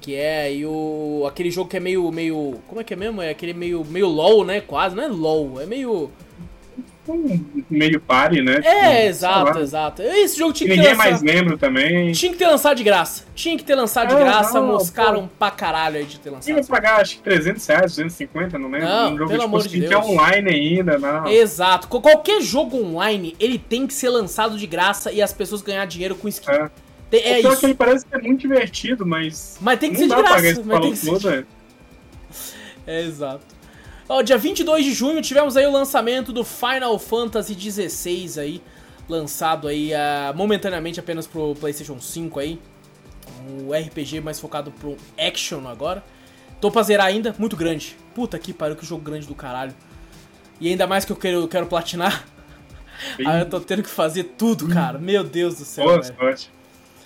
Que é aí o, aquele jogo que é meio, meio. Como é que é mesmo? É aquele meio, meio LOL, né? Quase. Não é LOL, é meio. Um meio pare, né? Tipo, É, sei exato, exato. Esse jogo Que tinha que ter ninguém lançado. mais lembra também. Tinha que ter lançado de graça. Tinha que ter lançado de É, graça. não, moscaram pra caralho aí de ter Tinha lançado. que pagar, acho que 300 reais, 250, não lembro. Não, um jogo pelo tipo, amor de assim, que é Deus. online ainda, não. Exato. Qualquer jogo online, ele tem que ser lançado de graça e as pessoas ganhar dinheiro com skin. É. Tem- É é isso. que ele parece que é muito divertido, mas. Mas tem que ser de graça. Mas tem que ser é. É, exato. Ó, dia 22 de junho tivemos aí o lançamento do Final Fantasy XVI aí, lançado aí ah, momentaneamente apenas pro PlayStation 5 aí. Um RPG mais focado pro action agora. Tô pra zerar ainda, muito grande. Puta que pariu, que jogo grande do caralho. E ainda mais que eu quero, eu quero platinar. Aí eu tô tendo que fazer tudo, cara. Meu Deus do céu, Boa velho. sorte.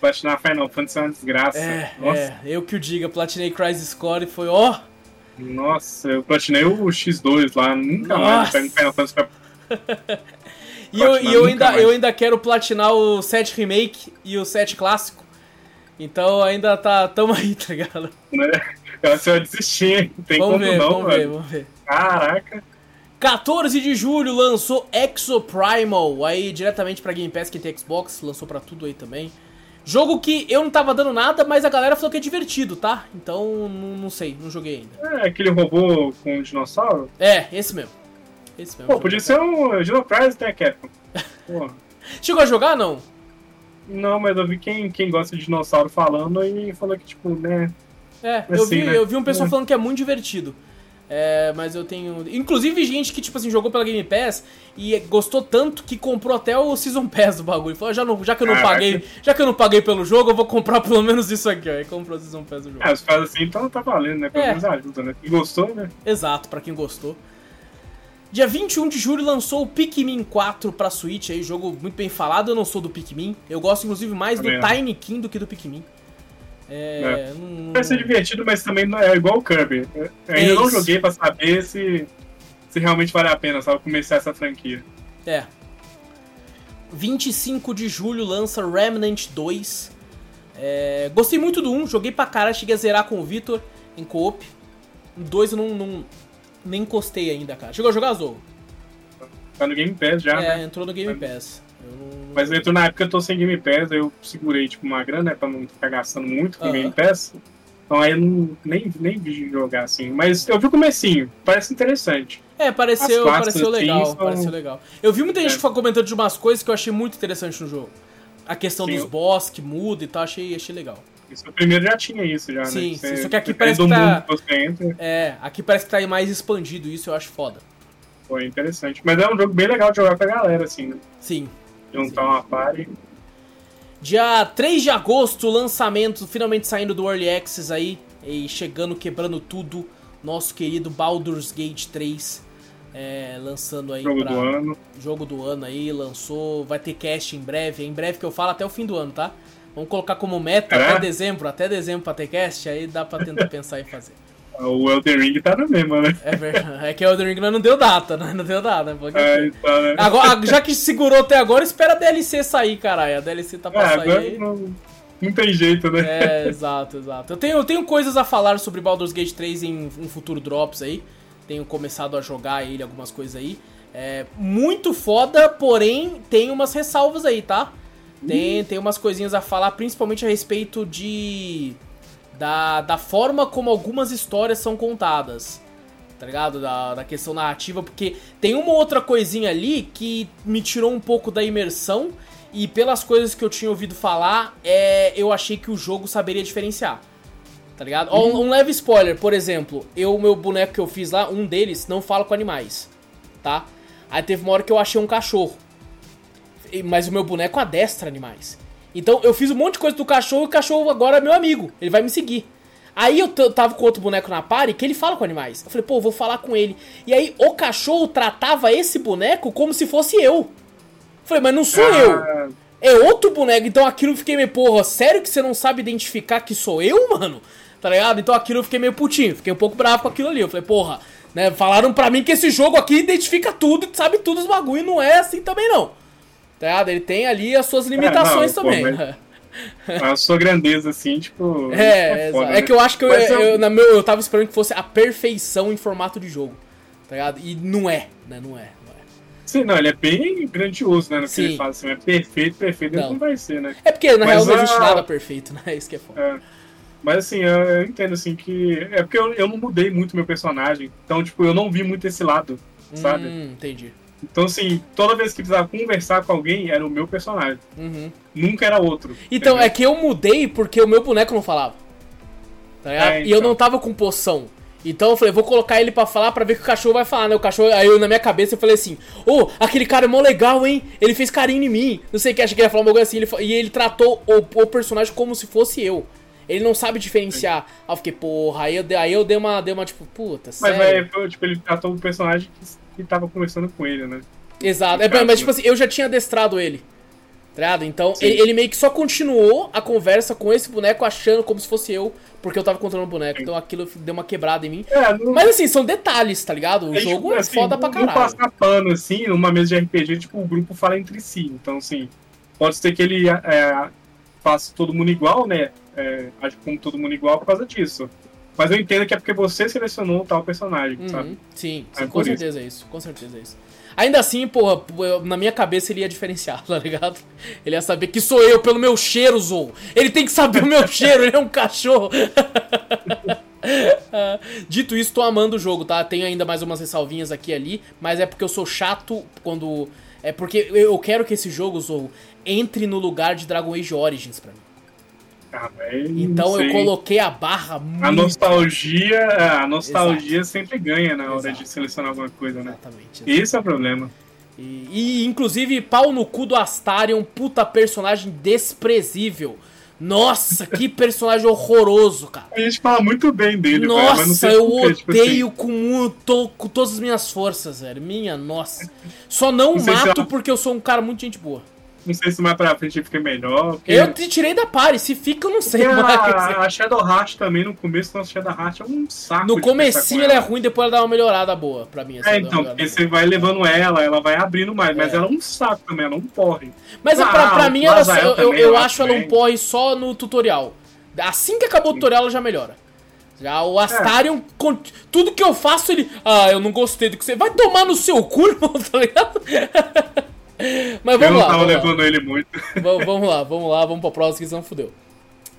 Platinar Final Fantasy é uma desgraça. É, Nossa, é, eu que o diga, platinei Crisis Score e foi, ó, nossa, eu platinei o X2 lá, nunca mais Nossa. eu pego um Final Fantasy pra E eu, e eu, ainda, mais. eu ainda quero platinar o 7 Remake e o 7 Clássico. Então ainda tá tamo aí, tá ligado? né? Eu se eu desistir, hein? Tem vamos como ver, não, vamos ver, velho. vamos ver. Caraca. 14 de julho lançou Exo Primal, aí diretamente pra Game Pass, quem tem Xbox, lançou pra tudo aí também. Jogo que eu não tava dando nada, mas a galera falou que é divertido, tá? Então não, não sei, não joguei ainda. É aquele robô com um dinossauro? É, esse mesmo. Esse mesmo. Pô, podia ser um Dino Crisis, né, Capcom? Chegou a jogar, não? Não, mas eu vi quem, quem gosta de dinossauro falando e falou que, tipo, né. É, eu, Assim, vi, né? eu vi um pessoal É. falando que é muito divertido. É, mas eu tenho. Inclusive, gente que, tipo assim, jogou pela Game Pass e gostou tanto que comprou até o Season Pass do bagulho. Falou, já, não, já que eu não Caraca. paguei. Já que eu não paguei pelo jogo, eu vou comprar pelo menos isso aqui, ó. E comprou o Season Pass do jogo. Ah, os caras assim, então tá valendo, né? Pelo É. menos ajuda, né? Quem gostou, né? Exato, pra quem gostou. Dia 21 de julho lançou o Pikmin 4 pra Switch, aí, jogo muito bem falado. Eu não sou do Pikmin. Eu gosto, inclusive, mais do Também não. Tiny King do que do Pikmin. É. não- Vai ser divertido, mas também não é igual o Kirby. Eu ainda É não joguei pra saber se, se realmente vale a pena, sabe? Começar essa franquia. É. 25 de julho lança Remnant 2. É, gostei muito do 1, joguei pra caralho, cheguei a zerar com o Vitor em co-op. O 2 eu não, não- nem encostei ainda, cara. Chegou a jogar, Zou? Tá no Game Pass já, É, né? entrou no Game Pass. Não- Mas eu tô na época eu tô sem Game Pass, aí eu segurei tipo uma grana, né, pra não ficar gastando muito com Aham. Game Pass. Então aí eu não, nem, nem vi jogar assim. Mas eu vi o comecinho, parece interessante. É, pareceu, pareceu legal, assim, são- pareceu legal. Eu vi muita gente É. comentando de umas coisas que eu achei muito interessante no jogo. A questão Sim, dos eu- boss que muda e tal, achei, achei legal. Isso, o primeiro já tinha isso, já, Sim, né? sim, só que aqui parece que tá- que você entra, É, aqui parece que tá mais expandido isso, eu acho foda. foi interessante. Mas é um jogo bem legal de jogar pra galera, assim, né? Sim. Juntar uma party. Dia 3 de agosto, lançamento finalmente saindo do Early Access aí e chegando, quebrando tudo. Nosso querido Baldur's Gate 3. é, lançando aí Jogo pra do ano. jogo do ano aí, lançou, vai ter cast em breve, é em breve que eu falo até o fim do ano, tá? Vamos colocar como meta É? até dezembro, até dezembro pra ter cast, aí dá pra tentar pensar em fazer. O Elden Ring tá na mesma, né? É verdade, é que o Elden Ring não deu data, né? Não deu data, né? Pode É, então, né? Agora, já que segurou até agora, espera a DLC sair, caralho. A DLC tá pra É, sair agora aí. não, não tem jeito, né? É, exato, exato. Eu tenho, eu tenho coisas a falar sobre Baldur's Gate 3 em um futuro Drops aí. Tenho começado a jogar ele, algumas coisas aí. É muito foda, porém tem umas ressalvas aí, tá? Tem, tem umas coisinhas a falar, principalmente a respeito de. Da, da forma como algumas histórias são contadas. Tá ligado? Da, da questão narrativa, porque tem uma outra coisinha ali que me tirou um pouco da imersão. E pelas coisas que eu tinha ouvido falar, é, eu achei que o jogo saberia diferenciar. Tá ligado? Uhum. Um, um, leve spoiler, por exemplo, eu, meu boneco que eu fiz lá, um deles não fala com animais. Tá? Aí teve uma hora que eu achei um cachorro mas o meu boneco adestra animais. Então eu fiz um monte de coisa do cachorro e o cachorro agora é meu amigo. Ele vai me seguir. Aí eu tava com outro boneco na party que ele fala com animais. Eu falei, pô, vou falar com ele. E aí o cachorro tratava esse boneco como se fosse eu. Eu falei, mas não sou ah. eu. É outro boneco. Então aquilo eu fiquei meio, porra, sério que você não sabe identificar que sou eu, mano? Tá ligado? Então aquilo eu fiquei meio putinho. Fiquei um pouco bravo com aquilo ali. Eu falei, porra, né? Falaram pra mim que esse jogo aqui identifica tudo, sabe tudo os bagulho. Não é assim também não. Tá? Ele tem ali as suas limitações é, não, também. Pô, a sua grandeza, assim, tipo. É, é, foda, é né? que eu acho que eu, eu, eu, na meu, eu tava esperando que fosse a perfeição em formato de jogo. Tá ligado? E não é, né? Não é. Não é. Sim, não, ele é bem grandioso, né? No Sim. que ele fala assim, é perfeito, perfeito, não. não vai ser, né? É porque na Mas real não existe nada perfeito, né? Isso que é foda. É. Mas assim, eu, eu, entendo assim que. É porque eu, eu não mudei muito meu personagem. Então, tipo, eu não vi muito esse lado, sabe? Hum, entendi. Então, assim, toda vez que precisava conversar com alguém, era o meu personagem. Uhum. Nunca era outro. Então, entendeu? é que eu mudei porque o meu boneco não falava. Tá é, então. E eu então. não tava com poção. Então eu falei, vou colocar ele para falar para ver que o cachorro vai falar, né? O cachorro, aí eu na minha cabeça eu falei assim: Ô, oh, aquele cara é mó legal, hein? Ele fez carinho em mim. Não sei o que, achei que ele ia falar uma coisa assim. Ele, e ele tratou o, o, personagem como se fosse eu. Ele não sabe diferenciar. Aí eu fiquei, porra, aí eu, aí eu dei uma, dei uma tipo, puta, sério. Mas, é, tipo, ele tratou o personagem que que tava conversando com ele, né? Exato. É, mas, tipo assim, eu já tinha adestrado ele. Tá Então, ele, ele, meio que só continuou a conversa com esse boneco achando como se fosse eu, porque eu tava controlando o boneco. Sim. Então aquilo deu uma quebrada em mim. É, não... Mas assim, são detalhes, tá ligado? O é, jogo tipo, é assim, foda pra caralho. Não passar pano, assim, numa mesa de RPG, tipo, o grupo fala entre si. Então, assim, pode ser que ele é, faça todo mundo igual, né? É, age como todo mundo igual por causa disso. Mas eu entendo que é porque você selecionou tal personagem, uhum. sabe? Sim, sim é com certeza isso. é isso. Com certeza é isso. Ainda assim, porra, na minha cabeça ele ia diferenciar, tá ligado? Ele ia saber que sou eu pelo meu cheiro, Zou. Ele tem que saber o meu cheiro, ele é um cachorro. Dito isso, tô amando o jogo, tá? Tenho ainda mais umas ressalvinhas aqui e ali, mas é porque eu sou chato quando. É porque eu quero que esse jogo, Zou, entre no lugar de Dragon Age Origins pra mim. Ah, então eu coloquei a barra muito. A nostalgia, é, a nostalgia Exato. sempre ganha na hora Exato. de selecionar alguma coisa, né? Exatamente. Esse é o problema. E, e, inclusive, pau no cu do Astarion, puta personagem desprezível. Nossa, que personagem horroroso, cara. A gente fala muito bem dele, Nossa, velho, eu odeio tipo assim. com, to, com todas as minhas forças, velho. Minha nossa. Só não, não mato porque eu sou um cara muito gente boa. Não sei se mais pra frente fica melhor. Porque... Eu te tirei da pare, se fica, eu não sei porque mais. A, a Shadow Heart também, no começo, a Shadow Heart é um saco. No comecinho ela é ruim, depois ela dá uma melhorada boa pra mim. É, então, porque você vai levando ela, ela vai abrindo mais, é. mas ela é um saco também, ela não porre. Mas ah, pra, pra mim, ela, eu, eu, eu acho ela um porre só no tutorial. Assim que acabou o tutorial, ela já melhora. Já o Astarion, é. tudo que eu faço, ele. Ah, eu não gostei do que você. Vai tomar no seu cu, irmão, tá ligado? Mas vamos eu lá. Eu tava levando lá. ele muito. Vamos, vamos lá, vamos lá, vamos pra próxima que senão fudeu.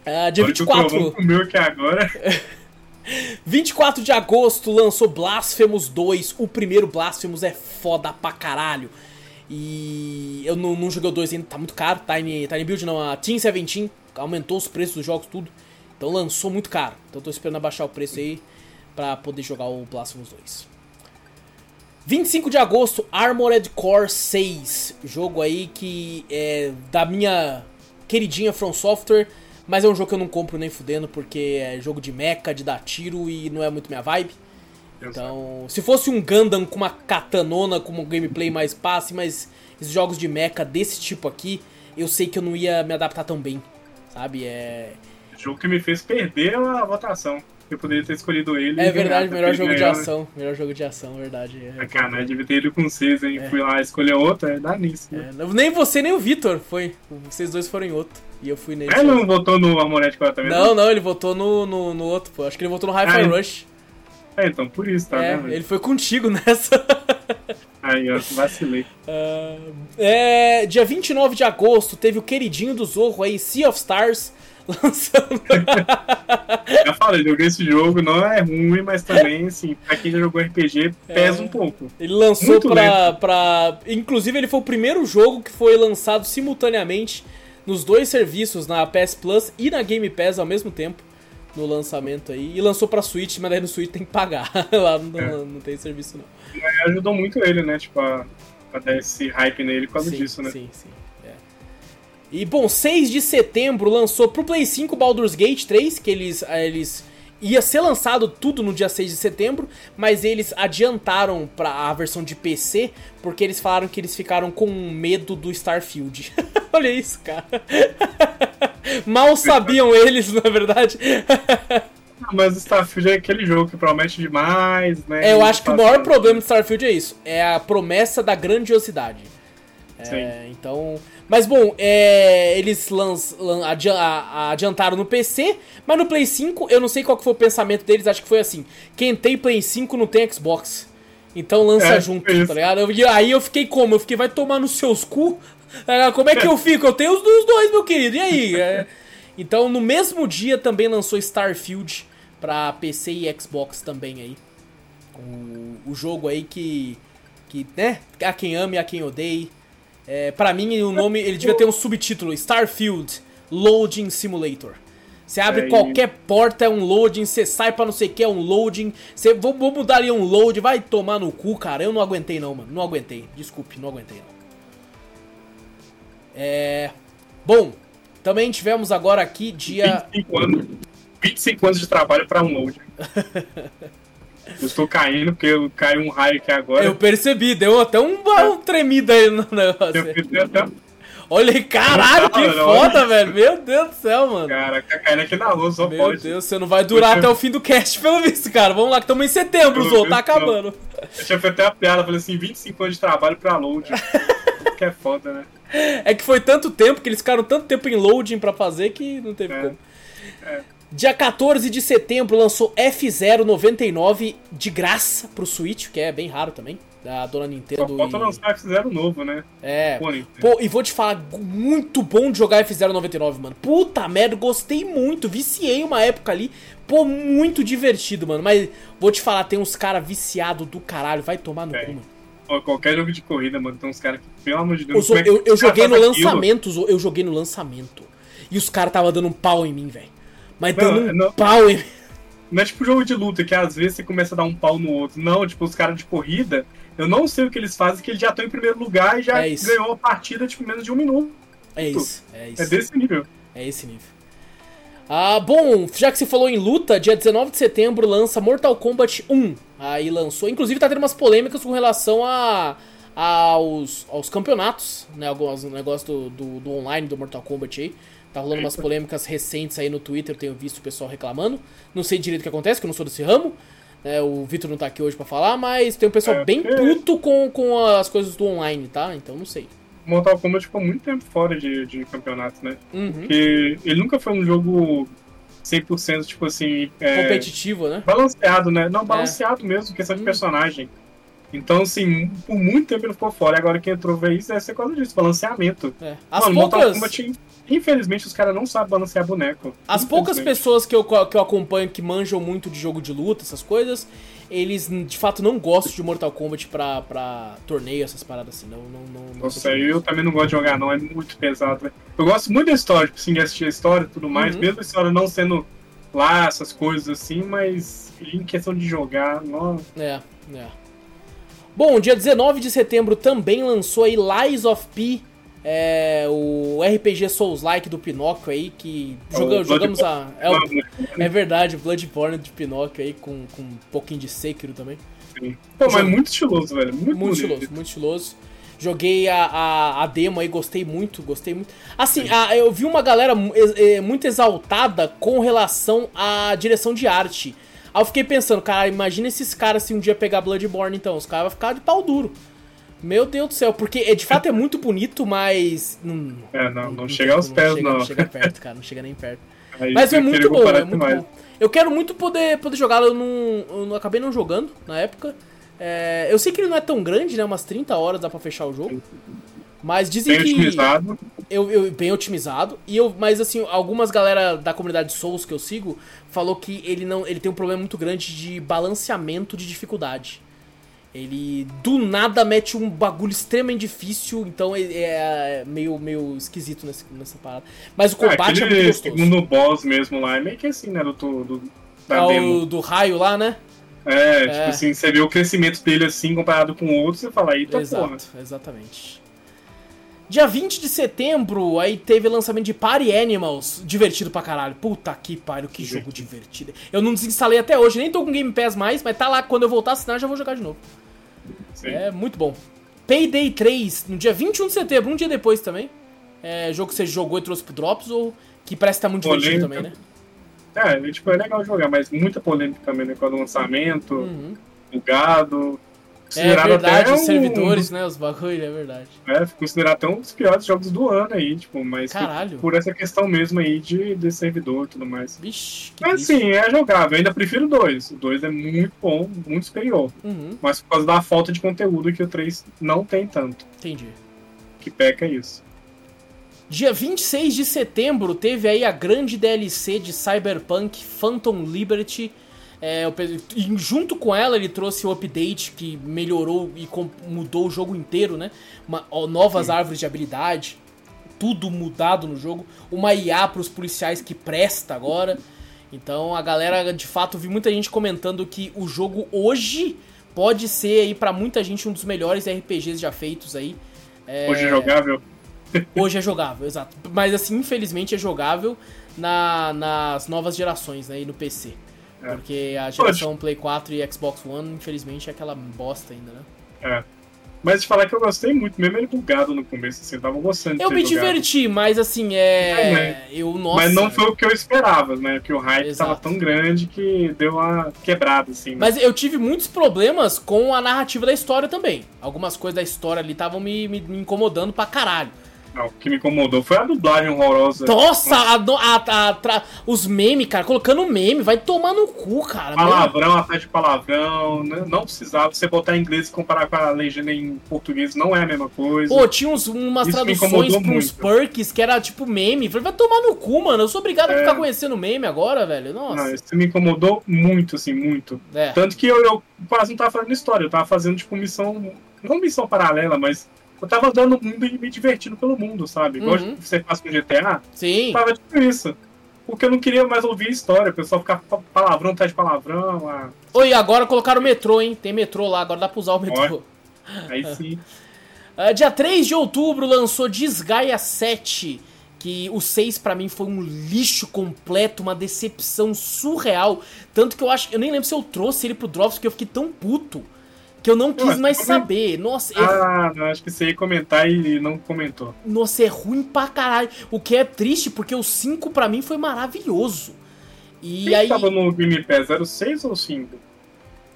Uh, dia 24. O meu aqui agora. 24 de agosto lançou Blasphemous 2. O primeiro Blasphemous é foda pra caralho. E eu não, não joguei o 2 ainda, tá muito caro. Tiny, Tiny Build não, a Team 17 aumentou os preços dos jogos, tudo. Então lançou muito caro. Então tô esperando abaixar o preço aí pra poder jogar o Blasphemous 2. 25 de agosto, Armored Core 6. Jogo aí que é da minha queridinha From Software. Mas é um jogo que eu não compro nem fudendo, porque é jogo de mecha, de dar tiro e não é muito minha vibe. Então, se fosse um Gundam com uma katanona, com um gameplay mais passe, mas esses jogos de mecha desse tipo aqui, eu sei que eu não ia me adaptar tão bem, sabe? É... O jogo que me fez perder a votação. Eu poderia ter escolhido ele. É verdade, melhor jogo de ação. Melhor jogo de ação, verdade. É, cara, devia ter ido com vocês, hein? É. Fui lá escolher outra, é dá nisso. Né? É, nem você nem o Vitor foi. Vocês dois foram em outro. E eu fui nele. Ele não votou no Armored Core também? Não, não, ele votou no, no, no, outro, pô. Acho que ele votou no Hi-Fi ah, Rush. É, então por isso, tá é, Ele foi contigo nessa. Aí, ó, vacilei. Uh, é, dia 29 de agosto teve o queridinho do Zorro aí, Sea of Stars, lançando. já falei, joguei esse jogo, não é ruim, mas também, assim, pra quem já jogou RPG, pesa é, um pouco. Ele lançou pra, pra. Inclusive, ele foi o primeiro jogo que foi lançado simultaneamente nos dois serviços, na PS Plus e na Game Pass ao mesmo tempo no lançamento aí. E lançou pra Switch, mas daí no Switch tem que pagar. Lá não, é. não, não, tem serviço não. Ajudou muito ele, né? Tipo, a, a dar esse hype nele por causa sim, disso, né? Sim, sim. E bom, 6 de setembro lançou pro Play 5 Baldur's Gate 3, que eles. eles ia ser lançado tudo no dia 6 de setembro, mas eles adiantaram para a versão de PC, porque eles falaram que eles ficaram com medo do Starfield. Olha isso, cara. Mal sabiam eles, na verdade. Mas Starfield é aquele jogo que promete demais, né? É, eu acho que o maior problema de Starfield é isso. É a promessa da grandiosidade. É, então. Mas bom, é, eles lanç, lan, adi adiantaram no PC, mas no Play 5 eu não sei qual foi o pensamento deles, acho que foi assim: quem tem Play 5 não tem Xbox. Então lança é, junto, tá ligado? E aí eu fiquei como? Eu fiquei, vai tomar nos seus cu? Tá como é que eu fico? Eu tenho os dos dois, meu querido, e aí? É, então no mesmo dia também lançou Starfield pra PC e Xbox também aí. O, o jogo aí que, que, né, a quem ama e a quem odeia. É, para mim, o nome ele devia ter um subtítulo: Starfield Loading Simulator. Você abre é, qualquer porta, é um loading, você sai pra não sei o que, é um loading. Você, vou, vou mudar ali um load, vai tomar no cu, cara. Eu não aguentei não, mano. Não aguentei. Desculpe, não aguentei não. É. Bom, também tivemos agora aqui dia. 25 anos, 25 anos de trabalho pra um load. Eu estou caindo, porque caiu um raio aqui agora. Eu percebi, deu até um, um tremido aí no negócio. Eu até... Olha aí, caralho, que foda, velho. Meu Deus do céu, mano. Cara, tá caindo aqui na luz, só Meu pode. Meu Deus, você não vai durar até o fim do cast, pelo visto, cara. Vamos lá, que estamos em setembro, Zô, tá acabando. Eu tinha feito até a piada, falei assim, 25 anos de trabalho pra load. que é foda, né? É que foi tanto tempo, que eles ficaram tanto tempo em loading pra fazer que não teve é. como. É. Dia 14 de setembro lançou F099 de graça pro Switch, que é bem raro também, da dona Nintendo. Só falta e... lançar F0 novo, né? É. Pô, e vou te falar, muito bom de jogar F099, mano. Puta merda, gostei muito, viciei uma época ali. Pô, muito divertido, mano. Mas vou te falar, tem uns caras viciados do caralho, vai tomar no é. cu, mano. qualquer jogo de corrida, mano, tem uns caras que, pelo amor de Deus, eu, é eu, eu joguei no lançamento, eu joguei no lançamento. E os caras tava dando um pau em mim, velho. Mas dando um não, pau em. Não é tipo jogo de luta, que às vezes você começa a dar um pau no outro. Não, tipo, os caras de corrida, eu não sei o que eles fazem, que eles já estão em primeiro lugar e já é ganhou a partida, tipo, menos de um minuto. É isso, é isso. É desse nível. É esse nível. Ah, bom, já que você falou em luta, dia 19 de setembro lança Mortal Kombat 1. Aí lançou, inclusive tá tendo umas polêmicas com relação a, aos, aos campeonatos, né? Alguns negócios do, do, do online do Mortal Kombat aí. Tá rolando umas polêmicas recentes aí no Twitter, tenho visto o pessoal reclamando. Não sei direito o que acontece, que eu não sou desse ramo. É, o Vitor não tá aqui hoje para falar, mas tem um pessoal é, bem puto com, com as coisas do online, tá? Então não sei. Mortal Kombat ficou muito tempo fora de, de campeonatos, né? Uhum. Porque ele nunca foi um jogo 100%, tipo assim... É, Competitivo, né? Balanceado, né? Não, balanceado é. mesmo, questão de uhum. personagem. Então, assim, por muito tempo ele ficou fora. E agora que entrou ver isso, deve ser causa disso, balanceamento. É. As Mano, poucas... Mortal Kombat Infelizmente, os caras não sabem balancear boneco. As poucas pessoas que eu, que eu acompanho que manjam muito de jogo de luta, essas coisas, eles de fato não gostam de Mortal Kombat pra, pra torneio, essas paradas assim. Não, não, não, Nossa, eu também não gosto de jogar, não. É muito pesado. Né? Eu gosto muito da história, tipo, assim, de assistir a história e tudo mais, uhum. mesmo a história não sendo lá, essas coisas assim, mas em questão de jogar, não. É, é. Bom, dia 19 de setembro também lançou aí Lies of P é, o RPG Souls-like do Pinóquio aí, que joga, jogamos a. É, o, é verdade, Bloodborne de Pinóquio aí, com, com um pouquinho de Sekiro também. Sim. Pô, mas muito estiloso, velho. Muito, muito estiloso, muito estiloso. Joguei a, a, a, demo aí, gostei muito, gostei muito. Assim, a, eu vi uma galera muito exaltada com relação à direção de arte. Aí eu fiquei pensando, cara, imagina esses caras se um dia pegar Bloodborne então. Os caras vão ficar de pau duro. Meu Deus do céu, porque é, de fato é muito bonito, mas. Não, é, não, não, não chega aos pés, não. Não chega perto, cara, não chega nem perto. Aí mas é muito bom, é muito bom. Eu quero muito poder, poder jogar, eu não, eu não acabei não jogando na época. É, eu sei que ele não é tão grande, né? Umas 30 horas dá pra fechar o jogo. Mas dizem Bem que. otimizado. Eu, eu- bem otimizado. E eu, mas assim, algumas galera da comunidade Souls que eu sigo falou que ele não, ele tem um problema muito grande de balanceamento de dificuldade. Ele do nada mete um bagulho extremamente difícil, então é, é meio, meio esquisito nesse, nessa parada. Mas o Ah, combate é aquele muito gostoso. segundo boss mesmo lá é meio que assim, né? Do, do, da demo. o do raio lá, né? É, É. tipo assim, você vê o crescimento dele assim comparado com outros, você fala, eita porra. Exato, exatamente. Dia 20 de setembro, aí teve lançamento de Party Animals. Divertido pra caralho. Puta que pariu, que jogo divertido. Eu não desinstalei até hoje, nem tô com Game Pass mais, mas tá lá. Quando eu voltar a assinar, já vou jogar de novo. Sim. É muito bom. Payday 3, no dia 21 de setembro, um dia depois também. É jogo que você jogou e trouxe pro Drops, ou que parece que tá muito divertido Polêmica. também, né? É, tipo, é legal jogar, mas muita polêmica também, né? Com o lançamento, Uhum. bugado. É Considerado verdade, até os um servidores, né? Os bagulho, é verdade. É, considerado até um dos piores jogos do ano aí, tipo, mas Caralho. por essa questão mesmo aí de, de servidor e tudo mais. Vixe, que Mas triste. sim, é jogável. Eu ainda prefiro o 2. O 2 é muito bom, muito superior. Uhum, Mas por causa da falta de conteúdo que o 3 não tem tanto. entendi. Que peca é isso. Dia 26 de setembro teve aí a grande DLC de Cyberpunk Phantom Liberty. É, e junto com ela ele trouxe o update que melhorou e mudou o jogo inteiro, né? Uma- ó, novas árvores de habilidade, tudo mudado no jogo. Uma IA para os policiais que presta agora. Então a galera, de fato, vi muita gente comentando que o jogo hoje pode ser aí para muita gente um dos melhores RPGs já feitos aí. É, Hoje é jogável. Hoje é jogável, exato. Mas assim, infelizmente é jogável na- nas novas gerações, né? E no PC. É. Porque a geração Play 4 e Xbox One, infelizmente, é aquela bosta ainda, né? É. Mas de falar que eu gostei muito, mesmo ele bugado no começo, assim, eu tava gostando de Eu me jogado. diverti, mas assim, é. É, né? Eu, nossa. Mas não foi o que eu esperava, né? Porque o hype Exato. tava tão grande que deu uma quebrada, assim. né? Mas eu tive muitos problemas com a narrativa da história também. Algumas coisas da história ali estavam me, me- me incomodando pra caralho. Não, o que me incomodou foi a dublagem horrorosa. Nossa, a a- a- os memes, cara, colocando meme, vai tomar no cu, cara. Palavrão atrás de palavrão, né? não precisava. Você botar em inglês e comparar com a legenda em português não é a mesma coisa. Pô, tinha uns, umas Isso traduções pra uns perks que era tipo meme. Falei, vai tomar no cu, mano. Eu sou obrigado a É. ficar conhecendo meme agora, velho. Não, Nossa. isso me incomodou muito, assim, muito. É. Tanto que eu, eu quase não tava fazendo história, eu tava fazendo, tipo, missão. Não missão paralela, mas eu tava andando no mundo e me divertindo pelo mundo, sabe? Igual Uhum. você faz com GTA, Sim. tava tipo isso. Porque eu não queria mais ouvir história, o pessoal ficar pa- palavrão atrás de palavrão. ah, Oi, agora colocaram o metrô, hein? Tem metrô lá, agora dá pra usar o metrô. Aí sim. Ah, dia 3 de outubro lançou Desgaia 7. Que o 6 pra mim foi um lixo completo, uma decepção surreal. Tanto que eu acho. Eu nem lembro se eu trouxe ele pro Drops, porque eu fiquei tão puto. Que eu não quis mais é? saber. Nossa, é Ah, não, acho que você ia comentar e não comentou. Nossa, é ruim pra caralho. O que é triste, porque o 5 pra mim foi maravilhoso. E Quem aí. tava no Game Pass? Era o 6 ou o 5?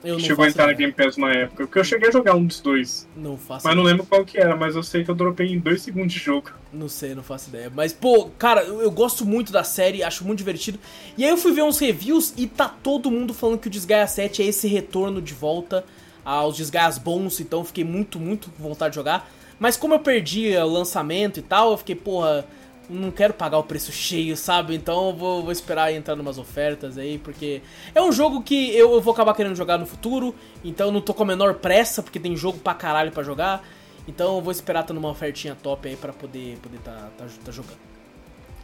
Eu não Chegou a entrar na ideia. Game Pass uma época. Porque eu cheguei a jogar um dos dois. Não faço Mas não ideia. lembro qual que era, mas eu sei que eu dropei em 2 segundos de jogo. Não sei, não faço ideia. Mas, pô, cara, eu, eu gosto muito da série, acho muito divertido. E aí eu fui ver uns reviews e tá todo mundo falando que o Desgaia 7 é esse retorno de volta aos Desgaias bons, então fiquei muito, muito com vontade de jogar. Mas como eu perdi o lançamento e tal, eu fiquei, porra, não quero pagar o preço cheio, sabe? Então eu vou, vou esperar entrar numas ofertas aí, porque é um jogo que eu, eu vou acabar querendo jogar no futuro, então eu não tô com a menor pressa, porque tem jogo pra caralho pra jogar. Então eu vou esperar estar numa ofertinha top aí pra poder poder tá, tá, tá jogando.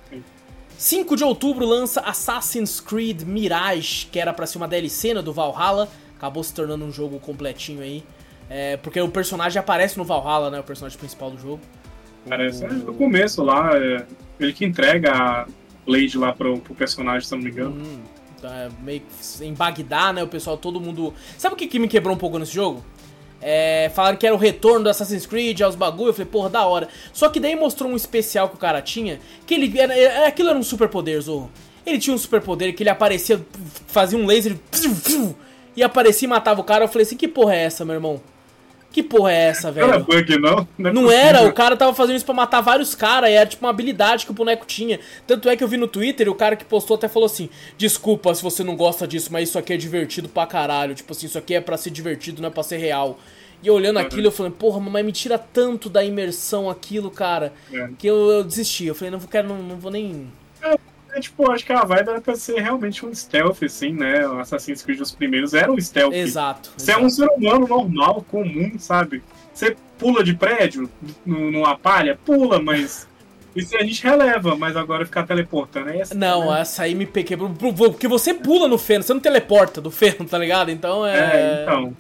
Sim. 5 de outubro lança Assassin's Creed Mirage, que era pra ser uma DLC né, do Valhalla, acabou se tornando um jogo completinho aí. É, porque o personagem aparece no Valhalla, né? O personagem principal do jogo. Parece O- é, no começo lá, é, ele que entrega a Blade lá pro, pro personagem, se não me engano. Hum, tá, é meio que em Bagdá, né? O pessoal, todo mundo. Sabe o que, que me quebrou um pouco nesse jogo? É, falaram que era o retorno do Assassin's Creed aos bagulho. Eu falei, porra, da hora. Só que daí mostrou um especial que o cara tinha. Que ele. Era, era- aquilo era um superpoder, Zorro. Ele tinha um superpoder que ele aparecia, fazia um laser e aparecia e matava o cara. Eu falei assim: que porra é essa, meu irmão? Que porra é essa, velho? Não era bug, não? Não, é não era, o cara tava fazendo isso pra matar vários caras, e era tipo uma habilidade que o boneco tinha. Tanto é que eu vi no Twitter, o cara que postou até falou assim: Desculpa se você não gosta disso, mas isso aqui é divertido pra caralho. Tipo assim, isso aqui é pra ser divertido, não é pra ser real. E eu olhando uhum. aquilo, eu falei, porra, mas me tira tanto da imersão aquilo, cara, é. que eu, eu, desisti. Eu falei, não, quero, não, não vou nem. É, tipo, acho que a vibe era pra ser realmente um stealth, assim, né? O Assassin's Creed os primeiros era um stealth. Exato. Você exato. é um ser humano normal, comum, sabe? Você pula de prédio numa palha? Pula, mas. Isso a gente releva, mas agora ficar teleportando é essa. Não, né? essa aí me peguei. Porque você pula no feno, você não teleporta do feno, tá ligado? Então é. É, então.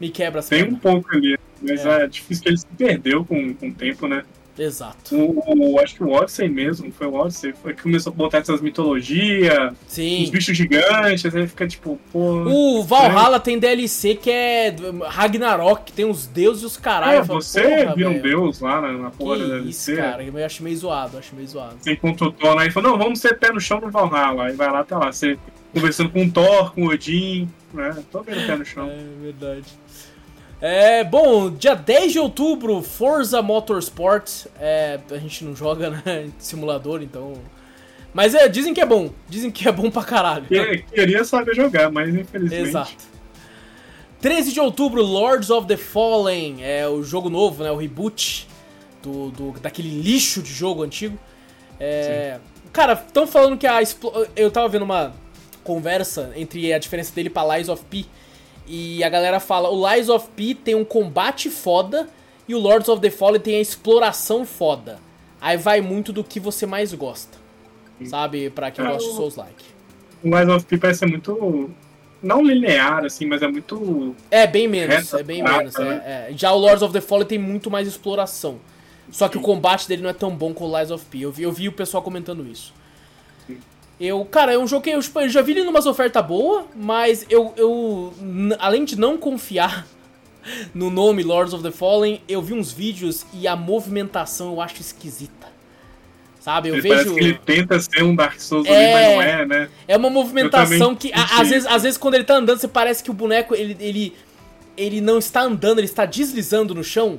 Me quebra Tem um pouco ali, mas é. é difícil que ele se perdeu com, com o tempo, né? Exato. O, o, acho que o Odyssey mesmo, foi o Odyssey, foi que começou a botar essas mitologias, os bichos gigantes, aí fica tipo, pô. O Valhalla é. tem DLC que é Ragnarok, tem os deuses e os caralho. É, você vira um deus lá na, na porra da DLC. Isso, cara, eu acho meio zoado, acho meio zoado. Você encontra o Thor lá e fala, não, vamos ser pé no chão no Valhalla. Aí vai lá, tá lá, você conversando com o Thor, com o Odin, né? Tô vendo pé no chão. É verdade. É, bom, dia 10 de outubro, Forza Motorsport. É, a gente não joga, né, simulador, então. Mas é, dizem que é bom. Dizem que é bom pra caralho. Eu queria saber jogar, mas infelizmente. Exato. 13 de outubro, Lords of the Fallen. É o jogo novo, né? O reboot do, do daquele lixo de jogo antigo. É, cara, estão falando que a. Eu tava vendo uma conversa entre a diferença dele pra Lies of P e a galera fala: o Lies of P tem um combate foda e o Lords of the Fallen tem a exploração foda. Aí vai muito do que você mais gosta. Sabe? Pra quem é, gosta de Souls-like. O Lies of P parece ser muito. Não linear, assim, mas é muito. É, bem menos. É bem menos. Né? É, é. Já o Lords of the Fallen tem muito mais exploração. Só que Sim. o combate dele não é tão bom como o Lies of P. Eu vi, eu vi o pessoal comentando isso. Eu, cara, é um jogo que eu, tipo, eu já vi ele numa oferta boa, mas eu, eu, além de não confiar no nome Lords of the Fallen, eu vi uns vídeos e a movimentação eu acho esquisita. Sabe, eu ele vejo. Parece que ele tenta ser um Dark Souls é... ali, mas não é, né? É uma movimentação que, a, às, vezes, às vezes, quando ele tá andando, você parece que o boneco ele, ele, ele não está andando, ele está deslizando no chão.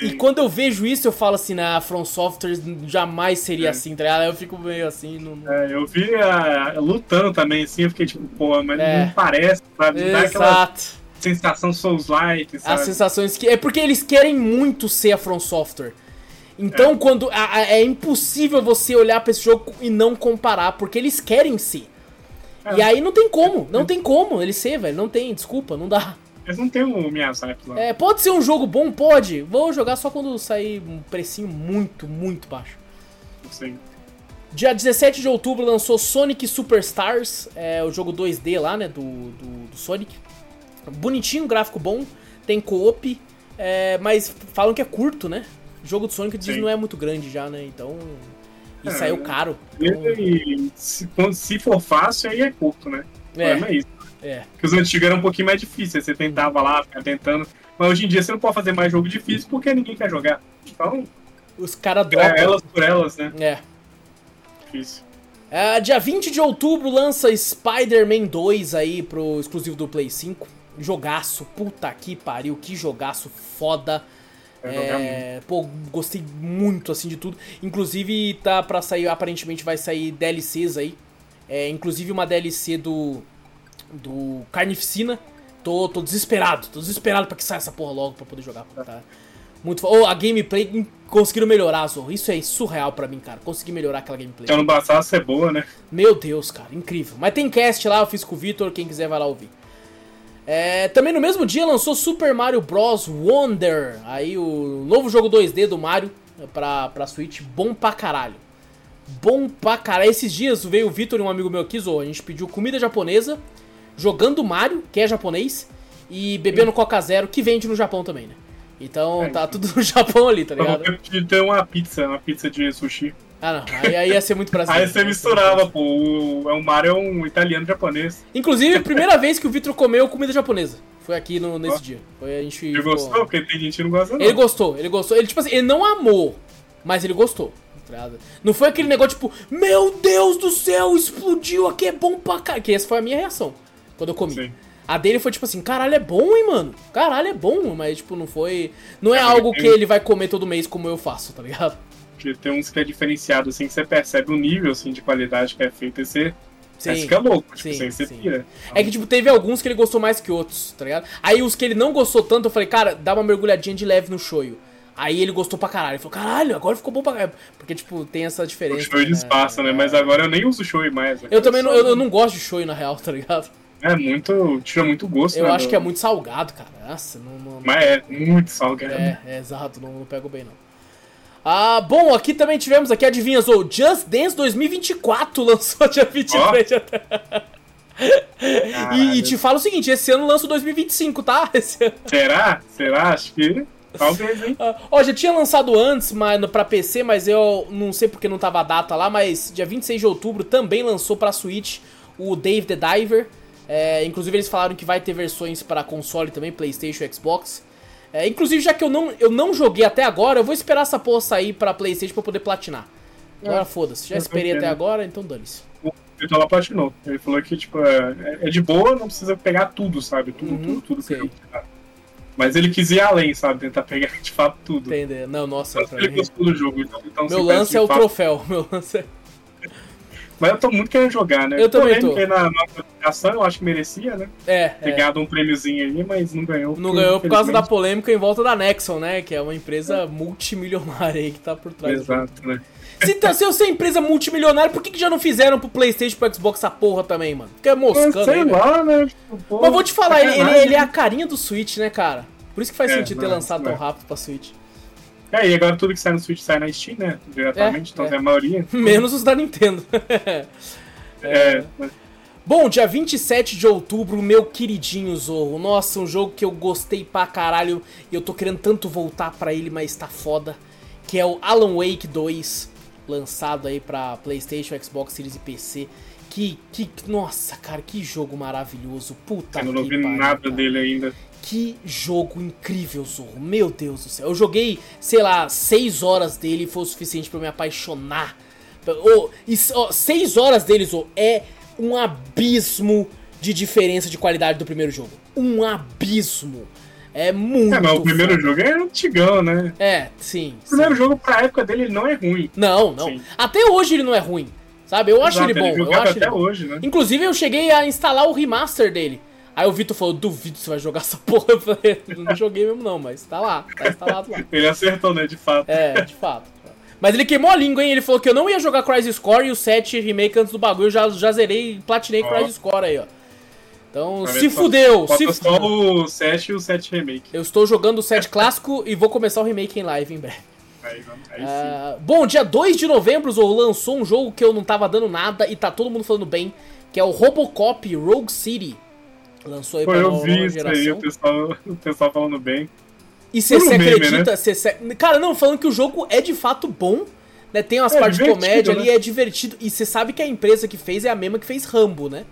E quando eu vejo isso, eu falo assim, na From Software jamais seria é. assim, tá ligado? Eu fico meio assim. Não... É, eu vi a, lutando também, assim, eu fiquei tipo, pô, mas é. não parece, sabe? Exato. sensação Souls-like, As sensações que. É porque eles querem muito ser a From Software. Então, é. quando. A, a, é impossível você olhar pra esse jogo e não comparar, porque eles querem ser. É. E aí não tem como, não tem como ele ser, velho. Não tem, desculpa, não dá. Eles não tem o Miyazaki lá. É, pode ser um jogo bom? Pode. Vou jogar só quando sair um precinho muito, muito baixo. Sim. Dia 17 de outubro lançou Sonic Superstars, é o jogo 2D lá, né, do, do, do Sonic. Bonitinho, gráfico bom, tem co-op, é, mas falam que é curto, né? O jogo do Sonic diz não é muito grande já, né? Então. E é, saiu caro. Então... se, se for fácil, aí é curto, né? O é. problema é isso. É. Porque os antigos eram um pouquinho mais difíceis. Você tentava lá, ficar tentando. Mas hoje em dia você não pode fazer mais jogo difícil porque ninguém quer jogar. Então. Os caras dropam. É, elas por elas, né? É. Difícil. É, dia 20 de outubro lança Spider-Man 2 aí pro exclusivo do Play 5. Jogaço, puta que pariu, que jogaço foda. É, pô, gostei muito assim de tudo. Inclusive tá para sair, aparentemente vai sair DLCs aí. É, inclusive uma DLC do do Carnificina. Tô, tô desesperado, tô desesperado pra que saia essa porra logo pra poder jogar. Tá? Muito oh, a gameplay conseguiram melhorar, Zorro. Isso é surreal pra mim, cara. Consegui melhorar aquela gameplay. Então não bastasse ser boa, né? Meu Deus, cara, incrível. Mas tem cast lá, eu fiz com o Victor, quem quiser vai lá ouvir. É, também no mesmo dia lançou Super Mario Bros. Wonder. Aí o novo jogo 2D do Mario pra, pra Switch. Bom pra caralho. Bom pra caralho. Esses dias veio o Victor e um amigo meu aqui, Zorro. A gente pediu comida japonesa jogando Mario, que é japonês, e bebendo Coca Zero, que vende no Japão também, né? Então é, tá tudo no Japão ali, tá ligado? Eu ter uma pizza, uma pizza de sushi. Ah, não. Aí, aí ia ser muito brasileiro. aí você misturava, pô. O, o Mario é um italiano japonês. Inclusive, primeira vez que o Vitor comeu comida japonesa. Foi aqui no, nesse dia. Foi a gente. Ele ficou... gostou? Porque tem gente que não gosta, não. Ele gostou, ele gostou. Ele, tipo assim, ele não amou, mas ele gostou. Tá não foi aquele negócio tipo, meu Deus do céu, explodiu aqui, é bom pra cá. Que essa foi a minha reação quando eu comi. Sim. A dele foi tipo assim, caralho, é bom, hein, mano? Caralho, é bom, mas tipo, não foi. Não é, É, algo tem- que ele vai comer todo mês como eu faço, tá ligado? Porque tem uns que é diferenciado, assim, que você percebe o nível, assim, de qualidade que é feito e você, Sim. fica louco, tipo, Sim, você sim. pira. É que, tipo, teve alguns que ele gostou mais que outros, tá ligado? Aí os que ele não gostou tanto, eu falei, cara, dá uma mergulhadinha de leve no shoyu. Aí ele gostou pra caralho. Ele falou, caralho, agora ficou bom pra caralho. Porque, tipo, tem essa O diferença. show disfarça, né? Mas agora eu nem uso show mais. Eu também não, eu, eu não gosto de shoyu, na real, tá ligado? É muito. Tira muito gosto, Eu né, acho do- que é muito salgado, cara. Nossa, não. não- Mas é muito salgado. É, é exato, não, não pego bem não. Ah, bom, aqui também tivemos aqui, adivinha, Zou, Just Dance 2024 lançou dia 23 até. E, e te falo o seguinte, esse ano lança o 2025, tá? Será? Será? Acho que. Talvez, hein? Ah, Ó, já tinha lançado antes mas, pra PC, mas eu não sei porque não tava a data lá, mas dia 26 de outubro também lançou pra Switch o Dave the Diver. É, inclusive eles falaram que vai ter versões para console também, Playstation e Xbox. É, inclusive, já que eu não, eu não joguei até agora, eu vou esperar essa porra sair pra Playstation pra poder platinar. Agora É, foda-se, já esperei até agora, então dane-se. Então ela platinou. Ele falou que, tipo, é, é de boa, não precisa pegar tudo, sabe? Tudo, Uhum, tudo, tudo sei. ele. Mas ele quis ir além, sabe? Tentar pegar de fato tudo. Entender? Não, nossa, ele mim. gostou do jogo. Então, então Meu lance é o fato- troféu. Meu lance é... Mas eu tô muito querendo jogar, né? Eu também tô. Na, na classificação, eu acho que merecia, né? É, Ter é. ganhado um prêmiozinho aí, mas não ganhou. Não ganhou por causa da polêmica em volta da Nexon, né? Que é uma empresa multimilionária aí que tá por trás. Exato, né? Se, tá- se eu ser empresa multimilionária, por que, que já não fizeram pro Playstation e pro Xbox essa porra também, mano? Fica Mas moscando sei aí, velho. lá, né? Tipo, Mas vou te falar, ele, ele- é a né? carinha do Switch, né, cara? Por isso que faz É, sentido ter lançado tão é. rápido pra Switch. É, e agora tudo que sai no Switch sai na Steam, né? Diretamente, É, então é. é a maioria. Menos os da Nintendo. É, mas- Bom, dia 27 de outubro, meu queridinho Zorro. Nossa, um jogo que eu gostei pra caralho e eu tô querendo tanto voltar pra ele, mas tá foda. Que é o Alan Wake 2, lançado aí pra PlayStation, Xbox Series e PC. Que, que, nossa, cara, que jogo maravilhoso. Puta eu que não vi nada cara. dele ainda. Que jogo incrível, Zorro. Meu Deus do céu. Eu joguei, sei lá, 6 horas dele e foi o suficiente pra eu me apaixonar. Ó, 6 horas dele, Zorro, é um abismo de diferença de qualidade do primeiro jogo. Um abismo. É muito É, mas o primeiro foda. jogo é antigão, né? É, sim. O primeiro sim. jogo pra época dele ele não é ruim. Não, não. Sim. Até hoje ele não é ruim. Sabe? Eu acho Exato, ele bom. eu jogava acho ele até bom. hoje, né? Inclusive, eu cheguei a instalar o remaster dele. Aí o Vitor falou, duvido você vai jogar essa porra. Eu falei, não joguei mesmo não, mas tá lá, tá instalado lá. Ele acertou, né? De fato. É, de fato. Mas ele queimou a língua, hein? Ele falou que eu não ia jogar Crisis Core e o 7 remake antes do bagulho. Eu já, já zerei e platinei Ó. Crisis Core aí, ó. Então, se só- fudeu, se só fudeu. o 7 e o 7 Remake. Eu estou jogando o 7 clássico e vou começar o remake em live em breve. Aí, vamos- aí sim. Ah, bom, dia 2 de novembro, Zorro lançou um jogo que eu não tava dando nada e tá todo mundo falando bem, que é o Robocop Rogue City. Lançou aí Pô, pra eu nova vi isso aí, o pessoal, o pessoal falando bem. E você meme, acredita? né? cê- Cara, não, falando que o jogo é de fato bom, né? Tem umas É partes de comédia né? ali, é divertido. E você sabe que a empresa que fez é a mesma que fez Rambo, né?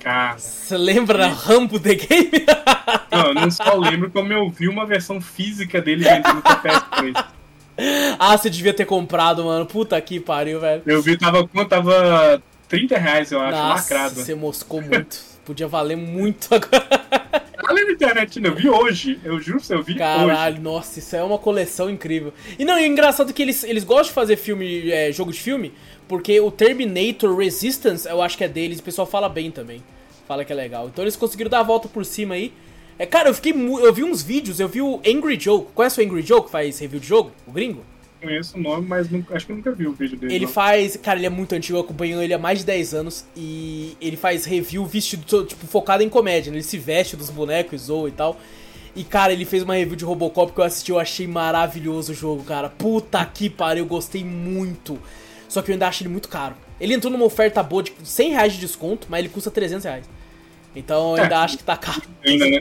Cara, Você lembra Rambo The Game? não, eu não só lembro como eu vi uma versão física dele vendendo pro PS3. ah, você devia ter comprado, mano. Puta que pariu, velho. Eu vi, tava quanto? Tava 30 reais, eu acho, Nossa, lacrado. você moscou muito. Podia valer muito agora. Olha na internet, né? eu vi hoje. Eu juro pra você, eu vi hoje. Caralho, nossa, isso é uma coleção incrível. E não, e é engraçado que eles, eles gostam de fazer filme, é, jogo de filme, porque o Terminator Resistance, eu acho que é deles, o pessoal fala bem também. Fala que é legal. Então eles conseguiram dar a volta por cima aí. É, cara, eu fiquei Eu vi uns vídeos, eu vi o Angry Joe. Conhece o Angry Joe que faz review de jogo? O gringo? Conheço o nome, mas nunca- acho que eu nunca vi o vídeo dele. Ele não. faz. Cara, ele é muito antigo, eu acompanho ele há mais de 10 anos. E ele faz review vestido, tipo, focado em comédia. né? Ele se veste dos bonecos, zoa e tal. E, cara, ele fez uma review de Robocop que eu assisti, eu achei maravilhoso o jogo, cara. Puta que pariu, eu gostei muito. Só que eu ainda acho ele muito caro. Ele entrou numa oferta boa de 100 reais de desconto, mas ele custa 300 reais. Então eu ainda É. acho que tá caro. Ainda, né?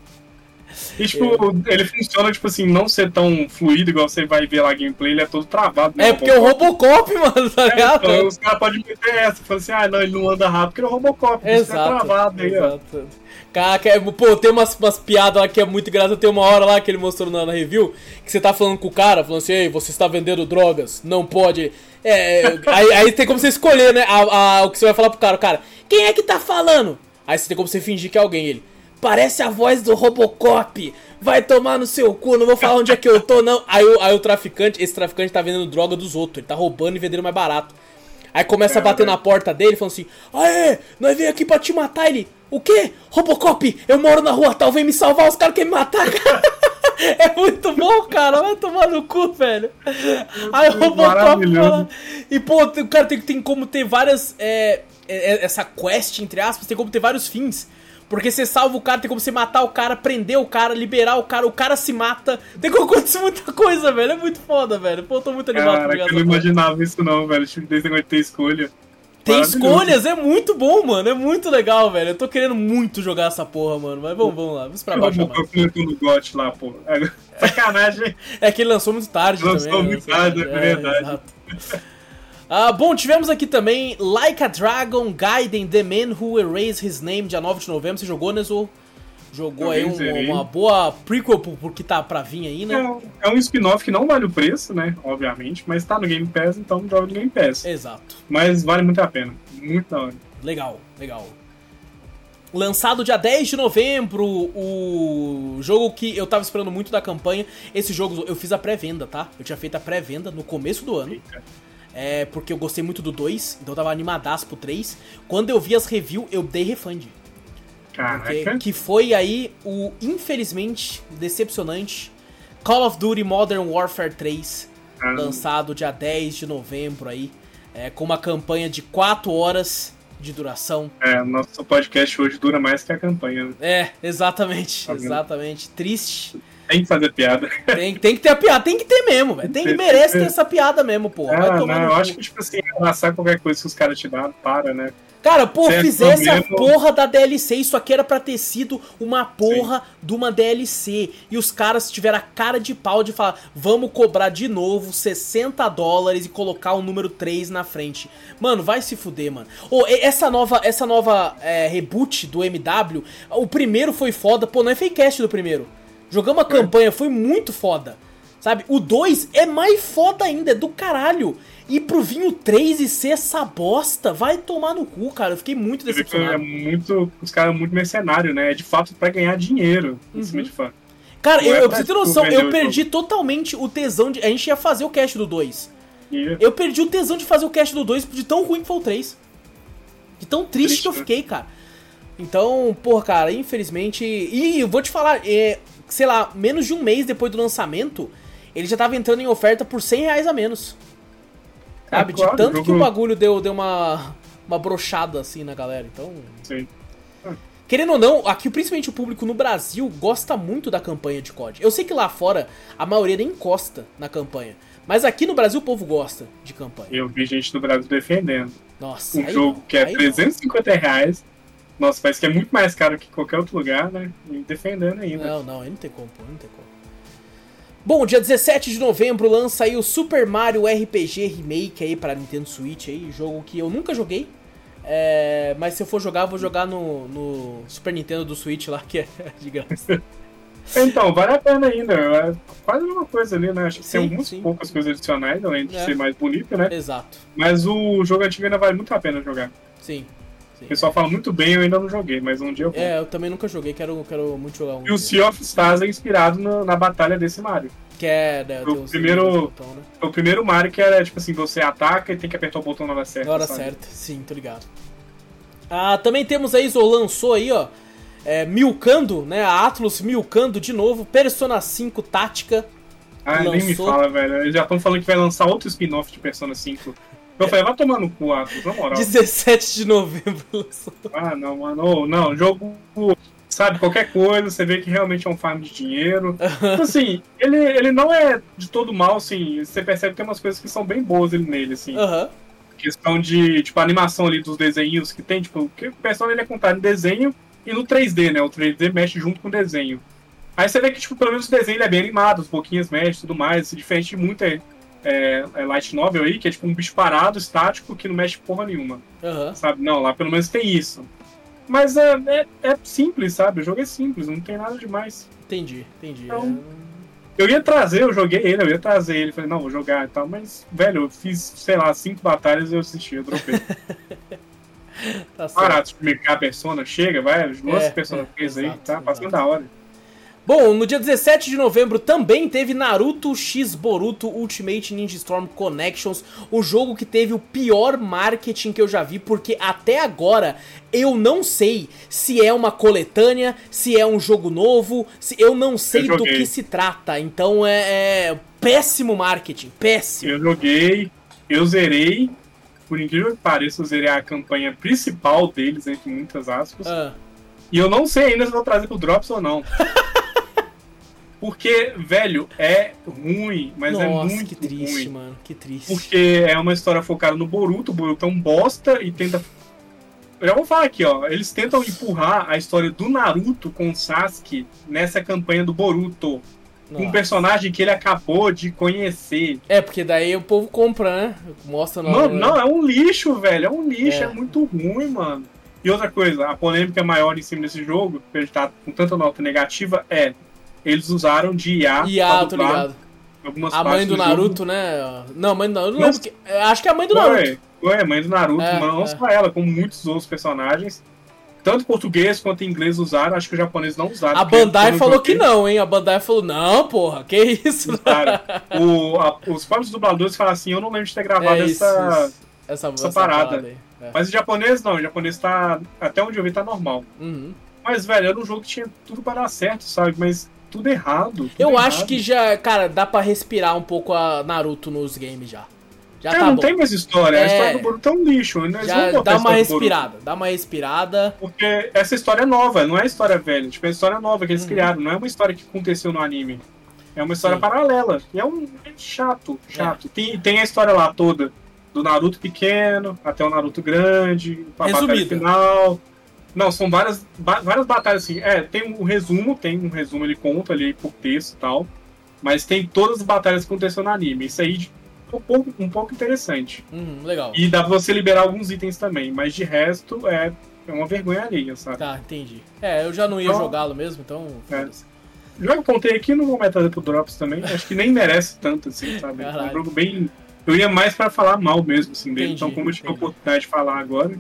E, tipo, ele funciona, tipo assim, não ser tão fluido igual você vai ver lá a gameplay, ele é todo travado. né? É porque é o Robocop, mano, tá É, ligado? então, os caras podem meter essa, falar assim, ah, não, ele não anda rápido porque ele é Robocop, isso é Exato. travado aí, ó. exato. Caraca, é- pô, tem umas, umas piadas lá que é muito engraçado. Tem uma hora lá que ele mostrou na, na review que você tá falando com o cara, falando assim, ei, você está vendendo drogas, não pode. É, é, aí, aí tem como você escolher, né? A, a- o que você vai falar pro cara, o cara, quem é que tá falando? Aí você tem como você fingir que é alguém, ele. Parece a voz do Robocop. Vai tomar no seu cu, não vou falar onde é que eu tô, não. Aí, o- aí o traficante, esse traficante tá vendendo droga dos outros, ele tá roubando e vendendo mais barato. Aí começa a bater na porta dele, falando assim: Aê, nós veio aqui pra te matar. Ele, o quê? Robocop, eu moro na rua tal, vem me salvar, os caras querem me matar, cara. É muito bom, cara, vai tomar no cu, velho. Aí o Robocop fala. E, pô, o cara tem, tem como ter várias. é, é, é, essa quest, entre aspas, tem como ter vários fins. Porque você salva o cara, tem como você matar o cara, prender o cara, liberar o cara, o cara se mata. Tem como acontecer muita coisa, velho. É muito foda, velho. Pô, eu tô muito animado Caraca, jogar eu não imaginava isso não, velho. Tipo, desse negócio de ter escolha. Tem escolhas, é muito bom, mano. É muito legal, velho. Eu tô querendo muito jogar essa porra, mano. Mas vamos, vamos lá, vamos pra baixo. mano. Robocop comentou no GOT lá, pô. É, Sacanagem. É que ele lançou muito tarde Lançou também. né? muito tarde, é verdade. exato. Ah, bom, tivemos aqui também Like a Dragon Gaiden The Man Who Erased His Name, dia 9 de novembro. Você jogou, Nezo? Jogou Joguei, aí um- uma boa prequel pro, pro que tá pra vir aí, né? É um- É um spin-off que não vale o preço, né? Obviamente, mas tá no Game Pass, então joga no Game Pass. Exato. Mas vale muito a pena. Muito da hora. Legal, legal. Lançado dia 10 de novembro, o jogo que eu tava esperando muito da campanha. Esse jogo eu fiz a pré-venda, tá? Eu tinha feito a pré-venda no começo do ano. Eita. É, porque eu gostei muito do 2, então eu tava animadaço pro 3. Quando eu vi as reviews, eu dei refund. Caraca. que foi aí o, infelizmente, decepcionante Call of Duty Modern Warfare 3, Ah, lançado dia 10 de novembro aí, é, com uma campanha de 4 horas de duração. É, nosso podcast hoje dura mais que a campanha. né? É, exatamente, Tá exatamente. Triste. Tem que fazer piada. Tem, tem que ter a piada, tem que ter mesmo, velho. Tem que merece ter essa piada mesmo, pô. Ah, não, eu acho que, tipo assim, abraçar qualquer coisa que os caras te dão, para, né? Cara, pô, Certo, fizesse a porra da DLC. Isso aqui era pra ter sido uma porra de uma DLC. E os caras tiveram a cara de pau de falar: vamos cobrar de novo 60 dólares e colocar o número 3 na frente. Mano, vai se fuder, mano. Ô, e- essa nova, essa nova é, reboot do MW, o primeiro foi foda. Pô, não é fakecast do primeiro. Jogamos a campanha, foi muito foda. Sabe? O 2 é mais foda ainda, é do caralho. E pro vinho 3 e ser essa bosta, vai tomar no cu, cara. Eu fiquei muito Você que é decepcionado. muito. Os caras são muito mercenários, né? É de fato pra ganhar dinheiro em cima de fã. Cara, Não eu, é eu pra, preciso ter noção, eu perdi totalmente o tesão de. A gente ia fazer o cast do 2. E Eu perdi o tesão de fazer o cast do 2 de tão ruim que foi o 3. De tão triste Triste, que eu né? fiquei, cara. Então, porra, cara, infelizmente. E eu vou te falar, é, sei lá, menos de um mês depois do lançamento, ele já tava entrando em oferta por 100 reais a menos. Sabe? É, claro, de tanto que o bagulho deu, deu uma, uma brochada assim na galera. Então. Sim. Querendo ou não, aqui principalmente o público no Brasil gosta muito da campanha de COD. Eu sei que lá fora a maioria nem encosta na campanha. Mas aqui no Brasil o povo gosta de campanha. Eu vi gente do Brasil defendendo. Nossa, Um jogo não, que é aí não. 350 reais. Nossa, parece que é muito mais caro que qualquer outro lugar, né? E defendendo ainda. Não, não, aí não tem como, não tem como. Bom, dia 17 de novembro lança aí o Super Mario RPG Remake aí pra Nintendo Switch aí, jogo que eu nunca joguei. É, mas se eu for jogar, vou jogar no, no Super Nintendo do Switch lá, que é de graça. Então, vale a pena ainda. É quase a mesma coisa ali, né? Acho que Sim, tem algumas sim. poucas coisas adicionais, além de É. ser mais bonito, né? Exato. Mas o jogo antigo ainda vale muito a pena jogar. Sim. O pessoal fala muito bem, eu ainda não joguei, mas um dia eu vou. É, eu também nunca joguei, quero, quero muito jogar um. E o. Sea of Stars é inspirado na, na batalha desse Mario. Que é, né, O primeiro- botão, né? O primeiro Mario que era, tipo assim, você ataca e tem que apertar o botão na hora certa. Na hora sabe? certa, sim, tô ligado. Ah, também temos aí, Zo lançou aí, ó. É, milcando, né? A Atlus milcando de novo. Persona 5 Tática. Ah, nem me Lançou. fala, velho. Eles já estão falando que vai lançar outro spin-off de Persona 5. Eu falei, vai tomar no cu, Atos, na moral. 17 de novembro lançou. Ah, não, mano. Não, jogo, sabe, qualquer coisa, você vê que realmente é um farm de dinheiro. Tipo assim, ele, ele não é de todo mal, assim. Você percebe que tem umas coisas que são bem boas ele nele, assim. Aham. Questão de, tipo, a animação ali dos desenhos que tem, tipo, que o ele é contado em desenho e no 3D, né? O 3D mexe junto com o desenho. Aí você vê que, tipo, pelo menos o desenho ele é bem animado, os pouquinhos mexem e tudo mais, se diferente de muita é, é, light novel aí, que é tipo um bicho parado, estático, que não mexe porra nenhuma, Aham. sabe? Não, lá pelo menos tem isso. Mas é, é, é simples, sabe? O jogo é simples, não tem nada demais. Entendi, entendi. Então, Eu ia trazer, eu joguei ele, eu ia trazer ele, falei, não, vou jogar e tal, mas, velho, eu fiz, sei lá, cinco batalhas e eu assisti, eu dropei. tá Barato de mercar a persona, chega, vai, as duas é, personas é, fez aí, tá passando da hora. Bom, no dia 17 de novembro também teve Naruto X Boruto Ultimate Ninja Storm Connections, o jogo que teve o pior marketing que eu já vi, porque até agora eu não sei se é uma coletânea, se é um jogo novo, se eu não sei eu do que se trata. Então é, é péssimo marketing, péssimo. Eu joguei, eu zerei, por incrível que pareça, eu zerei a campanha principal deles, entre muitas aspas. Ah. E eu não sei ainda se vou trazer pro Drops ou não. Porque, velho, é ruim, mas é Nossa, é muito que triste, ruim. mano. Que triste. Porque é uma história focada no Boruto. O Boruto é um bosta e tenta. Eu já vou falar aqui, ó. Eles tentam empurrar a história do Naruto com o Sasuke nessa campanha do Boruto. Nossa. Um personagem que ele acabou de conhecer. É, porque daí o povo compra, né? Mostra no. Não, não, é um lixo, velho. É um lixo, é, é muito ruim, mano. E outra coisa, a polêmica maior em cima desse jogo, que ele tá com tanta nota negativa, é eles usaram de IA. IA, tô ligado. a mãe do, do Naruto, jogo. né? Não, a mãe do Naruto, Mas, que... acho que é a mãe do Naruto. Foi, a mãe do Naruto, é, não é. só ela, como muitos outros personagens. Tanto português quanto inglês usaram, acho que o japonês não usaram. A Bandai falou que não, hein? A Bandai falou, não, porra, que isso? o, a, os próprios dubladores falam assim, eu não lembro de ter gravado é isso, essa, isso. Essa, essa, parada. É. Mas o japonês não, o japonês tá, até onde eu vi, tá normal. Uhum. Mas, velho, era um jogo que tinha tudo para dar certo, sabe? Mas tudo errado. Tudo eu errado. acho que já, cara, dá para respirar um pouco a Naruto nos games já. Já é, tá não bom. tem mais história. É... A história do Boruto é um lixo. Eles já dá uma respirada, dá uma respirada. Porque essa história é nova, não é história velha. Tipo, é história nova que eles uhum. criaram. Não é uma história que aconteceu no anime. É uma história Sim. paralela. E é um é chato, chato. É. Tem, tem a história lá toda do Naruto pequeno até o Naruto grande, a batalha final. Não, são várias, várias batalhas assim. É, tem um resumo, tem um resumo, ele conta ali por texto e tal. Mas tem todas as batalhas que aconteceram no anime. Isso aí é um pouco, um pouco interessante. Uhum, legal. E dá pra você liberar alguns itens também, mas de resto é, é uma vergonha alheia, sabe? Tá, entendi. É, eu já não ia então, jogá-lo mesmo, então. É. Já contei aqui, não vou meter pro Drops também. Acho que nem merece tanto, assim, sabe? É um jogo bem. Eu ia mais pra falar mal mesmo, assim, dele. Entendi, então, como eu tive a oportunidade de falar agora.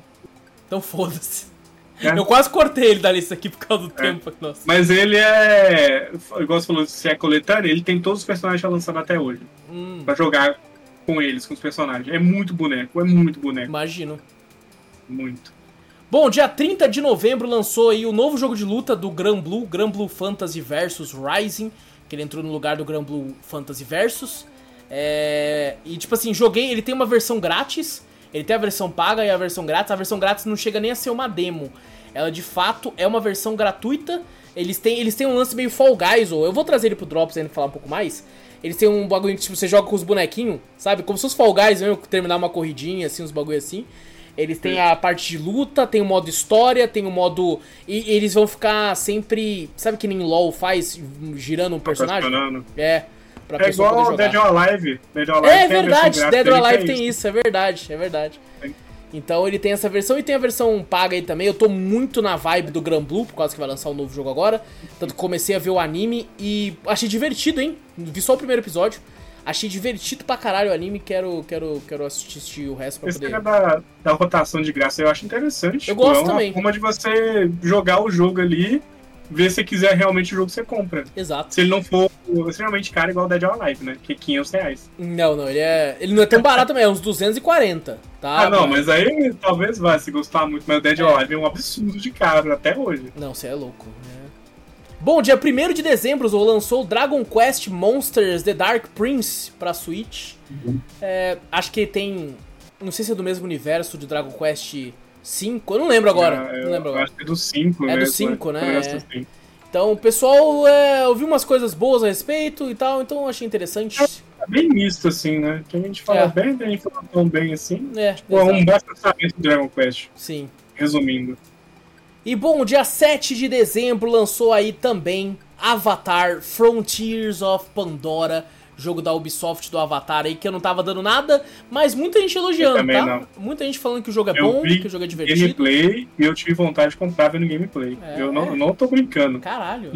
Então foda-se. É. Eu quase cortei ele da lista aqui por causa do é. tempo. Nossa. Mas ele é. Igual você falou, se é coletânea, ele tem todos os personagens já lançados até hoje. Hum. Pra jogar com eles, com os personagens. É muito boneco, é muito boneco. Imagino. Muito. Bom, dia 30 de novembro lançou aí o novo jogo de luta do Gran Blue, Gran Blue Fantasy Versus Rising, que ele entrou no lugar do Gran Blue Fantasy Versus. É... E tipo assim, joguei, ele tem uma versão grátis ele tem a versão paga e a versão grátis. A versão grátis não chega nem a ser uma demo. Ela de fato é uma versão gratuita. Eles têm, eles têm um lance meio Fall Guys, ou eu vou trazer ele pro Drops ainda falar um pouco mais. Eles têm um bagulho que tipo, você joga com os bonequinhos, sabe? Como se fosse Fall Guys, mesmo, terminar uma corridinha, assim, uns bagulho assim. Eles têm a parte de luta, tem o modo história, tem o modo. E eles vão ficar sempre. Sabe que nem LOL faz, girando um personagem? É. Pra é igual Dead or Alive. Dead or Alive é verdade, Dead or Alive tem isso. é verdade, é verdade. Então ele tem essa versão e tem a versão paga aí também. Eu tô muito na vibe do Gran Blue, por causa que vai lançar um novo jogo agora. Tanto que comecei a ver o anime e achei divertido, hein? Vi só o primeiro episódio. Achei divertido pra caralho o anime, quero, quero, quero assistir o resto pra Esse poder... da, da rotação de graça eu acho interessante. Eu gosto é uma também. forma de você jogar o jogo ali ver se quiser realmente o jogo, você compra. Exato. Se ele não for extremamente caro, igual o Dead or Alive, né? Que é 500 reais. Não, não, ele é. Ele não é tão barato também, é uns 240, tá? Ah, não, mas aí talvez vá se gostar muito, mas o Dead or é. Alive é um absurdo de caro até hoje. Não, você é louco, né? Bom, dia 1 de dezembro lançou Dragon Quest Monsters The Dark Prince pra Switch. Uhum. É, acho que tem. Não sei se é do mesmo universo de Dragon Quest 5, eu não lembro agora. Ah, não lembro agora. Acho que é do 5, É do 5, né? É. Então o pessoal é, ouviu umas coisas boas a respeito e tal, então eu achei interessante. É, é bem misto, assim, né? Tem gente fala é. bem, tem gente fala tão bem assim. É, tipo, é um bom pensamento do Dragon Quest. Sim. Resumindo. E bom, dia 7 de dezembro lançou aí também Avatar Frontiers of Pandora jogo da Ubisoft do Avatar aí, que eu não tava dando nada, mas muita gente elogiando, tá? Não. Muita gente falando que o jogo é eu bom, que o jogo é divertido. gameplay e eu tive vontade de comprar vendo gameplay. É, eu não, não tô brincando. Caralho.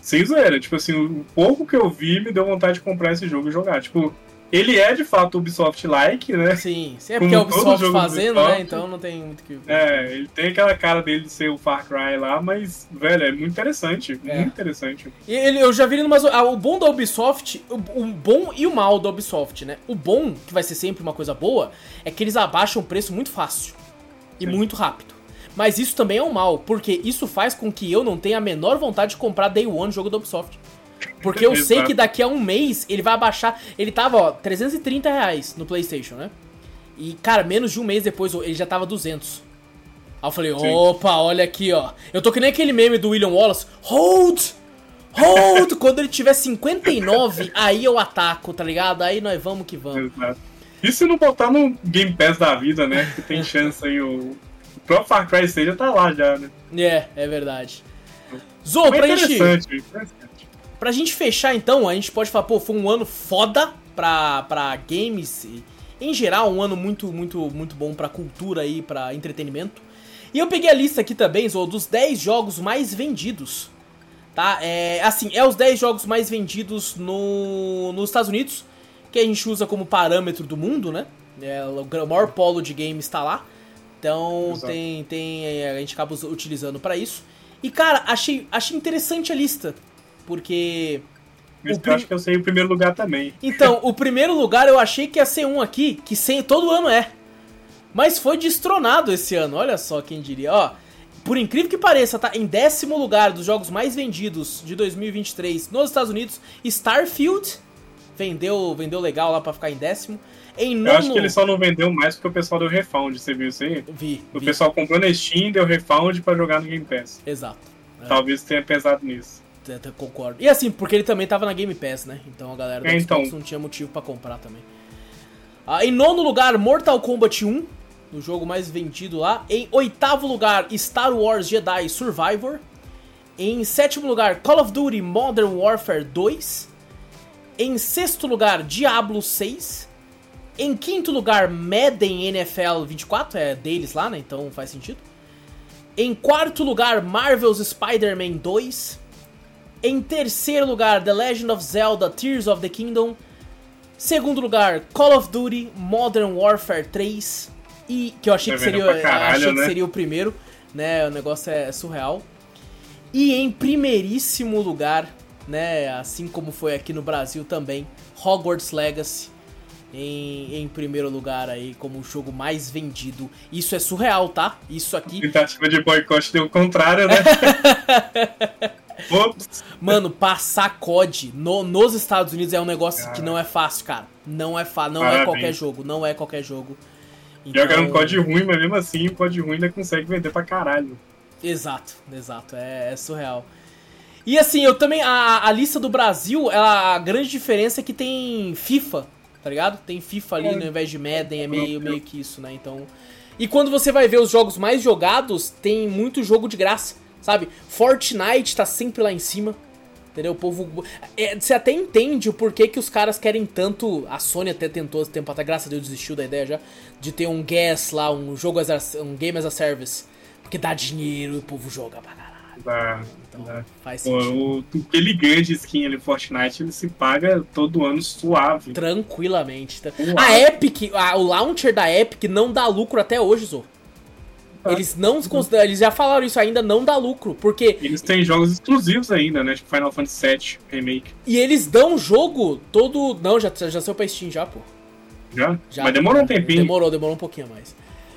Sem zoeira, tipo assim, o pouco que eu vi me deu vontade de comprar esse jogo e jogar. Tipo, ele é de fato Ubisoft-like, né? Sim, sim, é porque é o Ubisoft fazendo, né? Então não tem muito que. É, ele tem aquela cara dele de ser o Far Cry lá, mas, velho, é muito interessante. É. Muito interessante. E ele, eu já vi ele mas ah, o bom da Ubisoft, o, o, bom e o mal da Ubisoft, né? O bom, que vai ser sempre uma coisa boa, é que eles abaixam o preço muito fácil e muito rápido. Mas isso também é um mal, porque isso faz com que eu não tenha a menor vontade de comprar Day One jogo da Ubisoft. Porque eu sei que daqui a um mês ele vai abaixar. Ele tava, ó, 330 reais no PlayStation, né? E, cara, menos de um mês depois ele já tava 200. Aí eu falei, Sim. opa, olha aqui, ó. Eu tô que nem aquele meme do William Wallace. Hold! Hold! Quando ele tiver 59, aí eu ataco, tá ligado? Aí nós vamos que vamos. Exato. E se não botar no Game Pass da vida, né? Que tem chance aí o. O próprio Far Cry 6 já tá lá já, né? É, é verdade. Zou, pra gente. Pra gente fechar então, a gente pode falar, pô, foi um ano foda pra, pra games. Em geral, um ano muito, muito, muito bom pra cultura e pra entretenimento. E eu peguei a lista aqui também, Zou, dos 10 jogos mais vendidos. Tá? É, assim, é os 10 jogos mais vendidos no, nos Estados Unidos, que a gente usa como parâmetro do mundo, né? É, o maior polo de games está lá. Então tem, tem, é, a gente acaba utilizando para isso. E cara, achei, achei interessante a lista. Porque. Mas eu acho que eu sei o primeiro lugar também. Então, o primeiro lugar eu achei que ia ser um aqui, que sem, todo ano é. Mas foi destronado esse ano, olha só quem diria. Ó, por incrível que pareça, tá em décimo lugar dos jogos mais vendidos de 2023 nos Estados Unidos, Starfield vendeu, vendeu legal lá para ficar em décimo. Em nono... Eu acho que ele só não vendeu mais porque o pessoal deu refund, você viu isso aí? Vi. O vi. pessoal comprou na Steam, deu refund para jogar no Game Pass. Exato. Talvez tenha pesado nisso. Concordo. E assim, porque ele também tava na Game Pass, né? Então a galera do é, Xbox então. não tinha motivo para comprar também. Ah, em nono lugar, Mortal Kombat 1, o jogo mais vendido lá. Em oitavo lugar, Star Wars Jedi Survivor. Em sétimo lugar, Call of Duty Modern Warfare 2. Em sexto lugar, Diablo 6. Em quinto lugar, Madden NFL 24, é deles lá, né? Então faz sentido. Em quarto lugar, Marvel's Spider-Man 2. Em terceiro lugar, The Legend of Zelda Tears of the Kingdom. Segundo lugar, Call of Duty Modern Warfare 3. E que eu achei, que seria, caralho, achei né? que seria o primeiro, né? O negócio é surreal. E em primeiríssimo lugar, né? Assim como foi aqui no Brasil também, Hogwarts Legacy. Em, em primeiro lugar aí, como o jogo mais vendido. Isso é surreal, tá? Isso aqui. Tentativa de boicote deu o contrário, né? Ops. Mano, passar COD no, nos Estados Unidos é um negócio cara. que não é fácil, cara. Não é fácil, não Parabéns. é qualquer jogo, não é qualquer jogo. Então... Joga um COD ruim, mas mesmo assim, o COD ruim ainda consegue vender pra caralho. Exato, exato, é, é surreal. E assim, eu também. A, a lista do Brasil, a grande diferença é que tem FIFA, tá ligado? Tem FIFA ali é. no invés de Madden, é meio, meio que isso, né? Então. E quando você vai ver os jogos mais jogados, tem muito jogo de graça. Sabe? Fortnite tá sempre lá em cima. Entendeu? O povo. É, você até entende o porquê que os caras querem tanto. A Sony até tentou tempo até, graças a Deus, desistiu da ideia já. De ter um gas lá, um jogo as a, um game as a service. Porque dá dinheiro e o povo joga pra caralho. Dá, então, dá. faz sentido. O, o, ele ganha de skin ali, Fortnite, ele se paga todo ano suave. Tranquilamente. A Epic, a, o launcher da Epic não dá lucro até hoje, Zo. Eles não consideram, eles já falaram isso ainda, não dá lucro, porque... Eles têm jogos exclusivos ainda, né? Tipo Final Fantasy VII Remake. E eles dão jogo todo... Não, já, já saiu pra Steam já, pô. Já? já Mas demorou um tempinho. Demorou, demorou um pouquinho mais.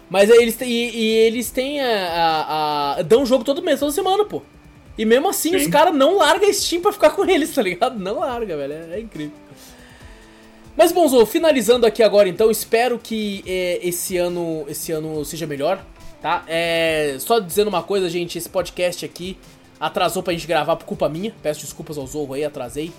Mas eles e, e eles têm a, a, a, Dão jogo todo mês, toda semana, pô. E mesmo assim, Sim. os caras não largam a Steam pra ficar com eles, tá ligado? Não larga, velho. É, é incrível. Mas, Bonzo, finalizando aqui agora, então, espero que é, esse ano esse ano seja melhor tá? É, só dizendo uma coisa, gente, esse podcast aqui atrasou pra gente gravar por culpa minha. Peço desculpas ao Zorro aí, atrasei.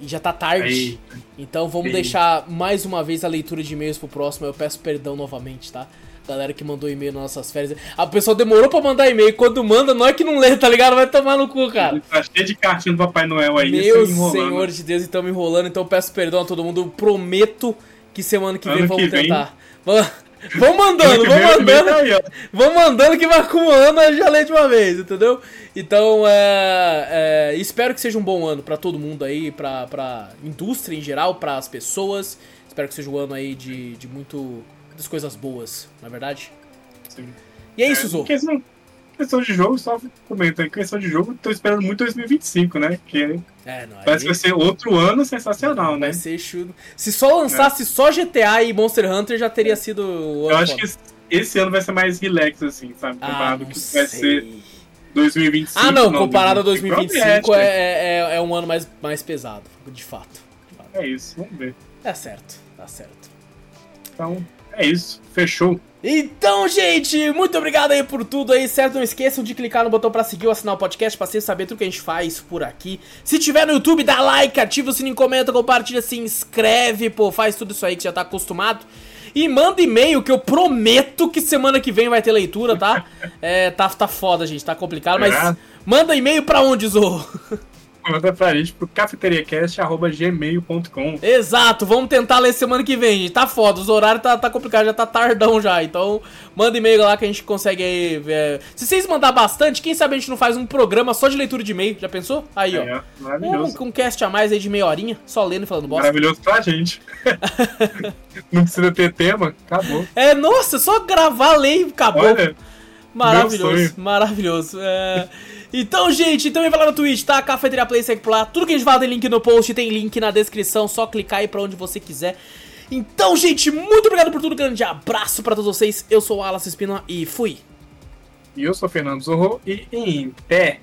E já tá tarde. Então vamos deixar mais uma vez a leitura de e-mails pro próximo. Eu peço perdão novamente, tá? Galera que mandou e-mail nas nossas férias. A pessoa demorou pra mandar e-mail. Quando manda, não é que não lê, tá ligado? Vai tomar no cu, cara. Tá cheio de cartinha do Papai Noel aí. Meu Senhor de Deus, então me enrolando. Então eu peço perdão a todo mundo. Eu prometo que semana que vem ano vamos que tentar. Vem... Vão mandando, vão mandando. Vão mandando que vai acumulando, já lê de uma vez, entendeu? Então, é, é, espero que seja um bom ano para todo mundo aí, pra, pra indústria em geral, para as pessoas. Espero que seja um ano aí de, de muito, muitas coisas boas, na é verdade? Sim. E é isso, Zo. Questão, de jogo, só comenta aí. Questão de jogo, tô esperando muito 2025, né? Que É, não, parece que vai ser outro ano sensacional, né? vai ser chudo. Se só lançasse só GTA e Monster Hunter, já teria sido o Eu acho foda. que esse ano vai ser mais relax, assim, sabe? Ah, Comparado não com o que vai sei. ser 2025. Ah, não, comparado a 2025 2025 promete. é, é, é um ano mais, mais pesado, de fato. De fato. É isso, vamos ver. Tá certo, tá certo. Então, é isso. Fechou. Então, gente, muito obrigado aí por tudo aí, certo? Não esqueçam de clicar no botão pra seguir ou assinar o podcast pra sempre saber tudo que a gente faz por aqui. Se tiver no YouTube, dá like, ativa o sininho, comenta, compartilha, se inscreve, pô, faz tudo isso aí que já tá acostumado. E manda e-mail que eu prometo que semana que vem vai ter leitura, tá? É, tá, tá foda, gente, tá complicado, mas manda e-mail pra onde, Zorro? Manda pra gente pro cafeteriacast.gmail.com. Exato, vamos tentar ler semana que vem, gente. Tá foda, os horários tá, tá complicado, já tá tardão já. Então, manda e-mail lá que a gente consegue aí. é, Se vocês mandar bastante, quem sabe a gente não faz um programa só de leitura de e-mail? Já pensou? Aí, ó. É, Um, maravilhoso. com um cast a mais aí de meia horinha, só lendo e falando bosta. Maravilhoso pra gente. Não precisa ter tema, acabou. É, nossa, só gravar, ler e acabou. Olha, Maravilhoso, maravilhoso. É, Então, gente, também vai lá no Twitch, tá? Cafeteria Play, segue por lá. Tudo que a gente fala tem link no post, tem link na descrição, só clicar aí pra onde você quiser. Então, gente, muito obrigado por tudo, grande abraço pra todos vocês. Eu sou o Alas Espinola e fui. e eu sou o Fernando Zorro e em pé.